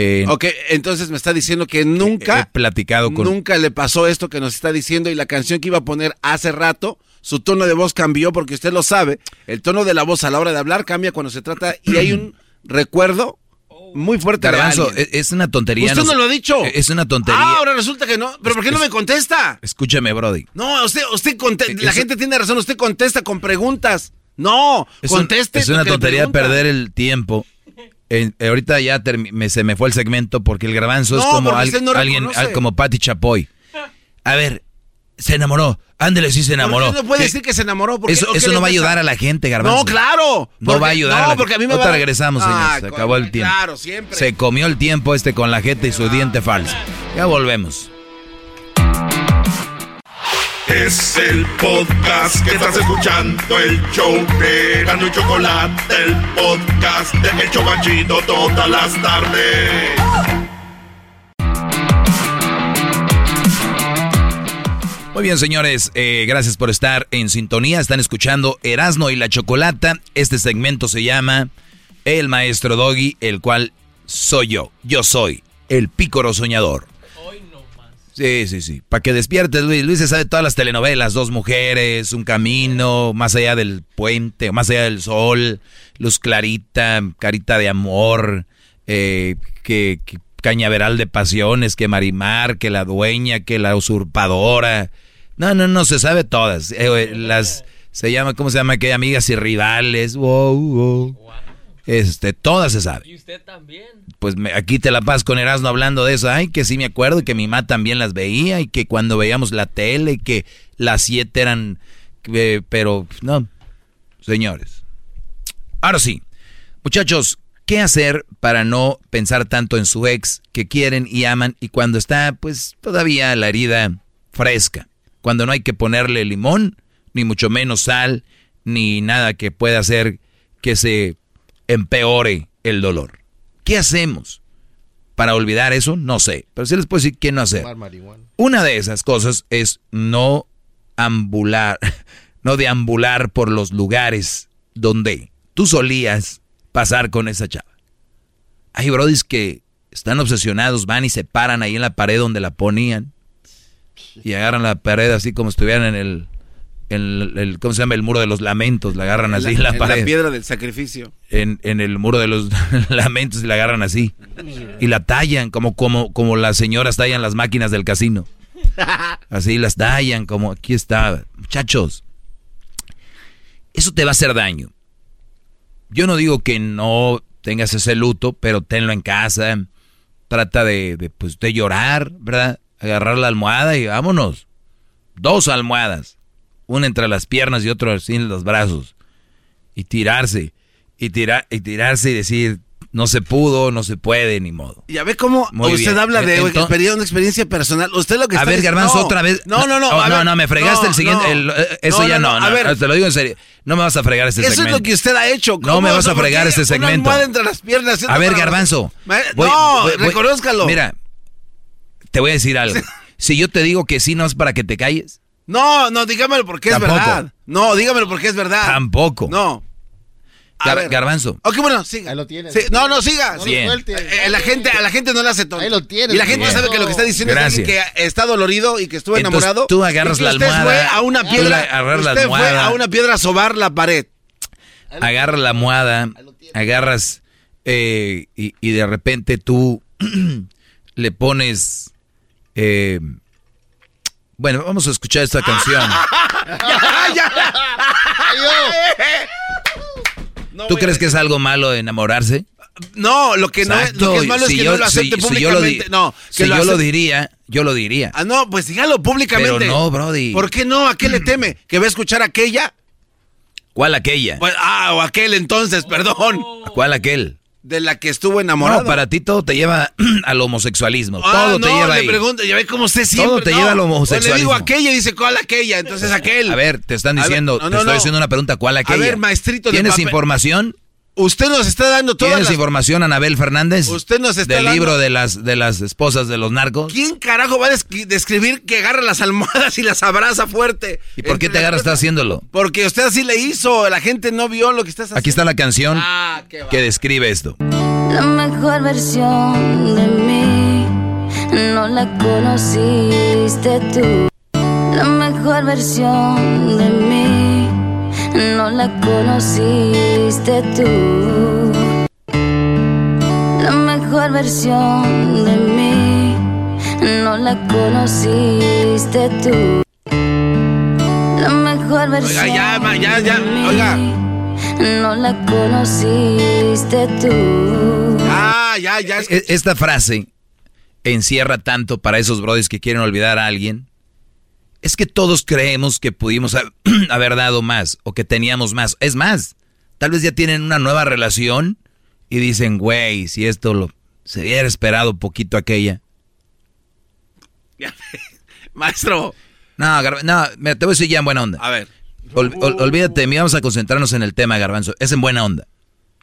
Eh, Ok, entonces me está diciendo que he nunca, platicado con... nunca le pasó esto que nos está diciendo y la canción que iba a poner hace rato, su tono de voz cambió porque usted lo sabe, el tono de la voz a la hora de hablar cambia cuando se trata y hay un recuerdo muy fuerte Garbanzo, alguien. es, es una tontería. Usted no lo ha dicho. Es una tontería. Ah, ahora resulta que no, pero ¿por qué no me contesta? Escúchame, Brody. No, usted, usted conte- la gente tiene razón, usted contesta con preguntas. No, Es, un- conteste. es una tontería perder el tiempo. Eh, ahorita ya me- se me fue el segmento porque el garbanzo es como porque al- usted no alguien, al- como Patti Chapoy. A ver, se enamoró. Ándele, sí se enamoró. ¿Por qué no puede ¿Qué? decir que se enamoró? ¿Por qué- Eso, eso no va a ayudar a la gente, garbanzo. No, claro. No porque- va a ayudar. No, a la porque a mí me va a- regresamos. Ah, se acabó el tiempo. Claro, siempre. Se comió el tiempo este con la gente y su diente falso. Ya volvemos. Es el podcast que estás escuchando, el show de y Chocolate, el podcast de El Chocachito todas las tardes. Muy bien, señores, eh, gracias por estar en sintonía. Están escuchando Erasno y la Chocolata. Este segmento se llama El Maestro Doggy, el cual soy yo. Yo soy el pícoro soñador. Sí, sí, sí. Para que despiertes, Luis. Luis se sabe todas las telenovelas. Dos mujeres, un camino, más allá del puente, más allá del sol, luz clarita, carita de amor, eh, que, que cañaveral de pasiones, que Marimar, que la dueña, que la usurpadora. No, no, no, se sabe todas. Eh, las, se llama, ¿cómo se llama? Que amigas y rivales. Wow, wow. Este, todas se sabe. Y usted también. Pues me- aquí te la pasas con Erasmo hablando de eso. Ay, que sí me acuerdo y que mi mamá también las veía y que cuando veíamos la tele y que las siete eran... eh, pero no, señores. Ahora sí, muchachos, ¿qué hacer para no pensar tanto en su ex que quieren y aman y cuando está pues todavía la herida fresca? Cuando no hay que ponerle limón, ni mucho menos sal, ni nada que pueda hacer que se empeore el dolor. ¿Qué hacemos? Para olvidar eso, no sé. Pero sí les puedo decir qué no hacer. Una de esas cosas es no ambular, no deambular por los lugares donde tú solías pasar con esa chava. Hay brodis que están obsesionados, van y se paran ahí en la pared donde la ponían y agarran la pared así como estuvieran en el, el, el- ¿cómo se llama? El muro de los lamentos, la agarran así en la, en pared. piedra del sacrificio. En, en el muro de los lamentos y la agarran así. Y la tallan como, como, como las señoras tallan las máquinas del casino. Así las tallan como aquí está. Muchachos, eso te va a hacer daño. Yo no digo que no tengas ese luto, pero tenlo en casa. Trata de, de, pues, de llorar, ¿verdad? Agarrar la almohada y vámonos. Dos almohadas. Una entre las piernas y así en los brazos. Y tirarse. Y, tirar, y tirarse y decir, no se pudo, no se puede, ni modo. Ya ve cómo Muy usted bien. habla de Entonces- experiencia, una experiencia personal. Usted lo que A está ver, diciendo- Garbanzo, no, otra vez. No, no, no. Oh, a no, ver, no, me fregaste no, el siguiente. el- eh, eso ya no, a ver. Te lo digo en serio. No me vas a fregar este Eso segmento. es lo que usted ha hecho. No me vas a ¿por fregar este segmento. entre las piernas. A ver, Garbanzo. Voy- no, voy- reconózcalo. Mira, te voy a decir algo. Si yo te digo que sí, no es para que te calles. No, no, dígamelo porque Tampoco. es verdad. No, dígamelo porque es verdad. Tampoco. No. A Gar- ver. Garbanzo. Ok, bueno, siga. Ahí lo tienes. Sí, no, no, siga. No Bien. suelte. Eh, la gente, a la gente no le hace tonto. Ahí lo tienes. Y la gente Bien. sabe que lo que está diciendo es que está dolorido y que estuvo Entonces, enamorado. tú agarras la usted almohada, fue a una tú piedra. agarras la usted fue a una piedra a sobar la pared. Agarra la almohada, agarras eh, y, y de repente tú le pones... eh, bueno, vamos a escuchar esta canción. ya, ya. No ¿Tú crees que es algo malo enamorarse? No, lo que no es, lo que es malo es que no lo acepte si yo lo, di- públicamente. no, que si yo lo diría, yo lo diría. Ah, no, pues dígalo públicamente. Pero no, Brody. ¿Por qué no? ¿A qué le teme? ¿Que va a escuchar aquella? ¿Cuál aquella? Pues, ah, o aquel entonces, perdón. ¿Cuál aquel? De la que estuvo enamorado. No, para ti todo te lleva al homosexualismo. Ah, todo te lleva le ahí. pregunto, ya ve cómo usted siempre. Todo te no. lleva al Pues Le homosexualismo. digo aquella dice, ¿cuál aquella? Entonces aquel. A ver, te están A ver, diciendo, te estoy haciendo una pregunta, ¿cuál aquella? ver, maestrito de ¿Tienes información? Usted nos está dando todas ¿Tienes las... información, Anabel Fernández? Usted nos está Del dando- libro de las, de las esposas de los narcos. ¿Quién carajo va a descri- describir que agarra las almohadas y las abraza fuerte? ¿Y por qué te estás cosas? haciendo? Porque usted así le hizo, la gente no vio lo que estás haciendo. Aquí está la canción Ah, que describe esto. La mejor versión de mí no la conociste tú. La mejor versión de mí no la conociste tú. La mejor versión de mí no la conociste tú. La mejor versión ya, ma, ya, ya, de mí oiga. no la conociste tú. Ah, ya, ya. E- Esta frase encierra tanto para esos brothers que quieren olvidar a alguien. Es que todos creemos que pudimos ha- haber dado más o que teníamos más. Es más, tal vez ya tienen una nueva relación y dicen, güey, si esto lo se hubiera esperado poquito aquella. Maestro. No, no, mira, te voy a decir ya en buena onda. A ver. Ol- ol- olvídate mí, vamos a concentrarnos en el tema, Garbanzo. Es en buena onda.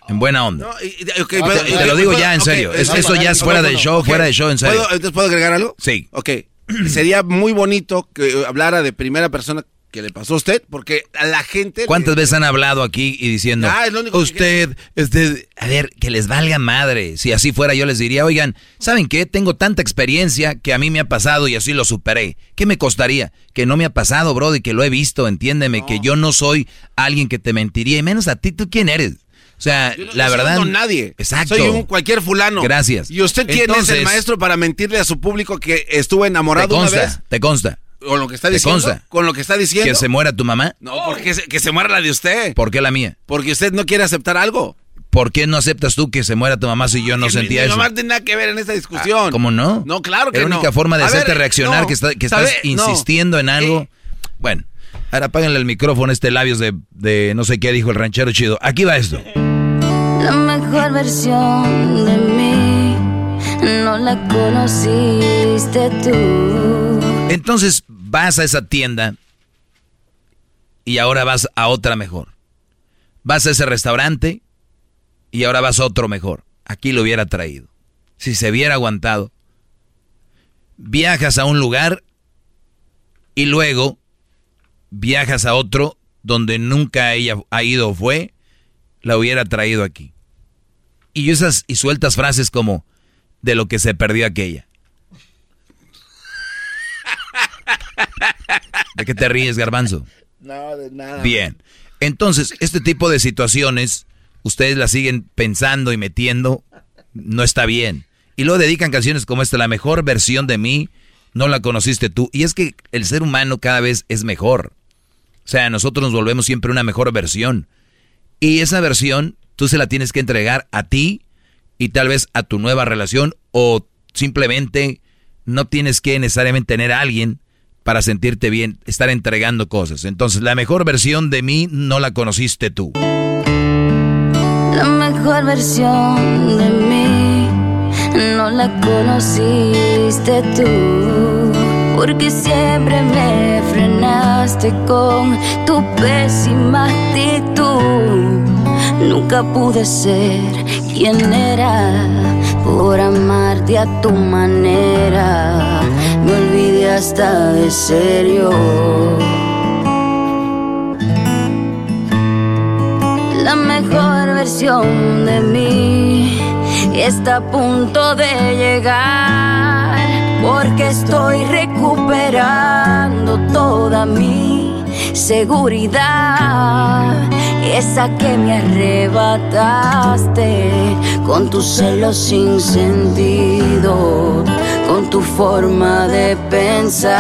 En buena onda. No, y- te, lo digo ya en serio. Es- eso ya es fuera del show, fuera del show, en serio. ¿Puedo, entonces, ¿puedo agregar algo? Sí. Ok. sería muy bonito que hablara de primera persona que le pasó a usted, porque a la gente... ¿Cuántas veces han hablado aquí y diciendo, Ah, es lo único que usted, usted, a ver, que les valga madre. Si así fuera, yo les diría, oigan, ¿saben qué? Tengo tanta experiencia que a mí me ha pasado y así lo superé. ¿Qué me costaría? Que no me ha pasado, bro, y que lo he visto, entiéndeme, que yo no soy alguien que te mentiría, y menos a ti, ¿tú quién eres? O sea, Yo no- la verdad... No nadie. Exacto. Soy un cualquier fulano. Gracias. ¿Y usted quién es Entonces- el maestro para mentirle a su público que estuvo enamorado te una consta, vez? te consta. ¿Con lo que está ¿Te diciendo? consta? ¿Con lo que está diciendo? ¿Que se muera tu mamá? No, porque se- que se muera la de usted. ¿Por qué la mía? Porque usted no quiere aceptar algo. ¿Por qué no aceptas tú que se muera tu mamá si yo no Que sentía mi eso? mamá no tiene nada que ver en esta discusión. Ah, ¿Cómo no? No, claro que Es la no. única forma de A hacerte ver, reaccionar no, que, está- que ¿sabe? estás No. insistiendo en algo. Bueno, ahora apáganle el micrófono a este labios de, de no sé qué dijo el ranchero chido. Aquí va esto. La mejor versión de mí no la conociste tú. Entonces vas a esa tienda y ahora vas a otra mejor. Vas a ese restaurante y ahora vas a otro mejor. Aquí lo hubiera traído. Si se hubiera aguantado. Viajas a un lugar y luego viajas a otro donde nunca ella ha ido o fue, la hubiera traído aquí. Y esas y sueltas frases como de lo que se perdió aquella. ¿De qué te ríes, garbanzo? No, de nada. Bien. Entonces, este tipo de situaciones, ustedes las siguen pensando y metiendo, no está bien. Y luego dedican canciones como esta, la mejor versión de mí, no la conociste tú. Y es que el ser humano cada vez es mejor. O sea, nosotros nos volvemos siempre una mejor versión. Y esa versión tú se la tienes que entregar a ti y tal vez a tu nueva relación o simplemente no tienes que necesariamente tener a alguien para sentirte bien, estar entregando cosas. Entonces, la mejor versión de mí no la conociste tú. La mejor versión de mí no la conociste tú. Porque siempre me frenaste con tu pésima actitud. Nunca pude ser quien era por amarte a tu manera. Me olvidé hasta de serio. La mejor versión de mí está a punto de llegar porque estoy recuperando toda mi seguridad. Esa que me arrebataste con tus celos sin sentido, con tu forma de pensar.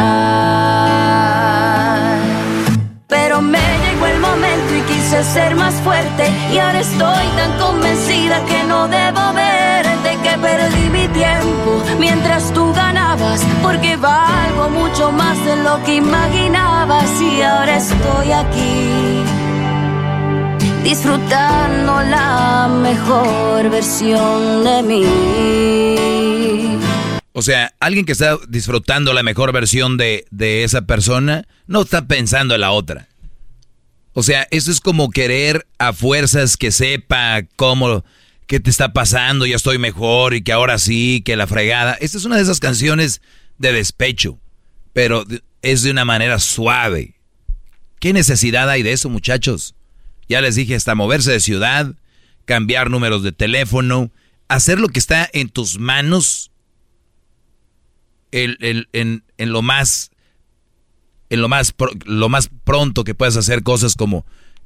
Pero me llegó el momento y quise ser más fuerte y ahora estoy tan convencida que no debo verte que perdí mi tiempo mientras tú ganabas porque valgo mucho más de lo que imaginabas y ahora estoy aquí disfrutando la mejor versión de mí. O sea, alguien que está disfrutando la mejor versión de, de esa persona no está pensando en la otra. O sea, eso es como querer a fuerzas que sepa cómo, qué te está pasando, ya estoy mejor y que ahora sí, que la fregada. Esta es una de esas canciones de despecho, pero es de una manera suave. ¿Qué necesidad hay de eso, muchachos? Ya les dije, hasta moverse de ciudad, cambiar números de teléfono, hacer lo que está en tus manos en, lo más en lo más lo más pronto que puedas hacer cosas como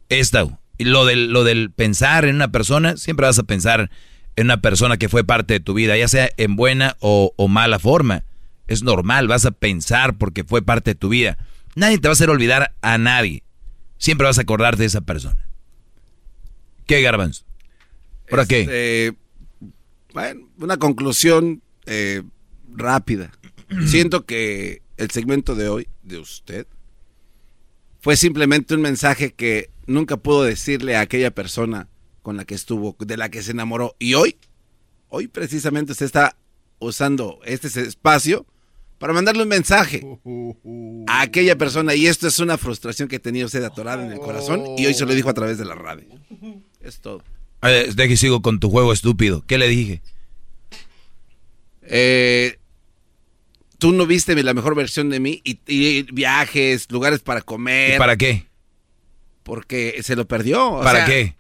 esta. Y lo del lo del pensar en una persona siempre vas a pensar en una persona que fue parte de tu vida ya sea en buena o, o mala forma. Es normal vas a pensar porque fue parte de tu vida. Nadie te va a hacer olvidar a nadie. Siempre vas a acordarte de esa persona qué garbanzo ¿Por qué? Este, bueno, una conclusión eh, rápida. Siento que el segmento de hoy, de usted, fue simplemente un mensaje que nunca pudo decirle a aquella persona con la que estuvo, de la que se enamoró. Y hoy, hoy precisamente usted está usando este espacio para mandarle un mensaje a aquella persona. Y esto es una frustración que tenía usted atorada en el corazón y hoy se lo dijo a través de la radio. Es todo. Eh, deje y sigo con tu juego estúpido. ¿Qué le dije? Eh, tú no viste la mejor versión de mí y, y viajes, lugares para comer. ¿Y para qué? Porque se lo perdió. o ¿Para sea, qué?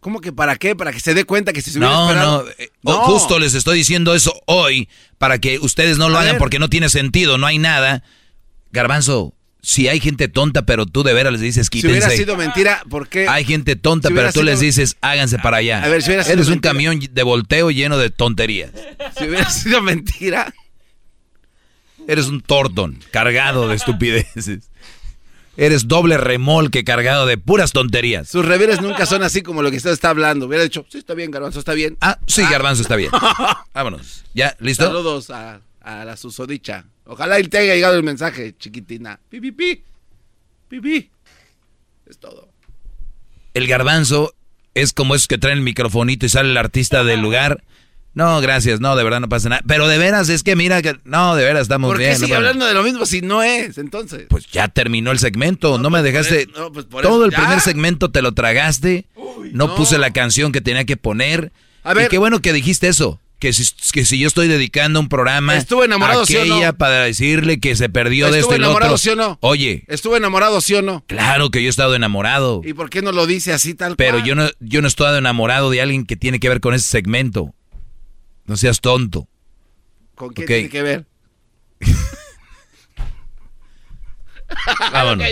¿Cómo que para qué? Para que se dé cuenta que si se hubiera No, esperado- no, eh, oh, justo les estoy diciendo eso hoy para que ustedes no lo A hagan ver. porque no tiene sentido, no hay nada. Garbanzo, si hay gente tonta, pero tú de veras les dices Si quítense. hubiera sido mentira, ¿por qué? Hay gente tonta, Si pero tú les dices háganse para allá. A ver, si hubiera sido Eres un camión de volteo lleno de tonterías. Si hubiera sido mentira. Eres un tordón cargado de estupideces. Eres doble remolque cargado de puras tonterías. Sus reveres nunca son así como lo que usted está hablando. Hubiera dicho, sí, está bien, Garbanzo, está bien. Ah, sí, Garbanzo, está bien. Vámonos. ¿Ya? ¿Listo? Saludos a, a la susodicha. Ojalá y te haya llegado el mensaje, chiquitina. Pi, pi, pi. Pi, pi. Es todo. El garbanzo es como esos que traen el microfonito y sale el artista del lugar. No, gracias, no, de verdad no pasa nada. Pero de veras, es que mira que. No, de veras, estamos ¿Por bien. qué no sigue pasa- hablando de lo mismo si no es, entonces? Pues ya terminó el segmento, no, me dejaste. eso- no, pues todo eso el primer segmento te lo tragaste. no, no. puse la canción que tenía que poner. A ver. Y qué bueno que dijiste eso. Que si, que si yo estoy dedicando un programa ¿Estuvo enamorado, a sí o no? aquella para decirle que se perdió de ¿Estuvo esto y lo enamorado, otro. sí o no? Oye, ¿Estuvo enamorado, sí o no? claro que yo he estado enamorado. ¿Y por qué no lo dice así tal Pero cual? yo no, yo no he estado enamorado de alguien que tiene que ver con ese segmento. No seas tonto. ¿Con qué Ok. tiene que ver? Vámonos.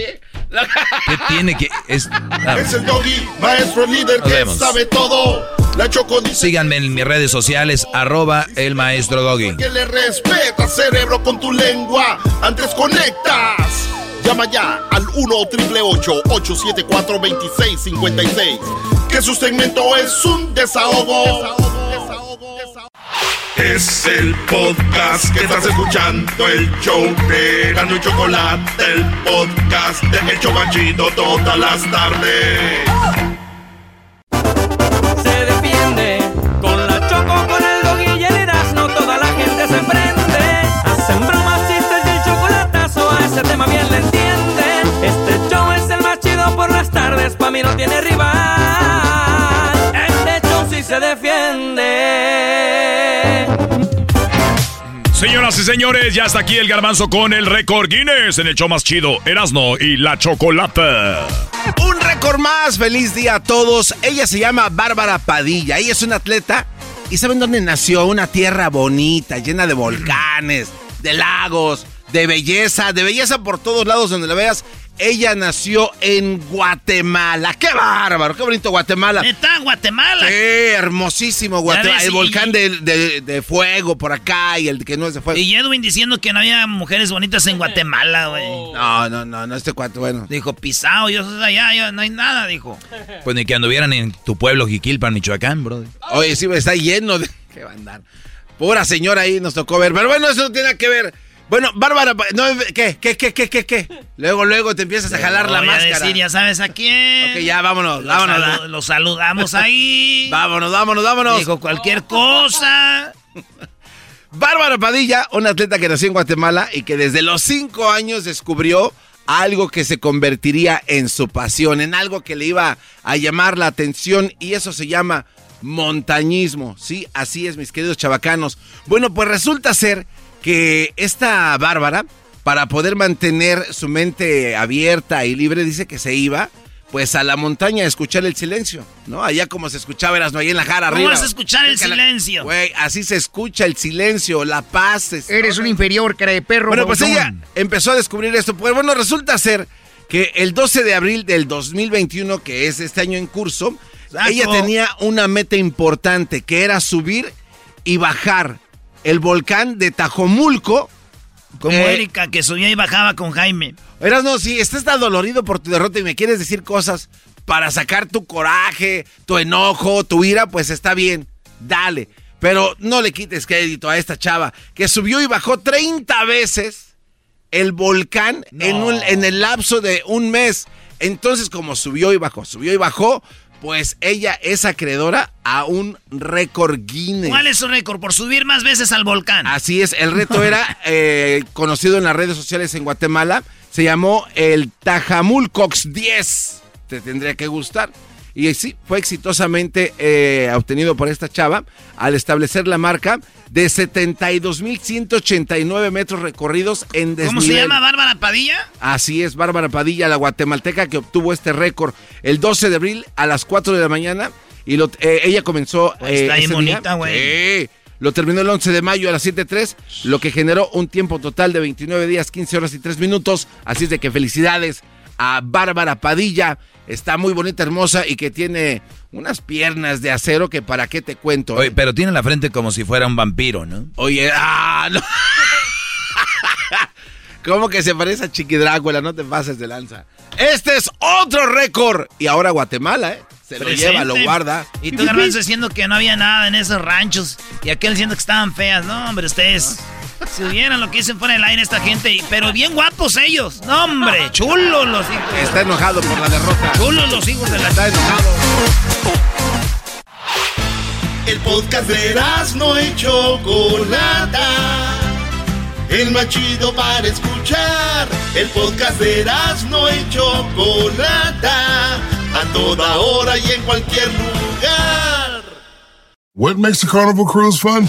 ¿Qué tiene que.? Es, Es el doggy, maestro líder que vemos. sabe todo. La Choco dice Síganme en mis redes sociales, arroba el maestro Doggy. que le respeta cerebro con tu lengua. Antes conectas. Llama ya al 1 874 2656 Que su segmento es un desahogo. Es el podcast que estás escuchando, el show de Gano y Chocolate, el podcast de El Chobachito todas las tardes. Se defiende con la choco, con el dog y el toda la gente se prende. Hacen bromas, chistes y el chocolatazo, a ese tema bien le entienden. Este show es el más chido por las tardes, pa' mí no tiene rival. Este show sí se defiende. Señoras y señores, ya está aquí el garbanzo con el récord Guinness en el show más chido, Erasno y la Chocolata. Un récord más, feliz día a todos. Ella se llama Bárbara Padilla. Ella es una atleta. ¿Y saben dónde nació? Una tierra bonita, llena de volcanes, de lagos, de belleza, de belleza por todos lados donde la veas. Ella nació en Guatemala. ¡Qué bárbaro! ¡Qué bonito Guatemala! Está en Guatemala. Sí, hermosísimo Guatemala. ves, El y- volcán de, de- de fuego por acá y el que no es de fuego. Y Edwin diciendo que no había mujeres bonitas en Guatemala, güey. No, no, no, no, este cuate, bueno. Dijo, pisado, yo soy allá, yo- no hay nada, dijo. Pues ni que anduvieran en tu pueblo, Jiquilpan, Michoacán, bro. Oye, sí, está lleno de... ¿Qué va a andar? Pura señora ahí nos tocó ver. Pero bueno, eso no tiene nada que ver. Bueno, Bárbara, no, ¿qué? ¿Qué, qué, qué, qué, qué? Luego, luego te empiezas a jalar la Voy a máscara. decir, ya sabes a quién. Ok, ya, vámonos, Lo, vámonos. salu- lo saludamos ahí. Vámonos, vámonos, vámonos. Dijo cualquier cosa. Bárbara Padilla, una atleta que nació en Guatemala y que desde los cinco años descubrió algo que se convertiría en su pasión, en algo que le iba a llamar la atención y eso se llama montañismo. Sí, así es, mis queridos chavacanos. Bueno, pues resulta ser que esta Bárbara, para poder mantener su mente abierta y libre, dice que se iba pues a la montaña a escuchar el silencio, ¿no? Allá como se escuchaba eras no ahí en la jara ¿Cómo arriba. vas a escuchar el silencio? Güey, así se escucha el silencio, la paz. es- Eres un inferior, cree perro. Bueno, pues ella empezó a descubrir esto. Pues bueno, resulta ser que el 12 de abril del 2021, que es este año en curso, ella tenía una meta importante, que era subir y bajar el volcán de Tajomulco. Como Eh, Erika, que subía y bajaba con Jaime. Eras no, si estás tan dolorido por tu derrota y me quieres decir cosas para sacar tu coraje, tu enojo, tu ira, pues está bien, dale. Pero no le quites crédito a esta chava que subió y bajó 30 veces el volcán en, un- en el lapso de un mes. Entonces, como subió y bajó, subió y bajó, pues ella es acreedora a un récord Guinness. ¿Cuál es su récord? Por subir más veces al volcán. Así es, el reto era eh, conocido en las redes sociales en Guatemala. Se llamó el Tajamulcox 10. Te tendría que gustar. Y sí, fue exitosamente eh, obtenido por esta chava al establecer la marca de 72.189 metros recorridos en desnivel. ¿Cómo se llama Bárbara Padilla? Así es, Bárbara Padilla, la guatemalteca que obtuvo este récord el 12 de abril a las 4 de la mañana. Y lo- eh, ella comenzó. Pues eh, está bien bonita, güey. Sí. Lo terminó el 11 de mayo a las 7.03, lo que generó un tiempo total de 29 días, 15 horas y 3 minutos. Así es de que felicidades a Bárbara Padilla. Está muy bonita, hermosa y que tiene unas piernas de acero que para qué te cuento. Oye, pero tiene la frente como si fuera un vampiro, ¿no? Oye, ah, no. ¿Cómo que se parece a Chiqui Drácula? No te pases de lanza. Este es otro récord. Y ahora Guatemala, ¿eh? Se lo Presente. lleva, lo guarda. Y tú, Garbanzo, diciendo que no había nada en esos ranchos. Y aquel diciendo que estaban feas. No, hombre, ustedes. Si vieran lo que dicen fuera del aire esta gente. Pero bien guapos ellos. No, hombre, chulos los hijos. Está enojado por la derrota. Chulos los hijos de la. Está enojado. El podcast de no y Chocolata. El más chido para escuchar. El podcast de no y Chocolata. A toda hora y en cualquier lugar. What makes a carnival cruise fun?